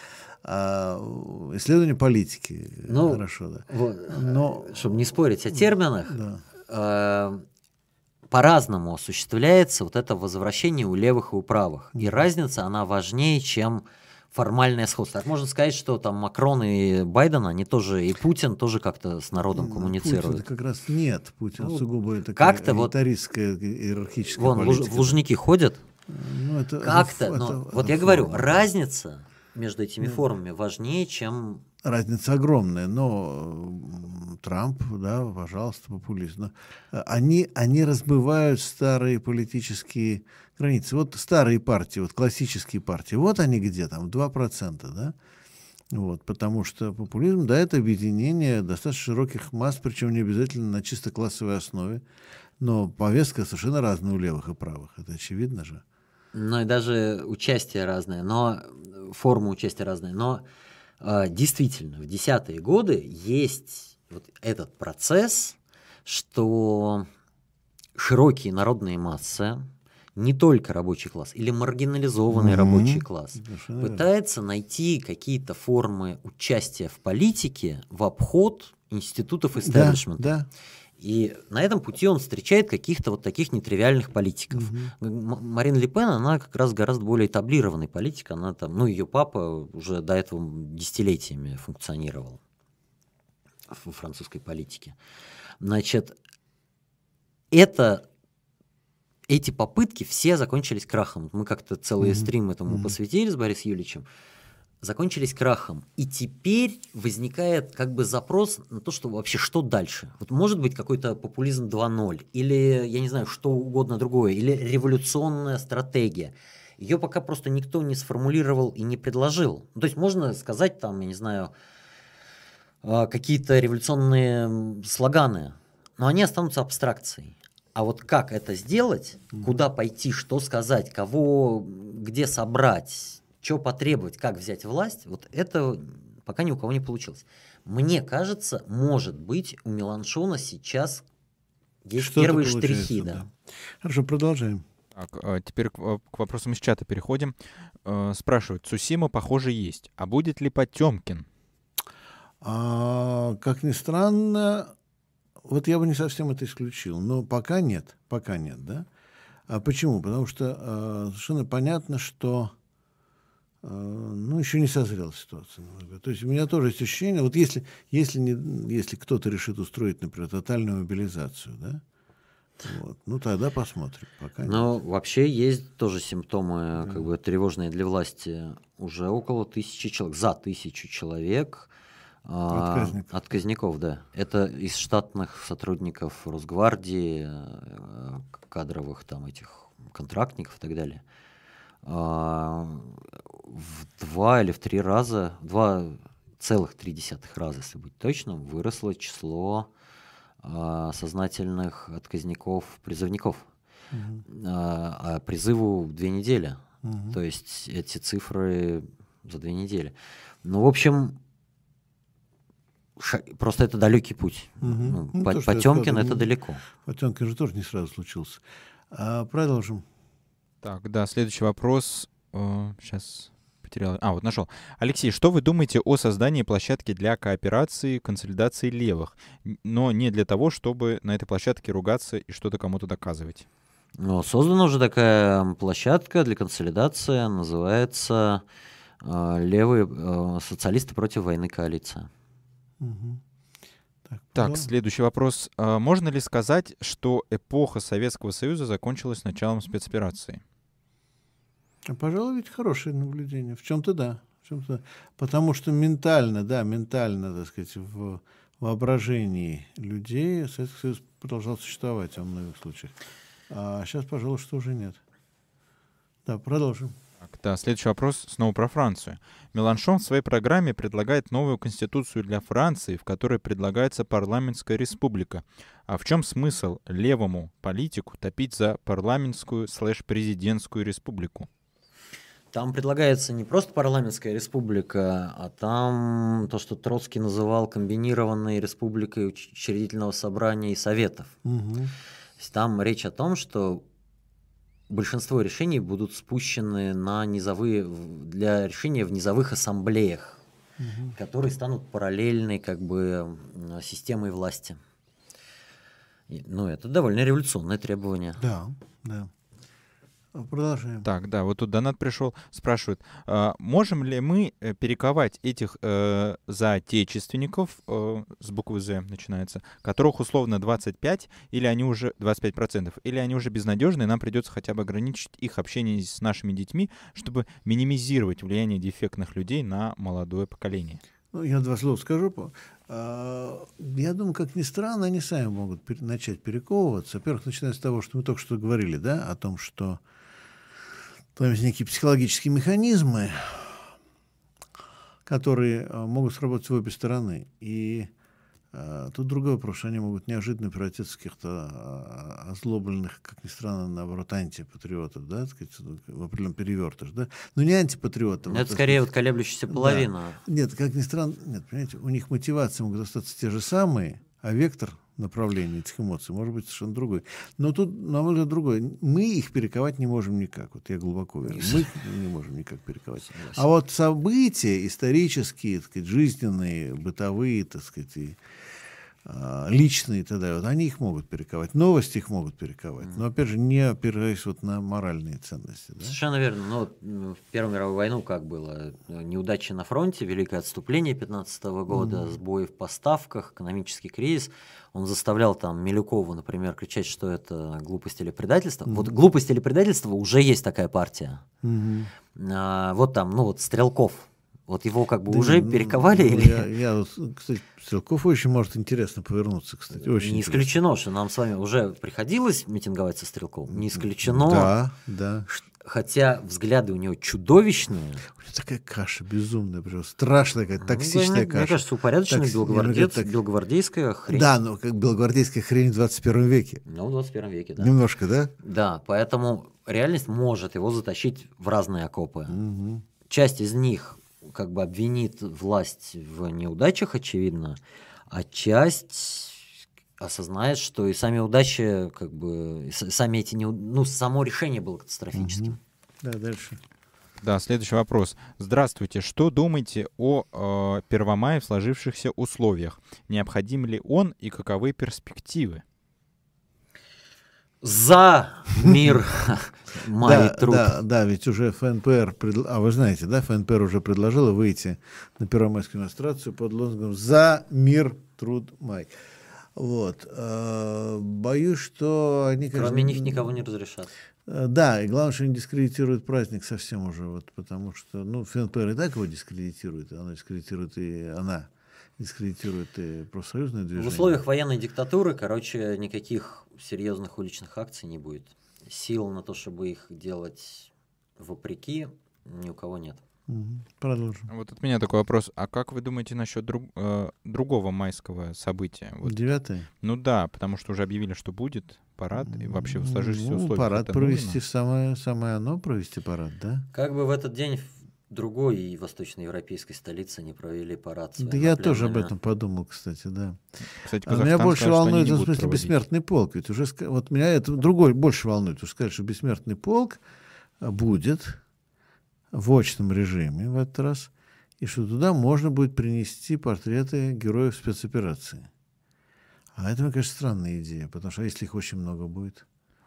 А э, исследование политики. э, Ну, Хорошо, да. Вот, Но- чтобы не спорить о терминах, Да. э, по-разному осуществляется вот это возвращение у левых и у правых. И разница, она важнее, чем формальное сходство. Так можно сказать, что там Макрон и Байден, они тоже, и Путин тоже как-то с народом Путин коммуницируют. как раз нет. Путин Ну, сугубо такая как-то вот- иерархическая Вон, политика. в Лужники ходят, Ну, это- это как-то, ф- но это- вот это я говорю, форма. разница между этими формами важнее, чем Разница огромная, но Трамп, да, пожалуйста, популист. но, э, они, они разбивают старые политические границы. Вот старые партии, вот классические партии, вот они где там, 2%, да? Вот, потому что популизм, да, это объединение достаточно широких масс, причем не обязательно на чисто классовой основе, но повестка совершенно разная у левых и правых, это очевидно же. Ну и даже участие разное, но форма участия разная. Но э, действительно, в десятые годы есть вот этот процесс, что широкие народные массы, не только рабочий класс, или маргинализованный Мгм. рабочий класс, Совершенно верно. пытается найти какие-то формы участия в политике в обход институтов Да, истеблишмента. да. И на этом пути он встречает каких-то вот таких нетривиальных политиков. М- Марин Ле Пен, она как раз гораздо более этаблированный политик. Она там, ну, ее папа уже до этого десятилетиями функционировал в французской политике. Значит, это эти попытки все закончились крахом. Мы как-то целый Мгм. стрим этому Мгм. посвятили с Борисом Юличем. Закончились крахом. И теперь возникает как бы запрос на то, что вообще что дальше. Вот может быть какой-то популизм 2.0, или, я не знаю, что угодно другое, или революционная стратегия. Ее пока просто никто не сформулировал и не предложил. Ну, то есть можно сказать там, я не знаю, а, какие-то революционные слоганы, но они останутся абстракцией. А вот как это сделать, куда пойти, что сказать, кого, где собрать, что потребовать, как взять власть, вот это пока ни у кого не получилось. Мне кажется, может быть, у Меланшона сейчас есть Что первые штрихи. Да. да. Хорошо, продолжаем. Так, а теперь к, а, к вопросам из чата переходим. Э, спрашивают, Сусима, похоже, есть. А будет ли Потемкин? А, как ни странно, вот я бы не совсем это исключил. Но пока нет. Пока нет, да? А почему? Потому что э, совершенно понятно, что э, ну, еще не созрела ситуация. То есть у меня тоже есть ощущение, вот если, если, не, если кто-то решит устроить, например, тотальную мобилизацию, да, вот. Ну, тогда посмотрим. Пока Но нет. вообще есть тоже симптомы да. как бы тревожные для власти. Уже около тысячи человек, за тысячу человек Отказников. Отказников, да. Это из штатных сотрудников Росгвардии, э, кадровых там этих контрактников и так далее. А, в два или в три раза, два целых три десятых раза, если быть точным, выросло число а, сознательных отказников, призывников. Угу. А, а призыву две недели. Угу. То есть эти цифры за две недели. Ну, в общем, Просто это далекий путь. Угу. Ну, ну, по, Потемкин это, это далеко. Потемкин же тоже не сразу случился. А, продолжим. Так, да, следующий вопрос. О, сейчас потерял. А, вот нашел. Алексей, что вы думаете о создании площадки для кооперации, консолидации левых, но не для того, чтобы на этой площадке ругаться и что-то кому-то доказывать? Ну, создана уже такая площадка для консолидации, называется э, «Левые э, социалисты против войны коалиция». Угу. Так, так следующий вопрос. А можно ли сказать, что эпоха Советского Союза закончилась началом спецоперации? А, пожалуй, ведь хорошее наблюдение. В чем-то да. В чем-то... Потому что ментально, да, ментально, так сказать, в воображении людей Советский Союз продолжал существовать во многих случаях. А сейчас, пожалуй, что уже нет. Да, продолжим. Так, да, следующий вопрос снова про Францию. Меланшон в своей программе предлагает новую конституцию для Франции, в которой предлагается парламентская республика. А в чем смысл левому политику топить за парламентскую слэш-президентскую республику? Там предлагается не просто парламентская республика, а там то, что Троцкий называл комбинированной республикой учредительного собрания и советов. Угу. То есть там речь о том, что большинство решений будут спущены на низовые, для решения в низовых ассамблеях, угу. которые станут параллельной как бы системой власти. Ну, это довольно революционное требование. Да, да. Продолжаем. Так, да, вот тут донат пришел, спрашивает, а, можем ли мы э, перековать этих э, заотечественников, э, с буквы «З» начинается, которых условно 25, или они уже 25%, или они уже безнадежны, и нам придется хотя бы ограничить их общение с нашими детьми, чтобы минимизировать влияние дефектных людей на молодое поколение? Ну, я два слова скажу. А, я думаю, как ни странно, они сами могут начать перековываться. Во-первых, начиная с того, что мы только что говорили, да, о том, что там есть некие психологические механизмы, которые э, могут сработать в обе стороны. И э, тут другой вопрос, что они могут неожиданно превратиться в каких-то э, озлобленных, как ни странно, наоборот, антипатриотов, да, сказать, в определенном перевертыш, да, но не антипатриотов. Это вот, скорее сказать, вот колеблющаяся половина. Да. Нет, как ни странно, нет, понимаете, у них мотивации могут остаться те же самые, а вектор направление этих эмоций, может быть совершенно другой. Но тут, на мой взгляд, другой. Мы их перековать не можем никак. Вот я глубоко уверен. Мы их не можем никак перековать. А вот события исторические, так сказать, жизненные, бытовые, так сказать, и а, личные тогда, вот они их могут перековать, новости их могут перековать, но опять же не опираясь вот на моральные ценности. Да? Совершенно верно. Ну, в Первую мировую войну как было? Неудачи на фронте, великое отступление 15 года, mm. сбои в поставках, экономический кризис. Он заставлял там Милюкову, например, кричать, что это глупость или предательство. Mm. Вот глупость или предательство уже есть такая партия. Mm-hmm. А, вот там, ну вот Стрелков, вот его как бы да, уже ну, перековали? Ну, или... я, я, кстати, Стрелков очень может интересно повернуться, кстати. Очень не исключено, что нам с вами уже приходилось митинговать со Стрелковым. Не исключено. Да, да. Хотя взгляды у него чудовищные. У него такая каша безумная, прям страшная, какая Ну, токсичная мне, каша. мне кажется, упорядоченная Такси- белогвардец, так- белогвардейская хрень. Да, но как белогвардейская хрень в 21 веке. Ну, в 21 веке, да. Немножко, да? Да, поэтому реальность может его затащить в разные окопы. Мгм. Часть из них как бы обвинит власть в неудачах, очевидно, а часть осознает, что и сами удачи, как бы, сами эти неу- ну, само решение было катастрофическим. Да, дальше. Да, следующий вопрос. Здравствуйте. Что думаете о э, Первомае в сложившихся условиях? Необходим ли он и каковы перспективы? За мир май да, труд. да, да, ведь уже ФНПР, предл- а вы знаете, да, ФНПР уже предложила выйти на первомайскую демонстрацию под лозунгом «За мир, труд, май». Вот. э, Боюсь, что они, конечно... Кроме них никого не разрешат. Э, Да, и главное, что они дискредитируют праздник совсем уже, вот, потому что, ну, ФНПР и так его дискредитирует, она дискредитирует и она дискредитирует и профсоюзное движение. В условиях военной диктатуры, короче, никаких серьезных уличных акций не будет. Сил на то, чтобы их делать вопреки, ни у кого нет. Продолжим. Вот от меня такой вопрос. А как вы думаете насчет друг- э, другого майского события? Вот, Девятое. ну да, потому что уже объявили, что будет парад, и вообще в сложившихся Ну, условиях. Парад это провести, нужно? самое, самое оно провести парад, да? Как бы в этот день в другой восточноевропейской столице не провели парад. с Да я тоже об этом подумал, кстати, да. Кстати, А меня больше сказал, волнует, в смысле, проводить. бессмертный полк. Ведь уже, вот меня это другой больше волнует. Уже сказать, что бессмертный полк будет в очном режиме в этот раз, и что туда можно будет принести портреты героев спецоперации. А это, кажется, странная идея, потому что а если их очень много будет?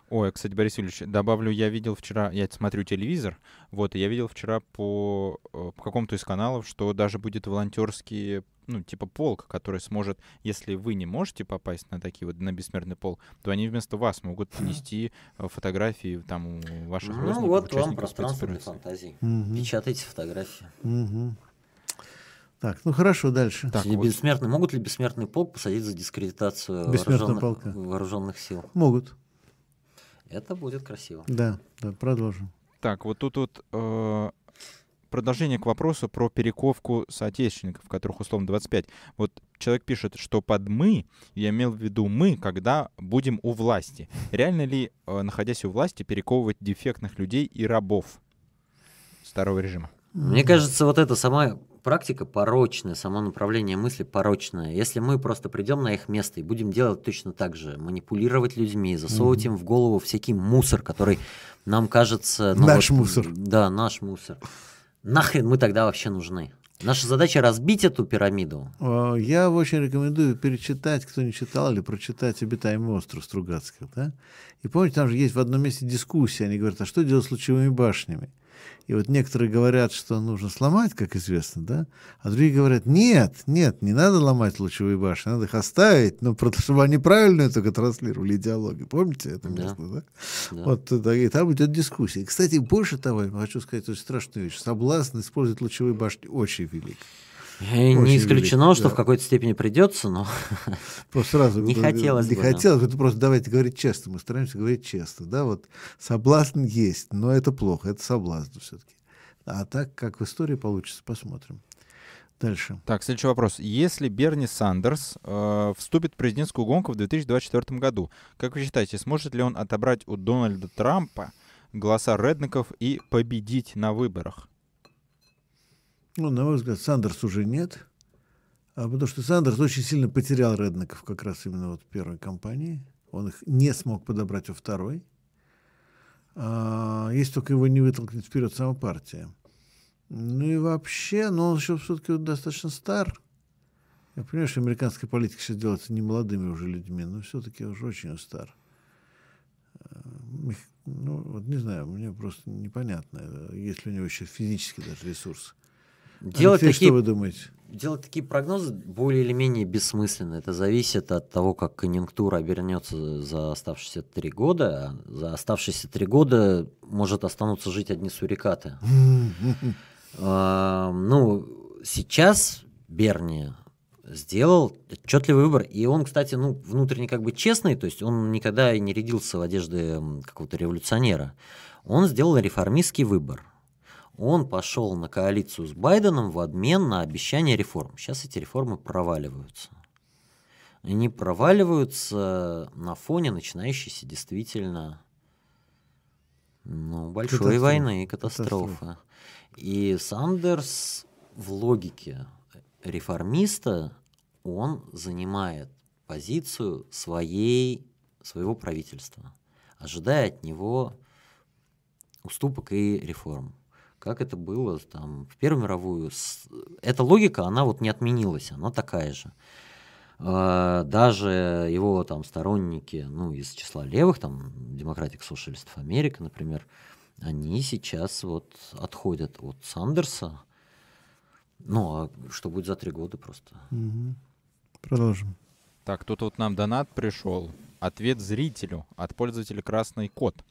Ой, кстати, Борис Юрьевич, добавлю, я видел вчера, я смотрю телевизор, вот, и я видел вчера по, э, по какому-то из каналов, что даже будет волонтерский, ну, типа полк, который сможет, если вы не можете попасть на такие вот, на бессмертный полк, то они вместо вас могут нести э, фотографии там у ваших Ну родственников, вот вам пространство для фантазий. Мгм. Печатайте фотографии. Мгм. Так, ну хорошо, дальше. Так, вот. бессмертный, могут ли бессмертный полк посадить за дискредитацию вооруженных, полка. вооруженных сил? Могут. Это будет красиво. Да, да, продолжим. Так, вот тут вот э, продолжение к вопросу про перековку соотечественников, которых условно 25. Вот человек пишет, что под «мы» я имел в виду «мы», когда будем у власти. Реально ли, э, находясь у власти, перековывать дефектных людей и рабов старого режима? Мне кажется, вот эта сама практика порочная, само направление мысли порочное. Если мы просто придем на их место и будем делать точно так же, манипулировать людьми, засовывать им в голову всякий мусор, который нам кажется... ну Наш вот, мусор. Да, наш мусор. Нахрен мы тогда вообще нужны? Наша задача разбить эту пирамиду. Э, Я очень рекомендую перечитать, кто не читал, или прочитать «Обитаемый остров» Стругацких. Да? И помните, там же есть в одном месте дискуссия. Они говорят, а что делать с лучевыми башнями? И вот некоторые говорят, что нужно сломать, как известно, да? А другие говорят, нет, нет, не надо ломать лучевые башни, надо их оставить, но просто чтобы они правильно только транслировали идеологию. Помните это Да. место, да? Да. Вот это- и там идет дискуссия. И, кстати, больше того, я хочу сказать очень страшную вещь. Соблазн использовать лучевые башни очень велик. Очень не исключено, что да. в какой-то степени придется, но Просто сразу Не хотелось не бы, да. хотелось, это просто давайте говорить честно, мы стараемся говорить честно, да, вот соблазн есть, но это плохо, это соблазн все-таки. А так, как в истории получится, посмотрим. Дальше. Так, следующий вопрос. Если Берни Сандерс э, вступит в президентскую гонку в 2024 году, как вы считаете, сможет ли он отобрать у Дональда Трампа голоса редников и победить на выборах? Ну, на мой взгляд, Сандерс уже нет, а потому что Сандерс очень сильно потерял Реднаков как раз именно вот в первой кампании. Он их не смог подобрать во второй. А, если только его не вытолкнет вперед сама партия. Ну и вообще, ну он еще все-таки достаточно стар. Я понимаю, что американская политика сейчас делается не молодыми уже людьми, но все-таки уже очень стар. Мих- Ну, вот не знаю, мне просто непонятно, э, есть ли у него еще физически даже ресурс. Делать Алексей, такие что вы думаете? Делать такие прогнозы более или менее бессмысленно. Это зависит от того, как конъюнктура обернется за оставшиеся три года. За оставшиеся три года может останутся жить одни сурикаты. А, Ну, сейчас Берни сделал отчетливый выбор. И он, кстати, ну, внутренне как бы честный, то есть он никогда и не рядился в одежды какого-то революционера. Он сделал реформистский выбор. Он пошел на коалицию с Байденом в обмен на обещание реформ. Сейчас эти реформы проваливаются. Они проваливаются на фоне начинающейся действительно ну, большой катастрофа. войны и катастрофы. Катастрофа. И Сандерс в логике реформиста, он занимает позицию своей, своего правительства, ожидая от него уступок и реформ. Как это было там, в Первую мировую. Эта логика, она вот не отменилась, она такая же. А, даже его там сторонники, ну, из числа левых, там, Democratic Socialist America, например, они сейчас вот отходят от Сандерса. Ну, а что будет за три года просто? Угу. Продолжим. Так, тут вот нам донат пришел. Ответ зрителю от пользователя «Красный кот».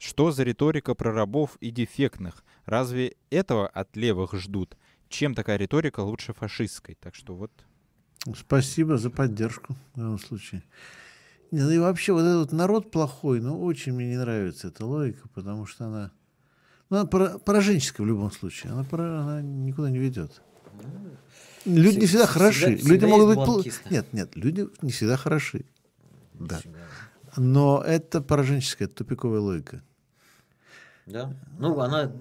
Что за риторика про рабов и дефектных? Разве этого от левых ждут? Чем такая риторика лучше фашистской? Так что вот Спасибо за поддержку в данном случае. Не, ну и вообще вот этот народ плохой, но очень мне не нравится эта логика, потому что она, ну, она пораженческая в любом случае, она, она никуда не ведет. Люди не всегда хороши. Всегда, люди могут быть плохи. Нет, нет, люди не всегда хороши. Да. Но это пораженческая, это тупиковая логика. Да. Ну, она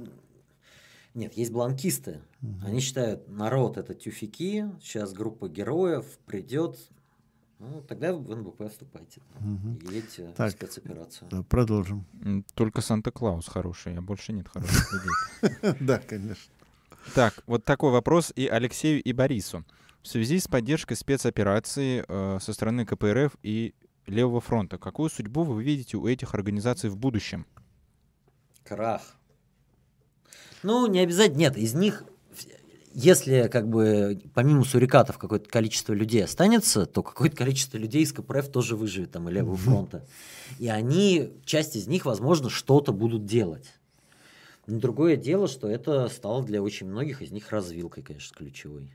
нет, есть бланкисты. Угу. Они считают, народ это тюфяки, сейчас группа героев придет. Ну, тогда в НБП вступайте. Угу. Едете так, в спецоперацию. Да, продолжим. Только Санта-Клаус хороший, а больше нет хороших людей. Да, конечно. Так, вот такой вопрос и Алексею, и Борису. В связи с поддержкой спецоперации э, со стороны КПРФ и Левого фронта, какую судьбу вы видите у этих организаций в будущем? Крах. Ну, не обязательно, нет, из них, если как бы помимо сурикатов какое-то количество людей останется, то какое-то количество людей из КПРФ тоже выживет, там, и Левого фронта. И они, часть из них, возможно, что-то будут делать. Но другое дело, что это стало для очень многих из них развилкой, конечно, ключевой.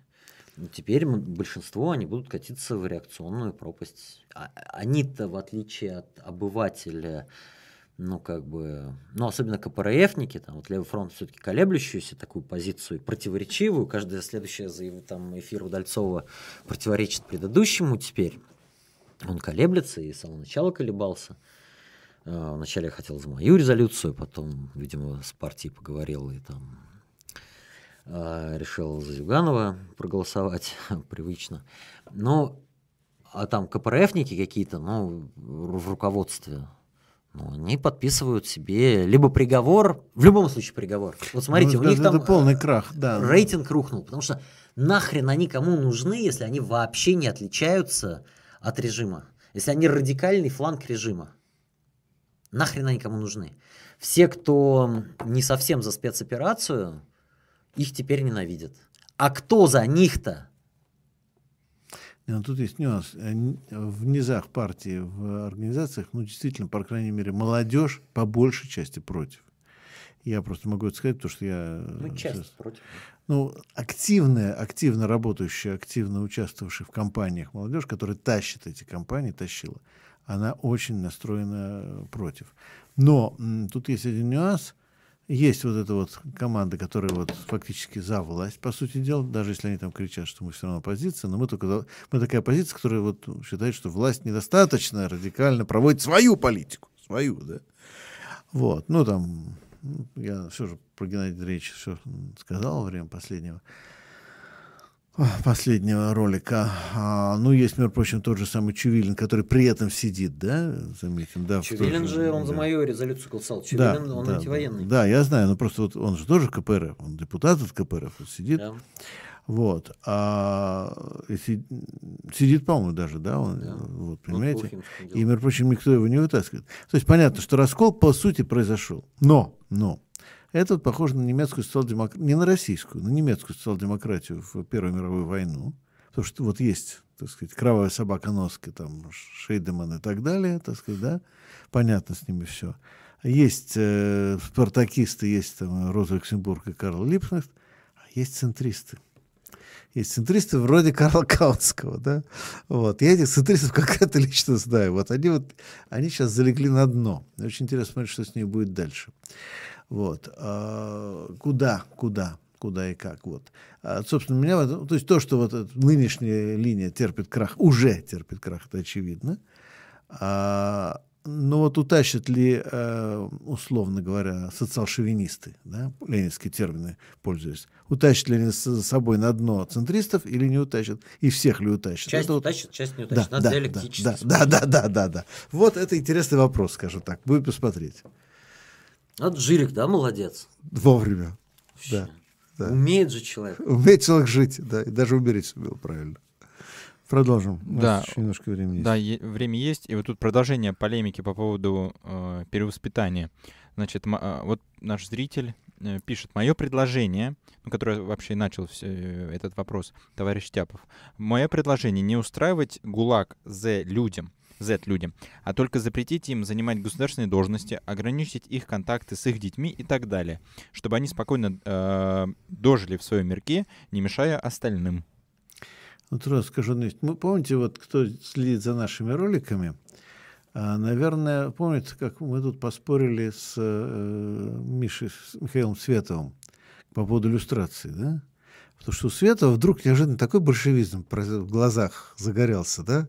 Но теперь большинство они будут катиться в реакционную пропасть. А, они-то, в отличие от обывателя, ну, как бы, ну, особенно КПРФники, там, вот Левый фронт все-таки колеблющуюся такую позицию, противоречивую, каждая следующая там, эфир Удальцова противоречит предыдущему теперь. Он колеблется и с самого начала колебался. А, вначале я хотел за мою резолюцию, потом, видимо, с партией поговорил и там а, решил за Зюганова проголосовать привычно. Но а там КПРФники какие-то, ну, в руководстве ну, они подписывают себе либо приговор, в любом случае приговор. Вот смотрите, ну, у них там полный крах, да. рейтинг рухнул, потому что нахрен они кому нужны, если они вообще не отличаются от режима, если они радикальный фланг режима. Нахрен они кому нужны? Все, кто не совсем за спецоперацию, их теперь ненавидят. А кто за них-то? Но тут есть нюанс. Э, в низах партии, в организациях, ну, действительно, по крайней мере, молодежь по большей части против. Я просто могу это сказать, потому что я... Ну, часть сейчас, против. Ну, активная, активно работающая, активно участвовавшая в кампаниях молодежь, которая тащит эти кампании, тащила, она очень настроена против. Но тут есть один нюанс – есть вот эта вот команда, которая вот фактически за власть, по сути дела, даже если они там кричат, что мы все равно оппозиция, но мы только мы такая оппозиция, которая вот считает, что власть недостаточно радикально проводит свою политику, свою, да. Вот, ну там, я все же про Геннадия Андреевича все сказал во время последнего последнего ролика. А, ну, есть, между прочим, тот же самый Чувилин, который при этом сидит, да, заметим, да. Чувилин же, он да. за мою резолюцию голосовал. Чувилин, да, он да, антивоенный. Да, я знаю, но просто вот он же тоже КПРФ, он депутат от КПРФ, вот сидит. Да. Вот. А сидит, по-моему, даже, да, он, да. вот, понимаете? и, между прочим, никто его не вытаскивает. То есть понятно, что раскол, по сути, произошел. Но, но, это вот похоже на немецкую социал-демократию, не на российскую, на немецкую социал-демократию в Первую мировую войну. Потому что вот есть, так сказать, кровавая собака Носки, там, Шейдеман и так далее, так сказать, да, понятно с ними все. Есть э, спартакисты, есть там Роза Люксембург и Карл Липкнехт, а есть центристы. Есть центристы вроде Карла Каутского, да? Вот. Я этих центристов как-то лично знаю. Вот они вот, они сейчас залегли на дно. Очень интересно смотреть, что с ними будет дальше. Вот. А, куда, куда, куда и как. Вот. А, собственно, меня, то есть то, что вот нынешняя линия терпит крах, уже терпит крах, это очевидно. А, но вот утащат ли, э, условно говоря, социал-шовинисты, да, ленинские термины пользуясь, утащат ли они за собой на дно центристов или не утащат, и всех ли утащат? Часть это утащат, вот... часть не утащат. Да, Надо да, диалектически да, да, да, да, да, да. Вот это интересный вопрос, скажем так. Будем посмотреть. Вот Жирик, да, молодец? Вовремя. Да, да. Умеет же человек. Умеет человек жить, да, и даже умереть сумел правильно. Продолжим. да, еще немножко времени есть. Да, е- время есть. И вот тут продолжение полемики по поводу э, перевоспитания. Значит, э, вот наш зритель э, пишет, мое предложение, ну, которое вообще начал все, э, этот вопрос, товарищ Тяпов, мое предложение не устраивать ГУЛАГ Z людям, Z людям, а только запретить им занимать государственные должности, ограничить их контакты с их детьми и так далее, чтобы они спокойно э, дожили в своем мирке, не мешая остальным. Ну, трудно скажу, мы помните, вот кто следит за нашими роликами, а, наверное, помните, как мы тут поспорили с э, Мишей, с Михаилом Световым по поводу иллюстрации, да? Потому что у Светова вдруг неожиданно такой большевизм в глазах загорелся, да?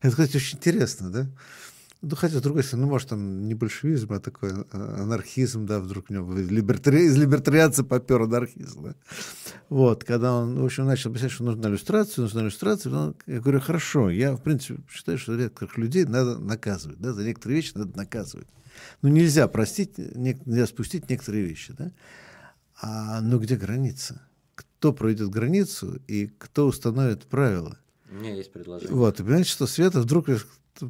Это, кстати, очень интересно, да? Ну, хотя, с другой стороны, ну, может, там не большевизм, а такой а, анархизм, да, вдруг него либертари... из либертарианца попер анархизм, да. Вот, когда он, в общем, начал писать, что нужна иллюстрация, нужна иллюстрация, он, я говорю, хорошо, я, в принципе, считаю, что некоторых людей надо наказывать, да, за некоторые вещи надо наказывать. Ну, нельзя простить, нельзя спустить некоторые вещи, да. А, но где граница? Кто пройдет границу и кто установит правила? У меня есть предложение. Вот, и понимаете, что Света вдруг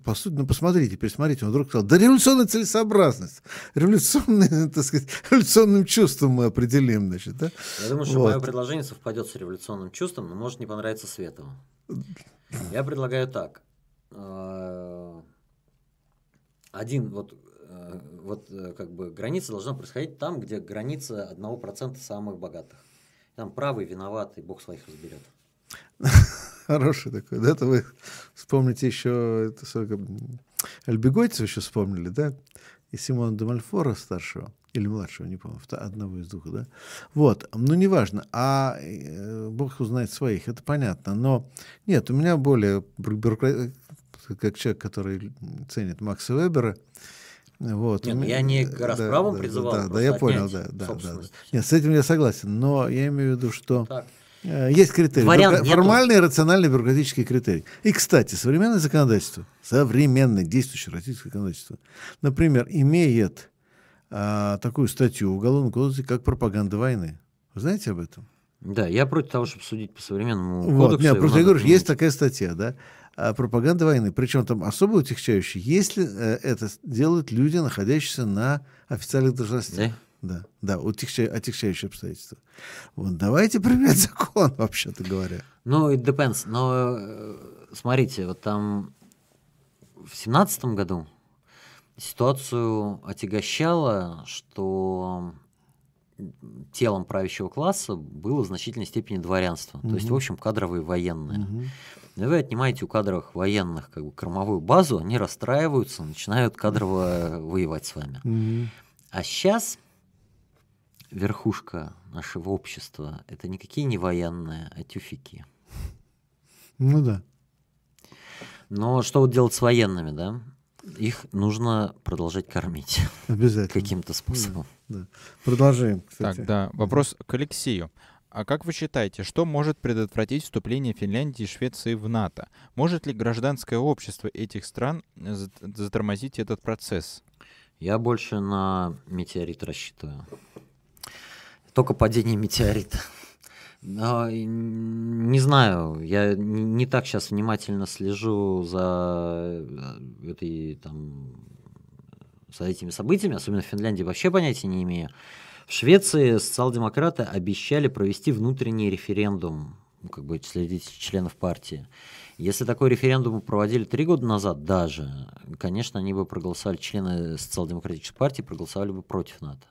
по сути, ну посмотрите, пересмотрите, он вдруг сказал, да революционная целесообразность, революционный, так сказать, революционным чувством мы определим, значит, да? Я думаю, что вот. мое предложение совпадет с революционным чувством, но может не понравиться Светову. Я предлагаю так. Э, один, вот, э, вот э, как бы граница должна происходить там, где граница одного процента самых богатых. Там правый, виноватый, Бог своих разберет. Хороший такой, да? Это вы вспомните еще это сколько, Альбегойцев еще вспомнили, да? И Симона де Мальфора старшего, или младшего, не помню, одного из двух, да? Вот, ну, неважно, а э, Бог узнает своих, это понятно, но нет, у меня более, как человек, который ценит Макса Вебера, вот. Нет, меня, я не к расправам да, призывал. Да, да, я понял, да, да, да. Нет, с этим я согласен, но я имею в виду, что так. Э, есть критерии. Вариант Формальный и рациональный бюрократический критерий. И, кстати, современное законодательство, современное действующее российское законодательство, например, имеет а, такую статью в Уголовном кодексе, как пропаганда войны. Вы знаете об этом? Да, я против того, чтобы судить по современному вот, кодексу. Нет, просто я говорю, есть такая статья, да, а, пропаганда войны. Причем там особо утягчающая, если э, это делают люди, находящиеся на официальных должностях. Да? Да, да, утихча, отягчающие обстоятельства. Вот, давайте применять закон, вообще-то говоря. Ну, it depends. Но э, смотрите, вот там в семнадцатом году ситуацию отягощало, что телом правящего класса было в значительной степени дворянство. Угу. То есть, в общем, кадровые военные. Угу. И вы отнимаете у кадровых военных как бы кормовую базу, они расстраиваются, начинают кадрово воевать с вами. Угу. А сейчас верхушка нашего общества это никакие не военные, а тюфики. Ну да. Но что вот делать с военными, да? Их нужно продолжать кормить. Обязательно. Каким-то способом. Да, да. Продолжаем, кстати. Так, да. Вопрос к Алексею. А как вы считаете, что может предотвратить вступление Финляндии и Швеции в НАТО? Может ли гражданское общество этих стран затормозить этот процесс? Я больше на метеорит рассчитываю. Только падение метеорита. Не знаю, я не, не так сейчас внимательно слежу за э, этой там за этими событиями, особенно в Финляндии вообще понятия не имею. В Швеции социал-демократы обещали провести внутренний референдум, ну, как бы среди членов партии. Если такой референдум проводили три года назад даже, конечно, они бы проголосовали, члены социал-демократической партии проголосовали бы против НАТО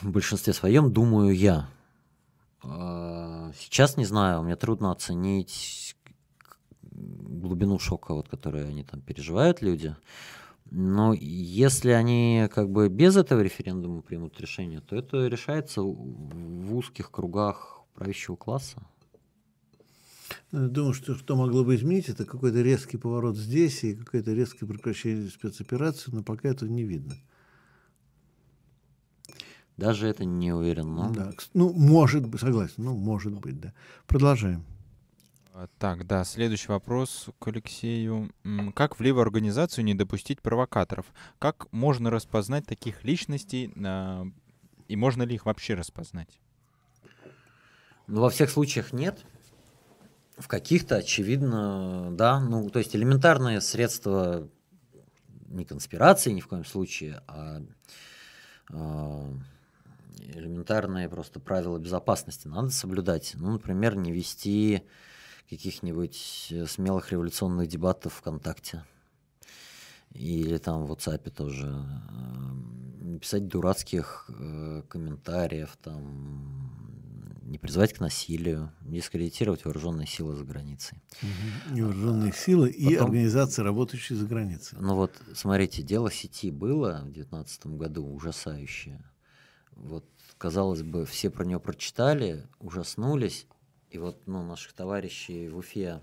в большинстве своем, думаю я. А, Сейчас не знаю, мне трудно оценить глубину шока, вот, который они там переживают, люди. Но если они как бы без этого референдума примут решение, то это решается в узких кругах правящего класса. Ну, думаю, что что могло бы изменить, это какой-то резкий поворот здесь и какое-то резкое прекращение спецоперации, но пока этого не видно. Даже это не уверен, но... Да, ну, может быть, согласен, ну, может быть, да. Продолжаем. А, так, да, следующий вопрос к Алексею. Как в левую организацию не допустить провокаторов? Как можно распознать таких личностей, и можно ли их вообще распознать? Ну, во всех случаях нет. В каких-то, очевидно, да. Ну, то есть элементарные средства не конспирации ни в коем случае, а, а элементарные просто правила безопасности надо соблюдать. Ну, например, не вести каких-нибудь э, смелых революционных дебатов ВКонтакте. Или там в WhatsApp тоже. Э, не писать дурацких э, комментариев, там, не призывать к насилию, дискредитировать вооруженные силы за границей. Угу. Вооруженные силы Потом, и организации, работающие за границей. Ну вот, смотрите, дело сети было в 2019 году ужасающее. Вот, казалось бы, все про нее прочитали, ужаснулись, и вот ну, наших товарищей в Уфе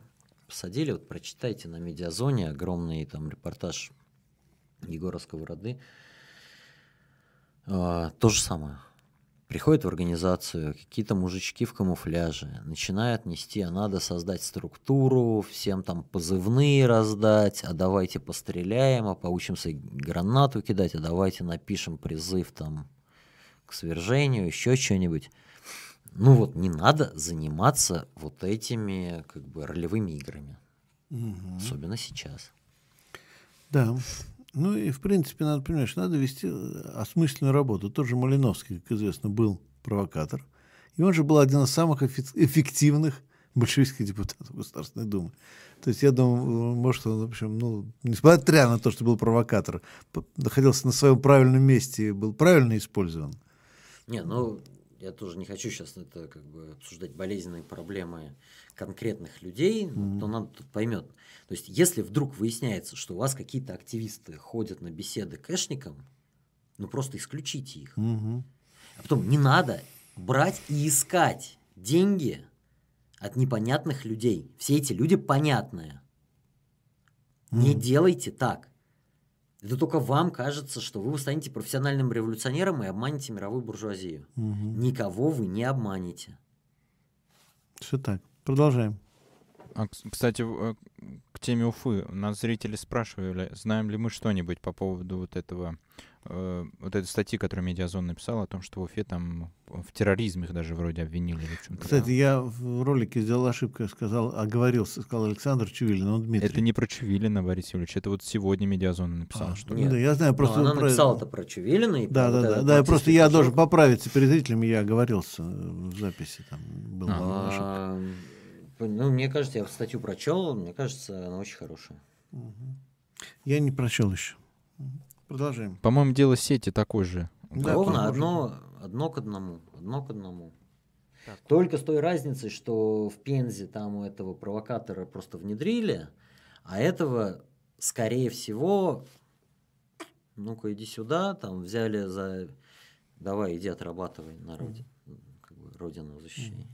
посадили, вот прочитайте на медиазоне огромный там репортаж Егора Сковороды. А, то же самое. Приходят в организацию какие-то мужички в камуфляже, начинают нести, а надо создать структуру, всем там позывные раздать, а давайте постреляем, а поучимся гранату кидать, а давайте напишем призыв там к свержению, еще что-нибудь ну вот не надо заниматься вот этими как бы ролевыми играми, угу. особенно сейчас. Да. Ну и в принципе надо понимать, что надо вести э, осмысленную работу. Тот же Малиновский, как известно, был провокатор. И он же был один из самых эффективных большевистских депутатов Государственной Думы. То есть я думаю, может, он, в общем, ну, несмотря на то, что был провокатор, находился на своем правильном месте и был правильно использован. Не, ну, я тоже не хочу сейчас это как бы обсуждать болезненные проблемы конкретных людей, mm-hmm. то надо тут поймет. То есть, если вдруг выясняется, что у вас какие-то активисты ходят на беседы кэшникам, ну просто исключите их. Mm-hmm. А потом не надо брать и искать деньги от непонятных людей. Все эти люди понятные. Mm-hmm. Не делайте так. Это только вам кажется, что вы станете профессиональным революционером и обманете мировую буржуазию. Угу. Никого вы не обманете. Все так. Продолжаем. А, кстати, э, к теме Уфы. Нас зрители спрашивали, знаем ли мы что-нибудь по поводу вот этого Э, вот этой статьи, которую Медиазон написал, о том, что в Уфе там в терроризме их даже вроде обвинили. Кстати, я в ролике сделал ошибку, сказал, оговорился, сказал Александр Чувилин, он Дмитрий. Это не про Чувилина, Борис Юрьевич, это вот сегодня Медиазон написал. А, что нет, да, я знаю, ну, просто... она про... написала это про Чувилина. И да, про да, вот да, да, просто я должен поправиться перед зрителями, я оговорился в записи, там была а, Ну, мне кажется, я статью прочел, мне кажется, она очень хорошая. Я не прочел еще. Продолжаем. По-моему, дело сети такой же. Да, Ровно одно, одно к одному. Одно к одному. Так. Только с той разницей, что в Пензе там у этого провокатора просто внедрили, а этого, скорее всего, ну-ка иди сюда, там взяли за... Давай, иди отрабатывай на родину, как бы родину защищай.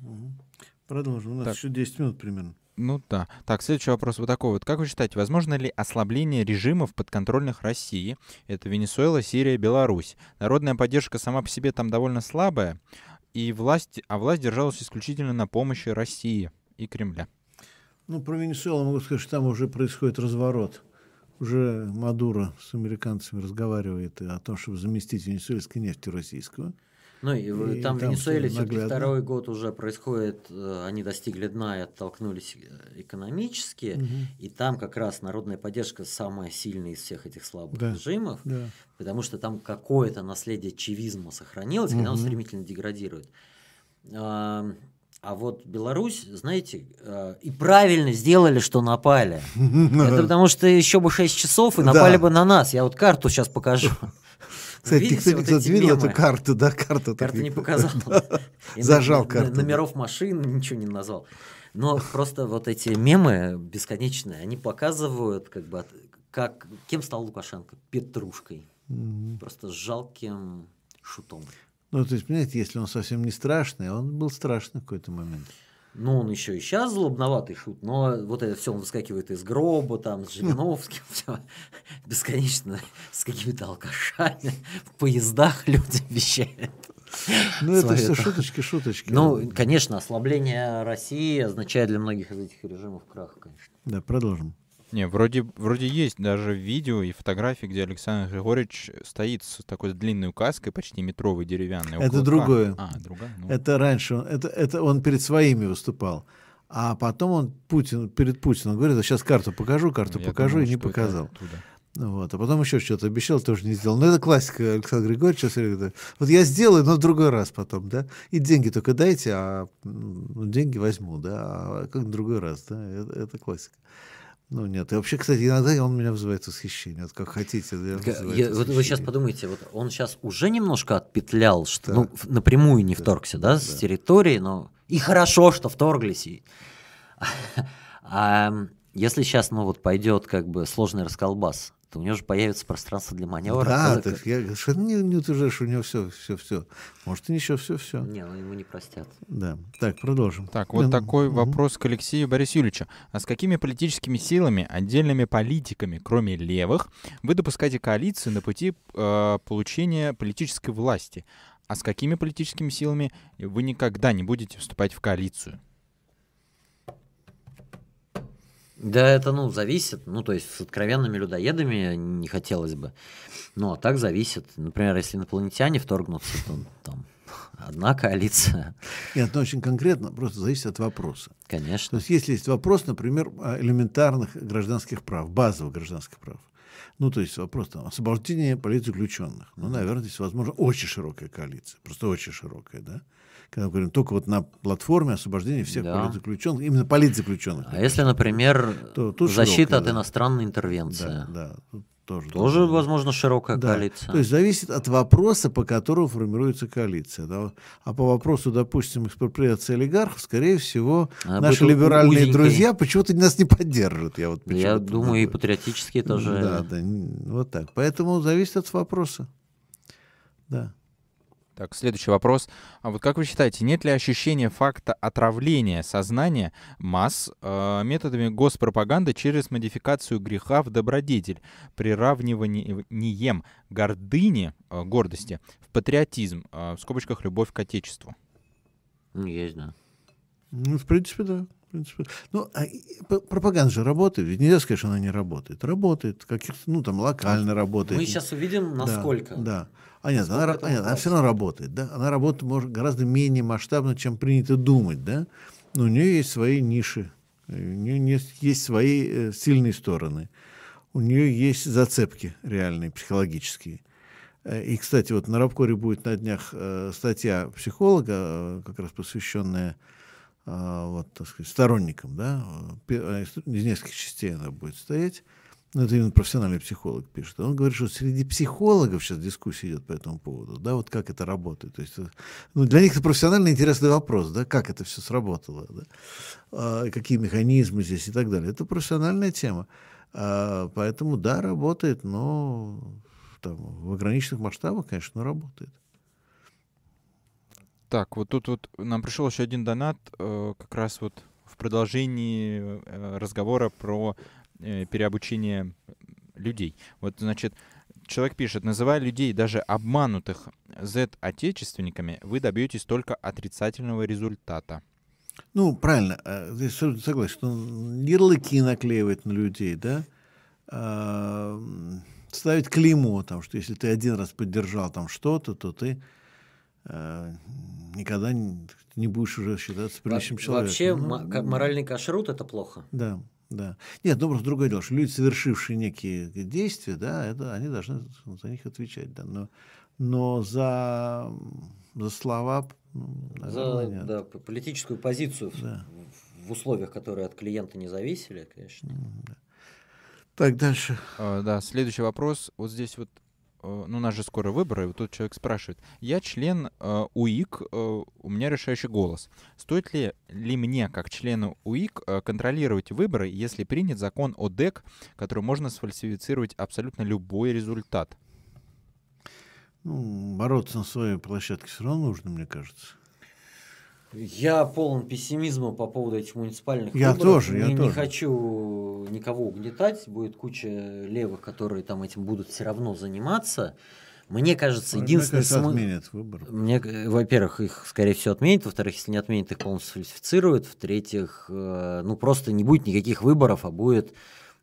Продолжим. У нас так. еще 10 минут примерно. Ну да. Так, следующий вопрос вот такой вот. Как вы считаете, возможно ли ослабление режимов подконтрольных России? Это Венесуэла, Сирия, Беларусь. Народная поддержка сама по себе там довольно слабая, и власть, а власть держалась исключительно на помощи России и Кремля. Ну, про Венесуэлу могу сказать, что там уже происходит разворот. Уже Мадуро с американцами разговаривает о том, чтобы заместить венесуэльскую нефть российскую. Ну и, и там, в Венесуэле все-таки второй год уже происходит, э, они достигли дна и оттолкнулись э, экономически, угу. и там как раз народная поддержка самая сильная из всех этих слабых да. режимов, да. потому что там какое-то наследие чивизма сохранилось, угу. когда он стремительно деградирует. А, а вот Беларусь, знаете, э, и правильно сделали, что напали. Это потому что еще бы 6 часов и напали бы на нас. Я вот карту сейчас покажу. Кстати, Видите, никто, вот видел мемы? эту карту, да, карту. Карта так не показал. Зажал карту. Номеров машин ничего не назвал. Но просто вот эти мемы бесконечные, они показывают, как бы, как, кем стал Лукашенко? Петрушкой. Просто жалким шутом. Ну, то есть, понимаете, если он совсем не страшный, он был страшный в какой-то момент. Ну, он еще и сейчас злобноватый шут, но вот это все, он выскакивает из гроба, там, с Жириновским, все бесконечно с какими-то алкашами, в поездах людям вещает. Ну, это все шуточки, шуточки. Ну, конечно, ослабление России означает для многих из этих режимов крах, конечно. Да, продолжим. Не, вроде, вроде есть даже видео и фотографии, где Александр Григорьевич стоит с такой длинной указкой, почти метровой, деревянной. Это другое. А, другая? Ну, Это раньше, он, это, это он перед своими выступал. А потом он Путин, перед Путиным говорит, «А сейчас карту покажу, карту я покажу, думал, и не показал. Ну Вот. А потом еще что-то обещал, тоже не сделал. Ну, это классика Александра Григорьевича. Вот я сделаю, но в другой раз потом, да. И деньги только дайте, а ну, деньги возьму, да, а как в другой раз, да. Это, это классика. Ну, нет. И вообще, кстати, иногда он меня вызывает восхищение. Вот как хотите. да, вызывает я- вот вы сейчас подумайте, вот он сейчас уже немножко отпетлял, что Да. ну, напрямую не вторгся, да, с да. территории, но и хорошо, что вторглись. И... А если сейчас, ну вот пойдет как бы сложный расколбас, то у него же появится пространство для маневра. Да, Как- так я что не, не утверждаешь, что у него все, все, все. Может, и ничего, все, все. Не, ну ему не простят. Да. Так, продолжим. Так, вот Ну, такой вопрос к Алексею Борису Юрьевичу. А с какими политическими силами, отдельными политиками, кроме левых, вы допускаете коалицию на пути э, получения политической власти? А с какими политическими силами вы никогда не будете вступать в коалицию? Да, это, ну, зависит. Ну, то есть с откровенными людоедами не хотелось бы. Ну, а так зависит. Например, если инопланетяне вторгнутся, то там одна коалиция, Нет, ну очень конкретно, просто зависит от вопроса. То конечно. есть, если есть вопрос, например, о элементарных гражданских прав, базовых гражданских прав, ну, то есть вопрос там, освобождения политзаключенных, ну, наверное, здесь возможно очень широкая коалиция, просто очень широкая, да? Когда мы говорим только вот на платформе освобождения всех Да. политзаключенных, именно политзаключенных. А если, например, То тут защита широкая, от да. иностранной интервенции, Да, да, тут тоже. тоже, быть. возможно, широкая Да. коалиция. То есть зависит от вопроса, по которому формируется коалиция. да. А по вопросу, допустим, экспроприации олигархов, скорее всего, Она наши либеральные узенькой. друзья почему-то нас не поддержат. Я, вот Я думаю, и патриотические тоже. Да, да, вот так. Поэтому зависит от вопроса. Да. Так, следующий вопрос. А вот как вы считаете, нет ли ощущения факта отравления сознания масс э, методами госпропаганды через модификацию греха в добродетель, приравниванием гордыни, э, гордости в патриотизм, э, в скобочках любовь к Отечеству? Ну, есть, да. Ну, в принципе, да. В принципе. Ну, а пропаганда же работает. Ведь нельзя сказать, что она не работает. Работает. Каких ну, там, локально работает. Мы сейчас увидим, Да, насколько. Да. А нет, она, а нет, она все равно работает, да. Она работает может, гораздо менее масштабно, чем принято думать, да. Но у нее есть свои ниши, у нее есть, свои э, сильные стороны, у нее есть зацепки реальные, психологические. Э, И, кстати, вот на Рабкоре будет на днях э, статья психолога, э, как раз посвященная э, вот, так сказать, сторонникам, да, э, э, из нескольких частей она будет стоять. Ну, это именно профессиональный психолог пишет. Он говорит, что среди психологов сейчас дискуссия идет по этому поводу, да, вот как это работает. То есть, э, ну, для них это профессионально интересный вопрос, да, как это все сработало, да, А, какие механизмы здесь и так далее. Это профессиональная тема. А, Поэтому, да, работает, но там, в ограниченных масштабах, конечно, но работает. Так, вот тут вот нам пришел еще один донат, э, как раз вот в продолжении э, разговора про э, переобучение людей. Вот, значит, человек пишет, называя людей даже обманутых Z-отечественниками, вы добьетесь только отрицательного результата. Ну, правильно, э, здесь согласен, что ярлыки наклеивать на людей, да, А, ставить клеймо, там, что если ты один раз поддержал там что-то, то ты э, никогда не, не будешь уже считаться приличным Во- человеком. Вообще, Ну, ма- ка- моральный кашрут это плохо. Да, да. Нет, ну просто другое дело, что люди, совершившие некие действия, да, это они должны за них отвечать, да. Но, но за, за слова, ну, наверное, За нет. да, политическую позицию в- Да. в, в условиях, которые от клиента не зависели, конечно. Так, дальше. Э, Да, следующий вопрос. Вот здесь вот ну, у нас же скоро выборы, и вот тут человек спрашивает, я член э, УИК, э, у меня решающий голос. Стоит ли, ли мне, как члену УИК, э, контролировать выборы, если принят закон о ДЭК, который можно сфальсифицировать абсолютно любой результат? Ну, бороться на своей площадке все равно нужно, мне кажется. Я полон пессимизма по поводу этих муниципальных я выборов. Тоже, я не, тоже. не хочу никого угнетать. Будет куча левых, которые там этим будут все равно заниматься. Мне кажется, единственный Мне кажется, отменят выборы. Мне, во-первых, их, скорее всего, отменят. Во-вторых, если не отменят, их полностью фальсифицируют. В-третьих, э, ну просто не будет никаких выборов, а будет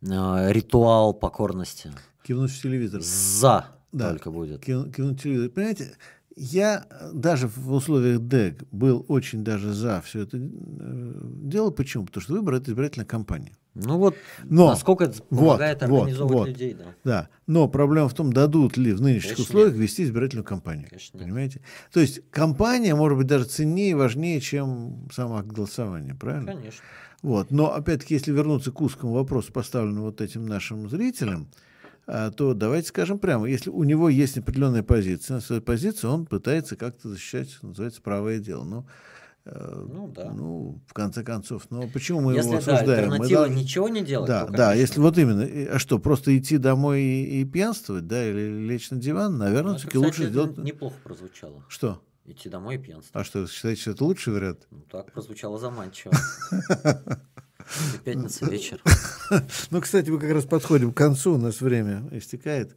э, ритуал покорности. Кивнуть в телевизор. За да. только будет. Кивнуть в телевизор. Понимаете, я даже в условиях ДЭК был очень даже за все это дело. Почему? Потому что выбор это избирательная кампания. Ну вот, Но, насколько это помогает вот, организовывать вот, людей, да. Да. Но проблема в том, дадут ли в нынешних Конечно условиях нет. вести избирательную кампанию. Конечно понимаете? Нет. То есть кампания может быть даже ценнее и важнее, чем само голосование, правильно? Конечно. Вот. Но опять-таки, если вернуться к узкому вопросу, поставленному вот этим нашим зрителям, а, то давайте скажем прямо, если у него есть определенная позиция, на свою позицию он пытается как-то защищать, называется, правое дело. Но, э, ну, да. ну, в конце концов, но почему мы если, его осуждаем? Да, альтернатива мы должны... ничего не делать. Да, то, да, если вот именно, а что, просто идти домой и, и пьянствовать, да, или лечь на диван, наверное, ну, все-таки лучше сделать... неплохо прозвучало. Что? Идти домой и пьянствовать. А что, считаете, что это лучший вариант? Ну, так прозвучало заманчиво. Пятница вечер. Ну, кстати, мы как раз подходим к концу, у нас время истекает.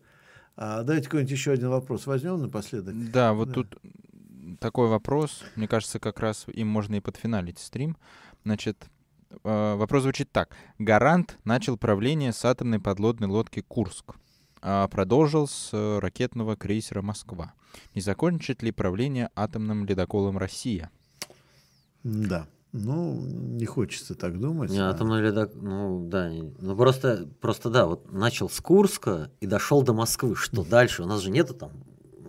А давайте какой-нибудь еще один вопрос возьмем напоследок. Да, вот да. тут такой вопрос, мне кажется, как раз им можно и подфиналить стрим. Значит, э, вопрос звучит так. Гарант начал правление с атомной подлодной лодки «Курск», а продолжил с ракетного крейсера «Москва». Не закончит ли правление атомным ледоколом «Россия»? Да. Ну, не хочется так думать. Не, атомный ледок, ну да, ну просто, просто да, вот начал с Курска и дошел до Москвы. Что дальше? У нас же нету там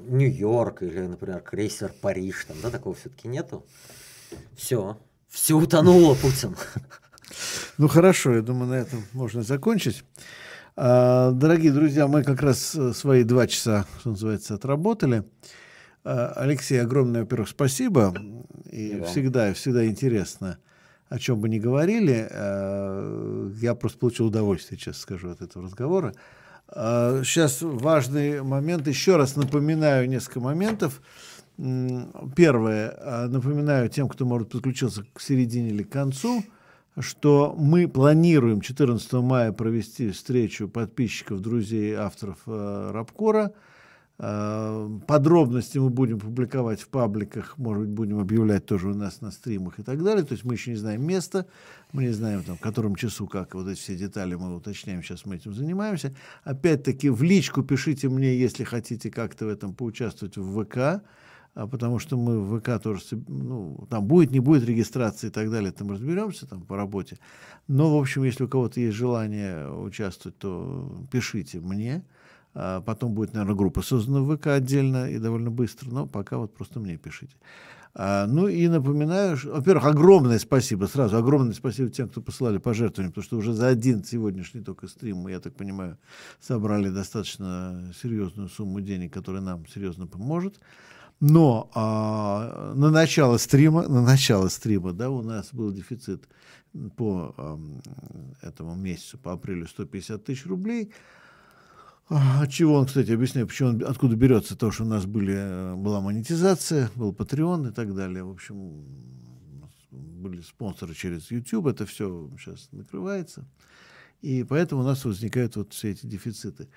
Нью-Йорк или, например, крейсер Париж, там, да, такого все-таки нету. Все, все утонуло, Путин. Ну хорошо, я думаю, на этом можно закончить. А, дорогие друзья, мы как раз э, свои два часа, что называется, отработали. А, Алексей, огромное, во-первых, спасибо. И да. всегда, всегда интересно, о чем бы ни говорили. А, я просто получил удовольствие, честно скажу, от этого разговора. Сейчас а, важный момент. Еще раз напоминаю несколько моментов. Первое. Напоминаю тем, кто, может, подключился к середине или к концу, что мы планируем 14 мая провести встречу подписчиков, друзей, авторов Рабкора – Э, подробности мы будем публиковать в пабликах, может быть, будем объявлять тоже у нас на стримах и так далее. То есть мы еще не знаем места, мы не знаем, там, в котором часу, как вот эти все детали мы уточняем, сейчас мы этим занимаемся. Опять-таки, в личку пишите мне, если хотите как-то в этом поучаствовать в ВК, а потому что мы в ВК тоже, ну, там будет, не будет регистрации и так далее, там разберемся там по работе. Но, в общем, если у кого-то есть желание участвовать, то пишите мне. А потом будет, наверное, группа создана в ВК отдельно и довольно быстро, но пока вот просто мне пишите. А, ну и напоминаю, во-первых, огромное спасибо, сразу огромное спасибо тем, кто посылали пожертвования, потому что уже за один сегодняшний только стрим мы, я так понимаю, собрали достаточно серьезную сумму денег, которая нам серьезно поможет. Но а, на начало стрима, на начало стрима, да, у нас был дефицит по а, этому месяцу, по апрелю 150 тысяч рублей. От чего он, кстати, объясняю, почему он, откуда берется то, что у нас были, э, была монетизация, был Patreon и так далее. В общем, были спонсоры через YouTube, это все сейчас накрывается. И поэтому у нас возникают вот все эти дефициты.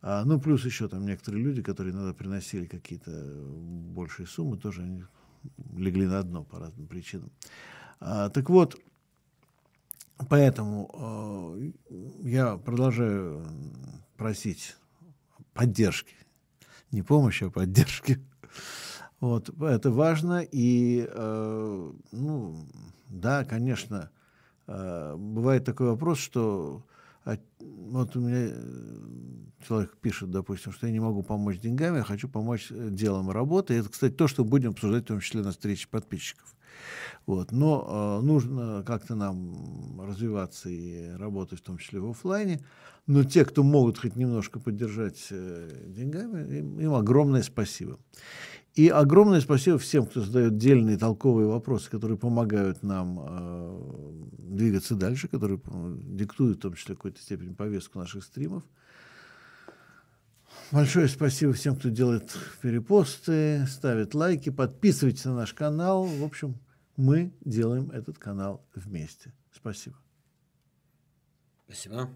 А, ну, плюс еще там некоторые люди, которые иногда приносили какие-то большие суммы, тоже они легли на дно по разным причинам. А, так вот, поэтому э, я продолжаю просить поддержки. Не помощи, а поддержки. Вот, это важно. И, э, ну, да, конечно, э, бывает такой вопрос, что а, вот у меня э, человек пишет, допустим, что я не могу помочь деньгами, я хочу помочь э, делом работы. И это, кстати, то, что будем обсуждать в том числе на встрече подписчиков. Вот. Но э, нужно как-то нам развиваться и работать, в том числе в офлайне. Но те, кто могут хоть немножко поддержать э, деньгами, им, им огромное спасибо. И огромное спасибо всем, кто задает дельные толковые вопросы, которые помогают нам э, двигаться дальше, которые диктуют в том числе в какой-то степени повестку наших стримов. Большое спасибо всем, кто делает перепосты, ставит лайки, подписывайтесь на наш канал. В общем, мы делаем этот канал вместе. Спасибо. Спасибо.